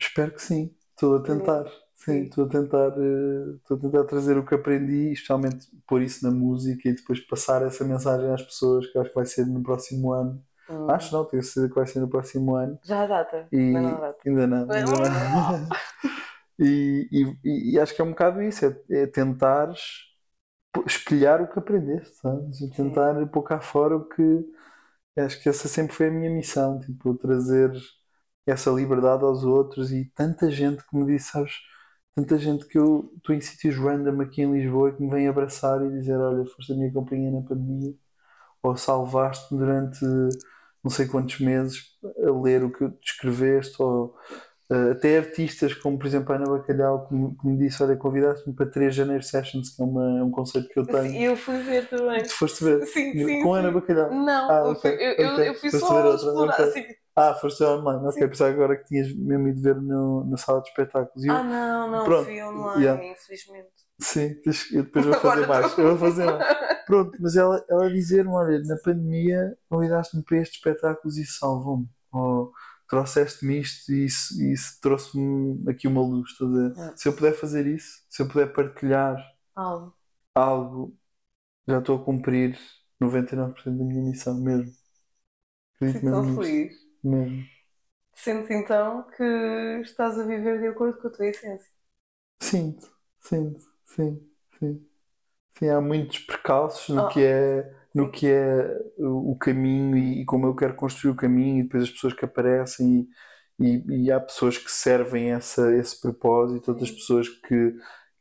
[SPEAKER 2] Espero que sim, estou a tentar. Sim,
[SPEAKER 1] Sim.
[SPEAKER 2] estou a tentar, eh, estou a tentar trazer o que aprendi, especialmente pôr isso na música e depois passar essa mensagem às pessoas, que acho que vai ser no próximo ano.
[SPEAKER 1] Hum.
[SPEAKER 2] Acho não, tenho certeza que vai ser no próximo ano.
[SPEAKER 1] Já a data?
[SPEAKER 2] E
[SPEAKER 1] Ainda não há data.
[SPEAKER 2] ainda não,
[SPEAKER 1] Não.
[SPEAKER 2] ainda não. <laughs> E, e- e acho que é um bocado isso, é, é tentares espelhar o que aprendeste, sabes? E tentar pôr cá fora o que acho que essa sempre foi a minha missão, tipo, trazer essa liberdade aos outros e tanta gente que me disse, sabes, tanta gente que eu estou em sítios random aqui em Lisboa que me vem abraçar e dizer, olha, foste a minha companhia na pandemia, ou salvaste-me durante não sei quantos meses a ler o que tu escreveste, ou eh, até artistas como, por exemplo, a Ana Bacalhau, que me, que me disse, olha, convidaste-me para 3 Janeiro Sessions, que é uma- é um conceito que eu tenho.
[SPEAKER 1] Sim, eu fui ver também.
[SPEAKER 2] Tu foste ver?
[SPEAKER 1] Sim, sim,
[SPEAKER 2] Com a. Ana Bacalhau?
[SPEAKER 1] Não,
[SPEAKER 2] Ah,
[SPEAKER 1] eu,
[SPEAKER 2] ok,
[SPEAKER 1] fui, eu, eu, eu fui
[SPEAKER 2] Foste
[SPEAKER 1] só explorar.
[SPEAKER 2] ok.
[SPEAKER 1] Assim.
[SPEAKER 2] Ah, foste online, ok.
[SPEAKER 1] Sim.
[SPEAKER 2] Pensava agora que tinhas mesmo ido ver no, na sala de espetáculos. E eu,
[SPEAKER 1] Ah, não, não,
[SPEAKER 2] Pronto,
[SPEAKER 1] fui online,
[SPEAKER 2] yeah.
[SPEAKER 1] infelizmente.
[SPEAKER 2] sim, tens- eu depois vou <laughs> fazer
[SPEAKER 1] Agora
[SPEAKER 2] mais. Eu vou fazer mais. Pronto, mas ela, ela dizer-me, olha, na pandemia convidaste-me para estes espetáculos e salvou-me. Ou trouxeste-me isto e isso, e isso trouxe-me aqui uma luz. estás a ver?
[SPEAKER 1] É.
[SPEAKER 2] Se eu puder fazer isso, se eu puder partilhar
[SPEAKER 1] Algo.
[SPEAKER 2] algo, já estou a cumprir 99% da minha missão mesmo. Acredito
[SPEAKER 1] Fico tão
[SPEAKER 2] nisto.
[SPEAKER 1] feliz.
[SPEAKER 2] Mesmo.
[SPEAKER 1] Sentes então que estás a viver de acordo com a tua essência.
[SPEAKER 2] Sinto, sinto, sim, sim. Sim, há muitos percalços no
[SPEAKER 1] Oh,
[SPEAKER 2] que é, no que é o caminho e, como eu quero construir o caminho e depois as pessoas que aparecem e, e, e há pessoas que servem essa, esse propósito, outras pessoas que,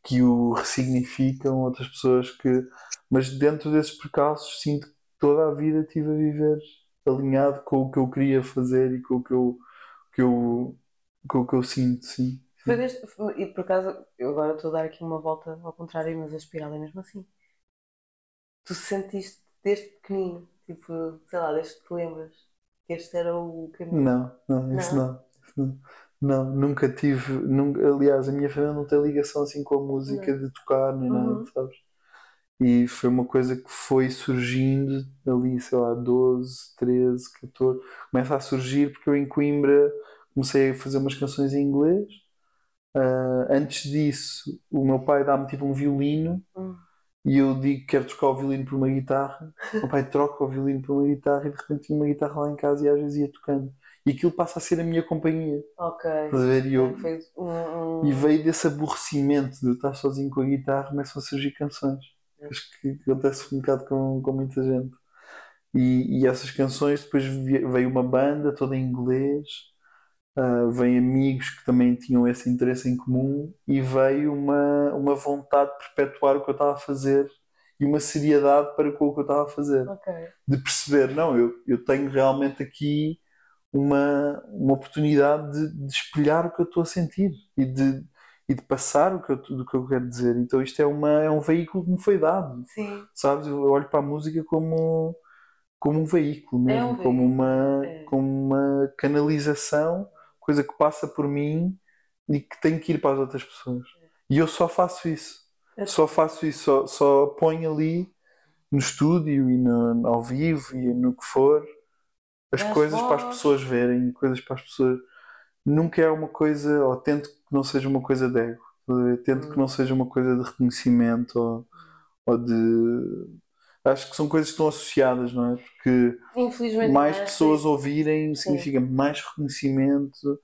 [SPEAKER 2] que o ressignificam, outras pessoas que... Mas dentro desses percalços sinto que toda a vida estive a viver alinhado com o que eu queria fazer e com o que eu, que eu, com o que eu sinto, sim.
[SPEAKER 1] Foi desde, foi- e por acaso, eu agora estou a dar aqui uma volta ao contrário, mas a espiral é mesmo assim. Tu sentiste desde pequenino, tipo, sei lá, desde que te lembras, que este era o caminho.
[SPEAKER 2] Não, não, isso
[SPEAKER 1] Não?
[SPEAKER 2] não. Não. Não, nunca tive. Nunca, aliás, a minha família não tem ligação assim com a música de tocar nem nada,
[SPEAKER 1] Uhum.
[SPEAKER 2] sabes? E foi uma coisa que foi surgindo ali, sei lá, 12, 13, 14. Começa a surgir porque eu em Coimbra comecei a fazer umas canções em inglês. Ah, antes disso, o meu pai dá-me tipo um violino
[SPEAKER 1] Hum.
[SPEAKER 2] e eu digo que quero trocar o violino por uma guitarra. O meu pai <laughs> troca o violino por uma guitarra e de repente tinha uma guitarra lá em casa e às vezes ia tocando. E aquilo passa a ser a minha companhia.
[SPEAKER 1] Ok.
[SPEAKER 2] Ver? E, eu,
[SPEAKER 1] um, um-
[SPEAKER 2] e veio desse aborrecimento de eu estar sozinho com a guitarra, começam a surgir canções. Acho que acontece um bocado com, com muita gente. E, e essas canções depois veio uma banda toda em inglês, uh, veio amigos que também tinham esse interesse em comum e veio uma, uma vontade de perpetuar o que eu estava a fazer e uma seriedade para com o que eu estava a fazer.
[SPEAKER 1] Ok.
[SPEAKER 2] De perceber, não, eu, eu tenho realmente aqui uma, uma oportunidade de, de espelhar o que eu estou a sentir e de, e de passar o que eu, do que eu quero dizer. Então isto é, uma, é um veículo que me foi dado,
[SPEAKER 1] Sim.
[SPEAKER 2] sabes? Eu olho para a música como, como um veículo mesmo,
[SPEAKER 1] É um
[SPEAKER 2] como
[SPEAKER 1] veículo,
[SPEAKER 2] uma,
[SPEAKER 1] é.
[SPEAKER 2] como uma canalização, coisa que passa por mim e que tem que ir para as outras pessoas. E eu só faço isso.
[SPEAKER 1] É.
[SPEAKER 2] Só faço isso, só, só ponho ali no estúdio e no, ao vivo e no que for as
[SPEAKER 1] As
[SPEAKER 2] coisas para as pessoas verem, coisas para as pessoas. Nunca é uma coisa, ou tento que não seja uma coisa de ego, ver? tento que não seja uma coisa de reconhecimento ou, ou de. Acho que são coisas que estão associadas, não é? Porque mais
[SPEAKER 1] é
[SPEAKER 2] pessoas
[SPEAKER 1] assim.
[SPEAKER 2] ouvirem
[SPEAKER 1] Sim.
[SPEAKER 2] significa mais reconhecimento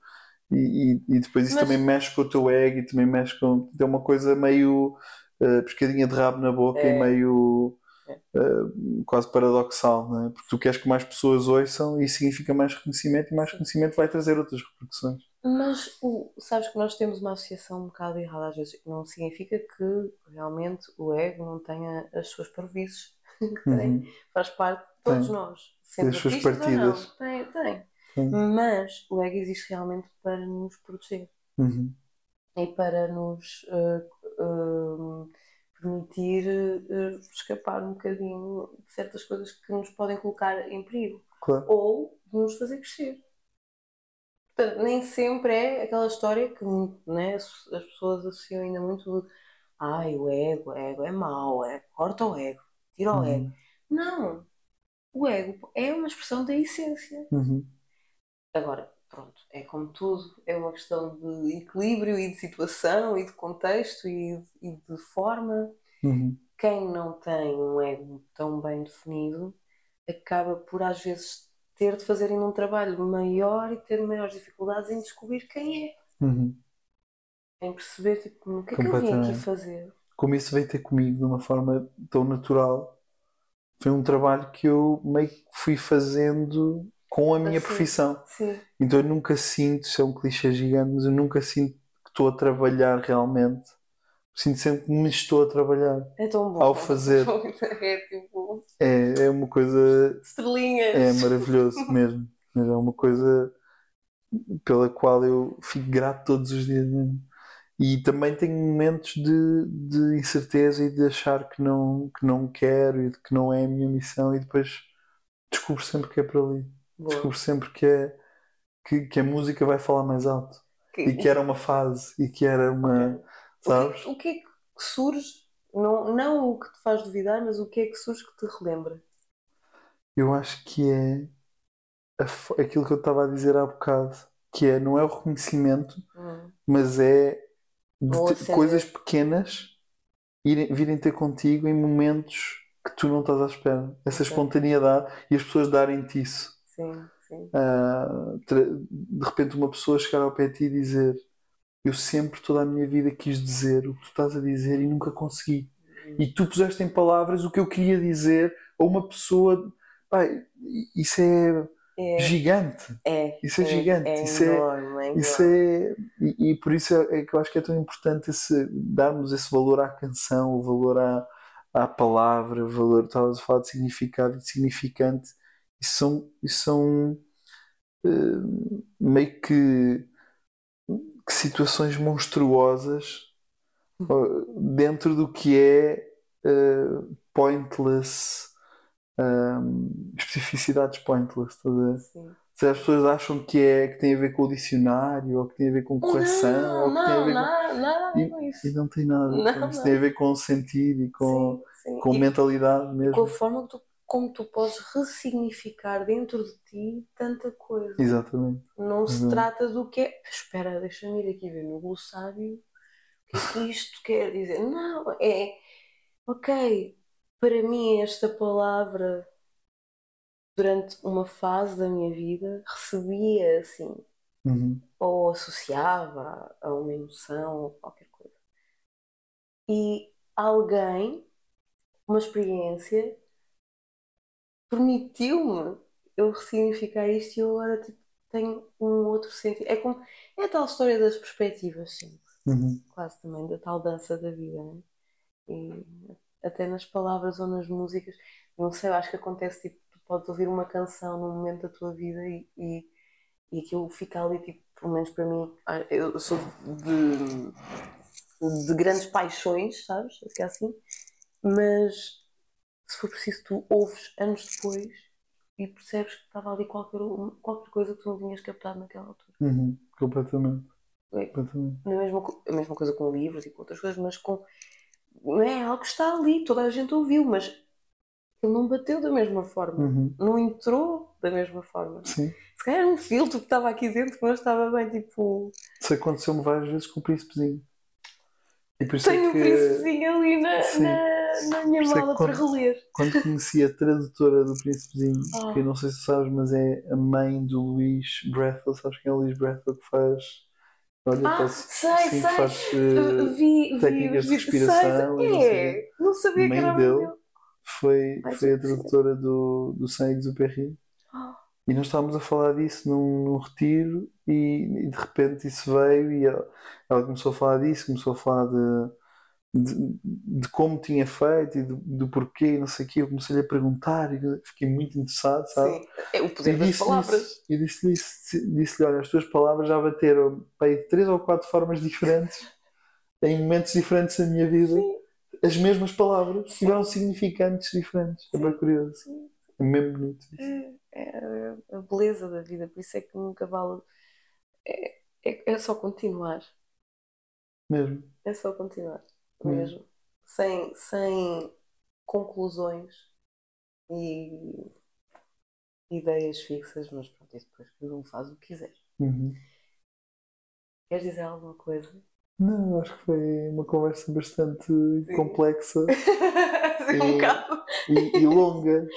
[SPEAKER 2] e, e- e depois isso
[SPEAKER 1] Mas-
[SPEAKER 2] também mexe com o teu ego e também mexe com. É uma coisa meio eh, pescadinha de rabo na boca
[SPEAKER 1] É.
[SPEAKER 2] e meio Eh, quase paradoxal, não é? Porque tu queres que mais pessoas ouçam e isso significa mais reconhecimento e mais reconhecimento vai trazer outras repercussões.
[SPEAKER 1] Mas o, sabes que nós temos uma associação um bocado errada às vezes. Não significa que realmente o ego não tenha as suas <laughs> que tem.
[SPEAKER 2] Uhum.
[SPEAKER 1] Faz parte de todos
[SPEAKER 2] Tem.
[SPEAKER 1] nós. Sendo
[SPEAKER 2] as suas partidas.
[SPEAKER 1] Tem, tem.
[SPEAKER 2] Tem.
[SPEAKER 1] Mas o ego existe realmente para nos proteger
[SPEAKER 2] Uhum.
[SPEAKER 1] e para nos eh, permitir eh, escapar um bocadinho de certas coisas que nos podem colocar em perigo
[SPEAKER 2] Claro.
[SPEAKER 1] ou de nos fazer crescer. Portanto, nem sempre é aquela história que né, as as pessoas associam ainda muito de ai, o ego, o ego é mau, é, corta o ego, tira o ego.
[SPEAKER 2] Uhum.
[SPEAKER 1] Não! O ego é uma expressão da essência.
[SPEAKER 2] Uhum.
[SPEAKER 1] Agora, pronto, é como tudo, é uma questão de equilíbrio e de situação e de contexto e, e de forma.
[SPEAKER 2] Uhum.
[SPEAKER 1] Quem não tem um ego tão bem definido acaba por às vezes ter de fazer ainda um trabalho maior e ter maiores dificuldades em descobrir quem é,
[SPEAKER 2] Uhum.
[SPEAKER 1] em perceber tipo, o que é que eu vim aqui fazer.
[SPEAKER 2] como isso veio ter comigo de uma forma tão natural. Foi um trabalho que eu meio que fui fazendo com a minha
[SPEAKER 1] Assim.
[SPEAKER 2] profissão.
[SPEAKER 1] Sim,
[SPEAKER 2] Então eu nunca sinto, isso é um clichê gigante, mas eu nunca sinto que estou a trabalhar realmente. Sinto sempre que me estou a trabalhar.
[SPEAKER 1] é tão bom.
[SPEAKER 2] Ao fazer. <laughs>
[SPEAKER 1] É tipo
[SPEAKER 2] É, é uma coisa.
[SPEAKER 1] estrelinhas.
[SPEAKER 2] É maravilhoso <laughs> mesmo. Mas é uma coisa pela qual eu fico grato todos os dias mesmo. E também tenho momentos de, de incerteza e de achar que não, que não quero e de que não é a minha missão, e depois descubro sempre que é por ali.
[SPEAKER 1] Boa.
[SPEAKER 2] Descubro sempre que, é, que, que a música vai falar mais alto. E que era uma fase, e que era uma. Sabes?
[SPEAKER 1] O que, o que é que surge, não, não o que te faz duvidar, mas o que é que surge que te relembra?
[SPEAKER 2] Eu acho que é a aquilo que eu estava a dizer há bocado, que é, não é o reconhecimento,
[SPEAKER 1] Hum.
[SPEAKER 2] mas é de coisas pequenas irem, virem ter contigo em momentos que tu não estás à espera. Essa espontaneidade e as pessoas darem-te isso.
[SPEAKER 1] Sim, sim.
[SPEAKER 2] Tra- de repente, uma pessoa chegar ao pé de ti e dizer: Eu sempre, toda a minha vida, quis dizer o que tu estás a dizer e nunca consegui. E tu puseste em palavras o que eu queria dizer a uma pessoa. Pai, isso é
[SPEAKER 1] É,
[SPEAKER 2] gigante.
[SPEAKER 1] é,
[SPEAKER 2] Isso é gigante,
[SPEAKER 1] É
[SPEAKER 2] isso é-
[SPEAKER 1] enorme, é
[SPEAKER 2] Isso é, e, e por isso é, é que eu acho que é tão importante esse, darmos esse valor à canção, o valor à, à palavra, o valor, estavas a falar de significado e de significante. Isso são, isso são eh, meio que, que situações monstruosas eh, dentro do que é eh, pointless, um, especificidades pointless, estás a ver?
[SPEAKER 1] Sim.
[SPEAKER 2] Se as pessoas acham que, é, que tem a ver com o dicionário, ou que tem a ver com correção, ou
[SPEAKER 1] Não,
[SPEAKER 2] que tem a
[SPEAKER 1] não,
[SPEAKER 2] ver com...
[SPEAKER 1] nada, nada a ver com isso.
[SPEAKER 2] E não tem nada.
[SPEAKER 1] Não,
[SPEAKER 2] com isso
[SPEAKER 1] não.
[SPEAKER 2] tem a ver com sentido e com,
[SPEAKER 1] Sim, sim.
[SPEAKER 2] com
[SPEAKER 1] E
[SPEAKER 2] mentalidade
[SPEAKER 1] com a
[SPEAKER 2] mesmo.
[SPEAKER 1] forma que tu, como tu podes ressignificar dentro de ti tanta coisa.
[SPEAKER 2] Exatamente.
[SPEAKER 1] Não se trata do que é. Espera, deixa-me ir aqui ver no glossário o que é que isto quer dizer. Não, é. Ok, para mim esta palavra durante uma fase da minha vida recebia assim,
[SPEAKER 2] Uhum.
[SPEAKER 1] ou associava a uma emoção ou qualquer coisa. E alguém, uma experiência, permitiu-me eu ressignificar isto e eu agora tipo, tenho um outro sentido. É como é a tal história das perspectivas, sim.
[SPEAKER 2] Uhum.
[SPEAKER 1] Quase também da tal dança da vida, né? E até nas palavras ou nas músicas, não sei, eu acho que acontece tipo, tu podes ouvir uma canção num momento da tua vida e, e, e aquilo fica ali, tipo, pelo menos para mim, ah, eu sou de, de grandes paixões, sabes? Assim, assim, mas se for preciso, tu ouves anos depois e percebes que estava ali qualquer, qualquer coisa que tu não tinhas captado naquela altura.
[SPEAKER 2] Uhum. Completamente.
[SPEAKER 1] É,
[SPEAKER 2] Completamente.
[SPEAKER 1] a, mesma, a mesma coisa com livros e com outras coisas, mas com. Não é algo que está ali, toda a gente ouviu, mas ele não bateu da mesma forma,
[SPEAKER 2] Uhum.
[SPEAKER 1] não entrou da mesma forma.
[SPEAKER 2] Sim.
[SPEAKER 1] Se calhar era um filtro que estava aqui dentro não estava bem, tipo.
[SPEAKER 2] Isso aconteceu-me várias vezes com o príncipezinho. E por isso é
[SPEAKER 1] Tenho o
[SPEAKER 2] que
[SPEAKER 1] príncipezinho ali na, na, na minha
[SPEAKER 2] é
[SPEAKER 1] mala para
[SPEAKER 2] quando-
[SPEAKER 1] reler.
[SPEAKER 2] quando conheci a tradutora do príncipezinho,
[SPEAKER 1] Ah.
[SPEAKER 2] que eu não sei se sabes, mas é a mãe do Luís Brethel, sabes quem é o Luís Brethel que faz. Olha,
[SPEAKER 1] Ah,
[SPEAKER 2] parece-
[SPEAKER 1] sei,
[SPEAKER 2] sim,
[SPEAKER 1] sei.
[SPEAKER 2] faz.
[SPEAKER 1] Uh,
[SPEAKER 2] eh,
[SPEAKER 1] vi, vi
[SPEAKER 2] técnicas
[SPEAKER 1] os
[SPEAKER 2] de respiração
[SPEAKER 1] Sei,
[SPEAKER 2] e não
[SPEAKER 1] é, não sabia que era
[SPEAKER 2] dele.
[SPEAKER 1] dele.
[SPEAKER 2] foi,
[SPEAKER 1] Ai,
[SPEAKER 2] foi a tradutora do, do Saint-Exupéry.
[SPEAKER 1] Ah.
[SPEAKER 2] E nós estávamos a falar disso num, num retiro e, e de repente isso veio e ela, ela começou a falar disso, começou a falar de, de, de como tinha feito e do, do porquê e não sei o quê. Eu comecei-lhe a perguntar e fiquei muito interessado, sabe?
[SPEAKER 1] Sim, é o
[SPEAKER 2] E
[SPEAKER 1] poder das
[SPEAKER 2] disse-lhe
[SPEAKER 1] palavras.
[SPEAKER 2] e disse-lhe isso, disse-lhe, olha, as tuas palavras já bateram de três ou quatro formas diferentes, em momentos diferentes da minha vida,
[SPEAKER 1] Sim.
[SPEAKER 2] as mesmas palavras tiveram significantes diferentes. É bem curioso.
[SPEAKER 1] Sim.
[SPEAKER 2] É mesmo bonito isso.
[SPEAKER 1] É, é a beleza da vida, por isso é que nunca vale. É, é, é só continuar.
[SPEAKER 2] Mesmo.
[SPEAKER 1] É só continuar.
[SPEAKER 2] Hum.
[SPEAKER 1] Mesmo. Sem, sem conclusões e ideias fixas, mas pronto, isso depois cada um faz o que quiser.
[SPEAKER 2] Uhum.
[SPEAKER 1] Queres dizer alguma coisa?
[SPEAKER 2] Não, acho que foi uma conversa bastante complexa <laughs>
[SPEAKER 1] Sim, um
[SPEAKER 2] E-
[SPEAKER 1] bocado.
[SPEAKER 2] e, e longa.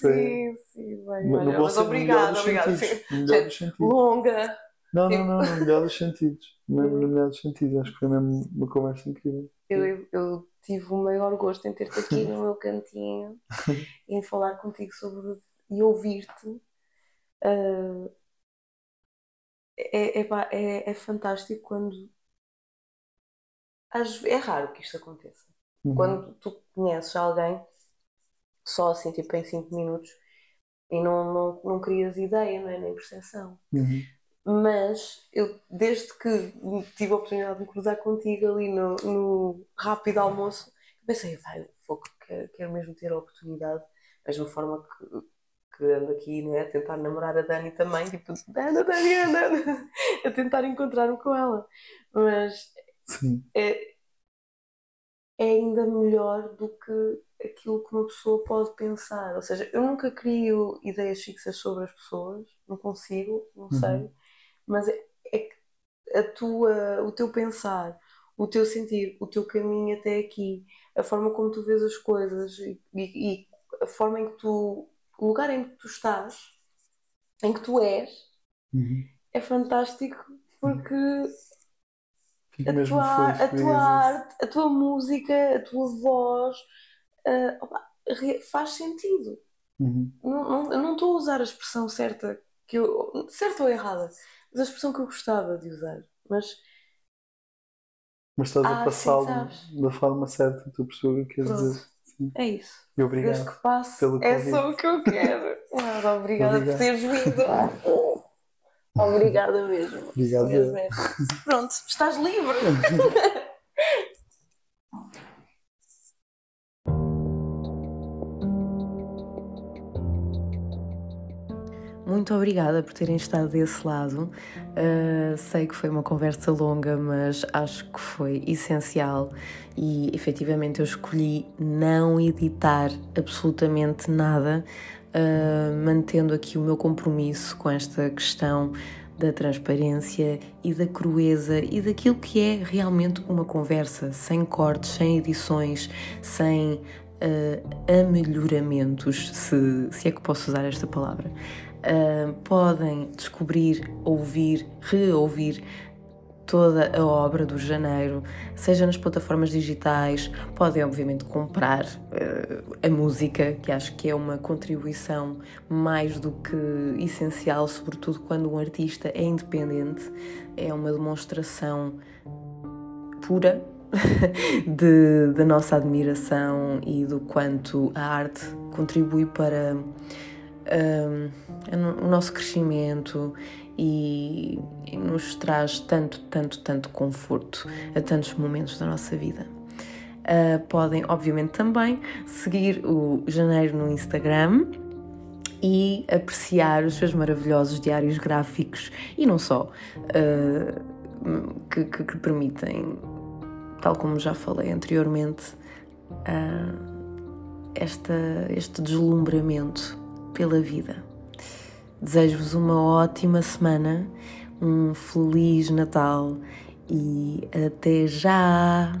[SPEAKER 1] Sim, sim, bem,
[SPEAKER 2] No,
[SPEAKER 1] olha, mas obrigada, obrigada. Longa.
[SPEAKER 2] Não, não, não, no melhor dos sentidos. Mesmo no melhor dos sentidos. Acho que foi mesmo uma conversa incrível.
[SPEAKER 1] Eu, eu tive o maior gosto em ter-te aqui no meu cantinho <laughs> em falar contigo sobre e ouvir-te. Ah, é, é, é, é fantástico quando. às- é raro que isto aconteça.
[SPEAKER 2] Uhum.
[SPEAKER 1] Quando tu conheces alguém só assim, tipo em 5 minutos, e não, não, não crias ideia, não é? nem percepção.
[SPEAKER 2] Uhum.
[SPEAKER 1] Mas eu, desde que tive a oportunidade de me cruzar contigo ali no, no rápido almoço, pensei, vai, fogo, quero, quero mesmo ter a oportunidade, da mesma forma que, que ando aqui, não é? A tentar namorar a Dani também, tipo, Dani, Dani, Dani, <laughs> a tentar encontrar-me com ela. Mas é, é ainda melhor do que aquilo que uma pessoa pode pensar. Ou seja, eu nunca crio ideias fixas sobre as pessoas, não consigo, não sei, mas é, é a tua, o teu pensar, o teu sentir, o teu caminho até aqui, a forma como tu vês as coisas e, e- a forma em que tu, o lugar em que tu estás, em que tu és,
[SPEAKER 2] Uhum.
[SPEAKER 1] é fantástico porque
[SPEAKER 2] Fico
[SPEAKER 1] a tua, a tua arte, a tua música, a tua voz, ah, opa, faz sentido.
[SPEAKER 2] Uhum.
[SPEAKER 1] Não, não, eu não estou a usar a expressão certa, que eu, certa ou errada, mas a expressão que eu gostava de usar. Mas
[SPEAKER 2] Mas estás
[SPEAKER 1] Ah,
[SPEAKER 2] a passá-lo da forma certa, tu percebes o que queres
[SPEAKER 1] Pronto.
[SPEAKER 2] dizer. Sim.
[SPEAKER 1] é isso.
[SPEAKER 2] E
[SPEAKER 1] Desde
[SPEAKER 2] obrigado.
[SPEAKER 1] que passe,
[SPEAKER 2] pelo
[SPEAKER 1] é
[SPEAKER 2] convite.
[SPEAKER 1] só o que eu quero. <laughs> Nada, obrigada
[SPEAKER 2] Obrigado.
[SPEAKER 1] por teres vindo. <laughs> Obrigada mesmo. É. Pronto, estás livre. <laughs>
[SPEAKER 3] Muito obrigada por terem estado desse lado. Uh, sei que foi uma conversa longa, mas acho que foi essencial e efetivamente eu escolhi não editar absolutamente nada, uh, mantendo aqui o meu compromisso com esta questão da transparência e da crueza e daquilo que é realmente uma conversa, sem cortes, sem edições, sem uh, se, se é que posso usar esta palavra. Uh, podem descobrir, ouvir, reouvir
[SPEAKER 1] toda a obra do Janeiro, seja nas plataformas digitais, podem obviamente comprar uh, a música, que acho que é uma contribuição mais do que essencial, sobretudo quando um artista é independente, é uma demonstração pura <laughs> de, da nossa admiração e do quanto a arte contribui para um, o nosso crescimento e, e, nos traz tanto, tanto, tanto conforto a tantos momentos da nossa vida. Uh, podem, obviamente, também seguir o Janeiro no Instagram e apreciar os seus maravilhosos diários gráficos e não só, uh, que, que, que, permitem, tal como já falei anteriormente, uh, esta, este deslumbramento pela vida. Desejo-vos uma ótima semana, um feliz Natal e até já!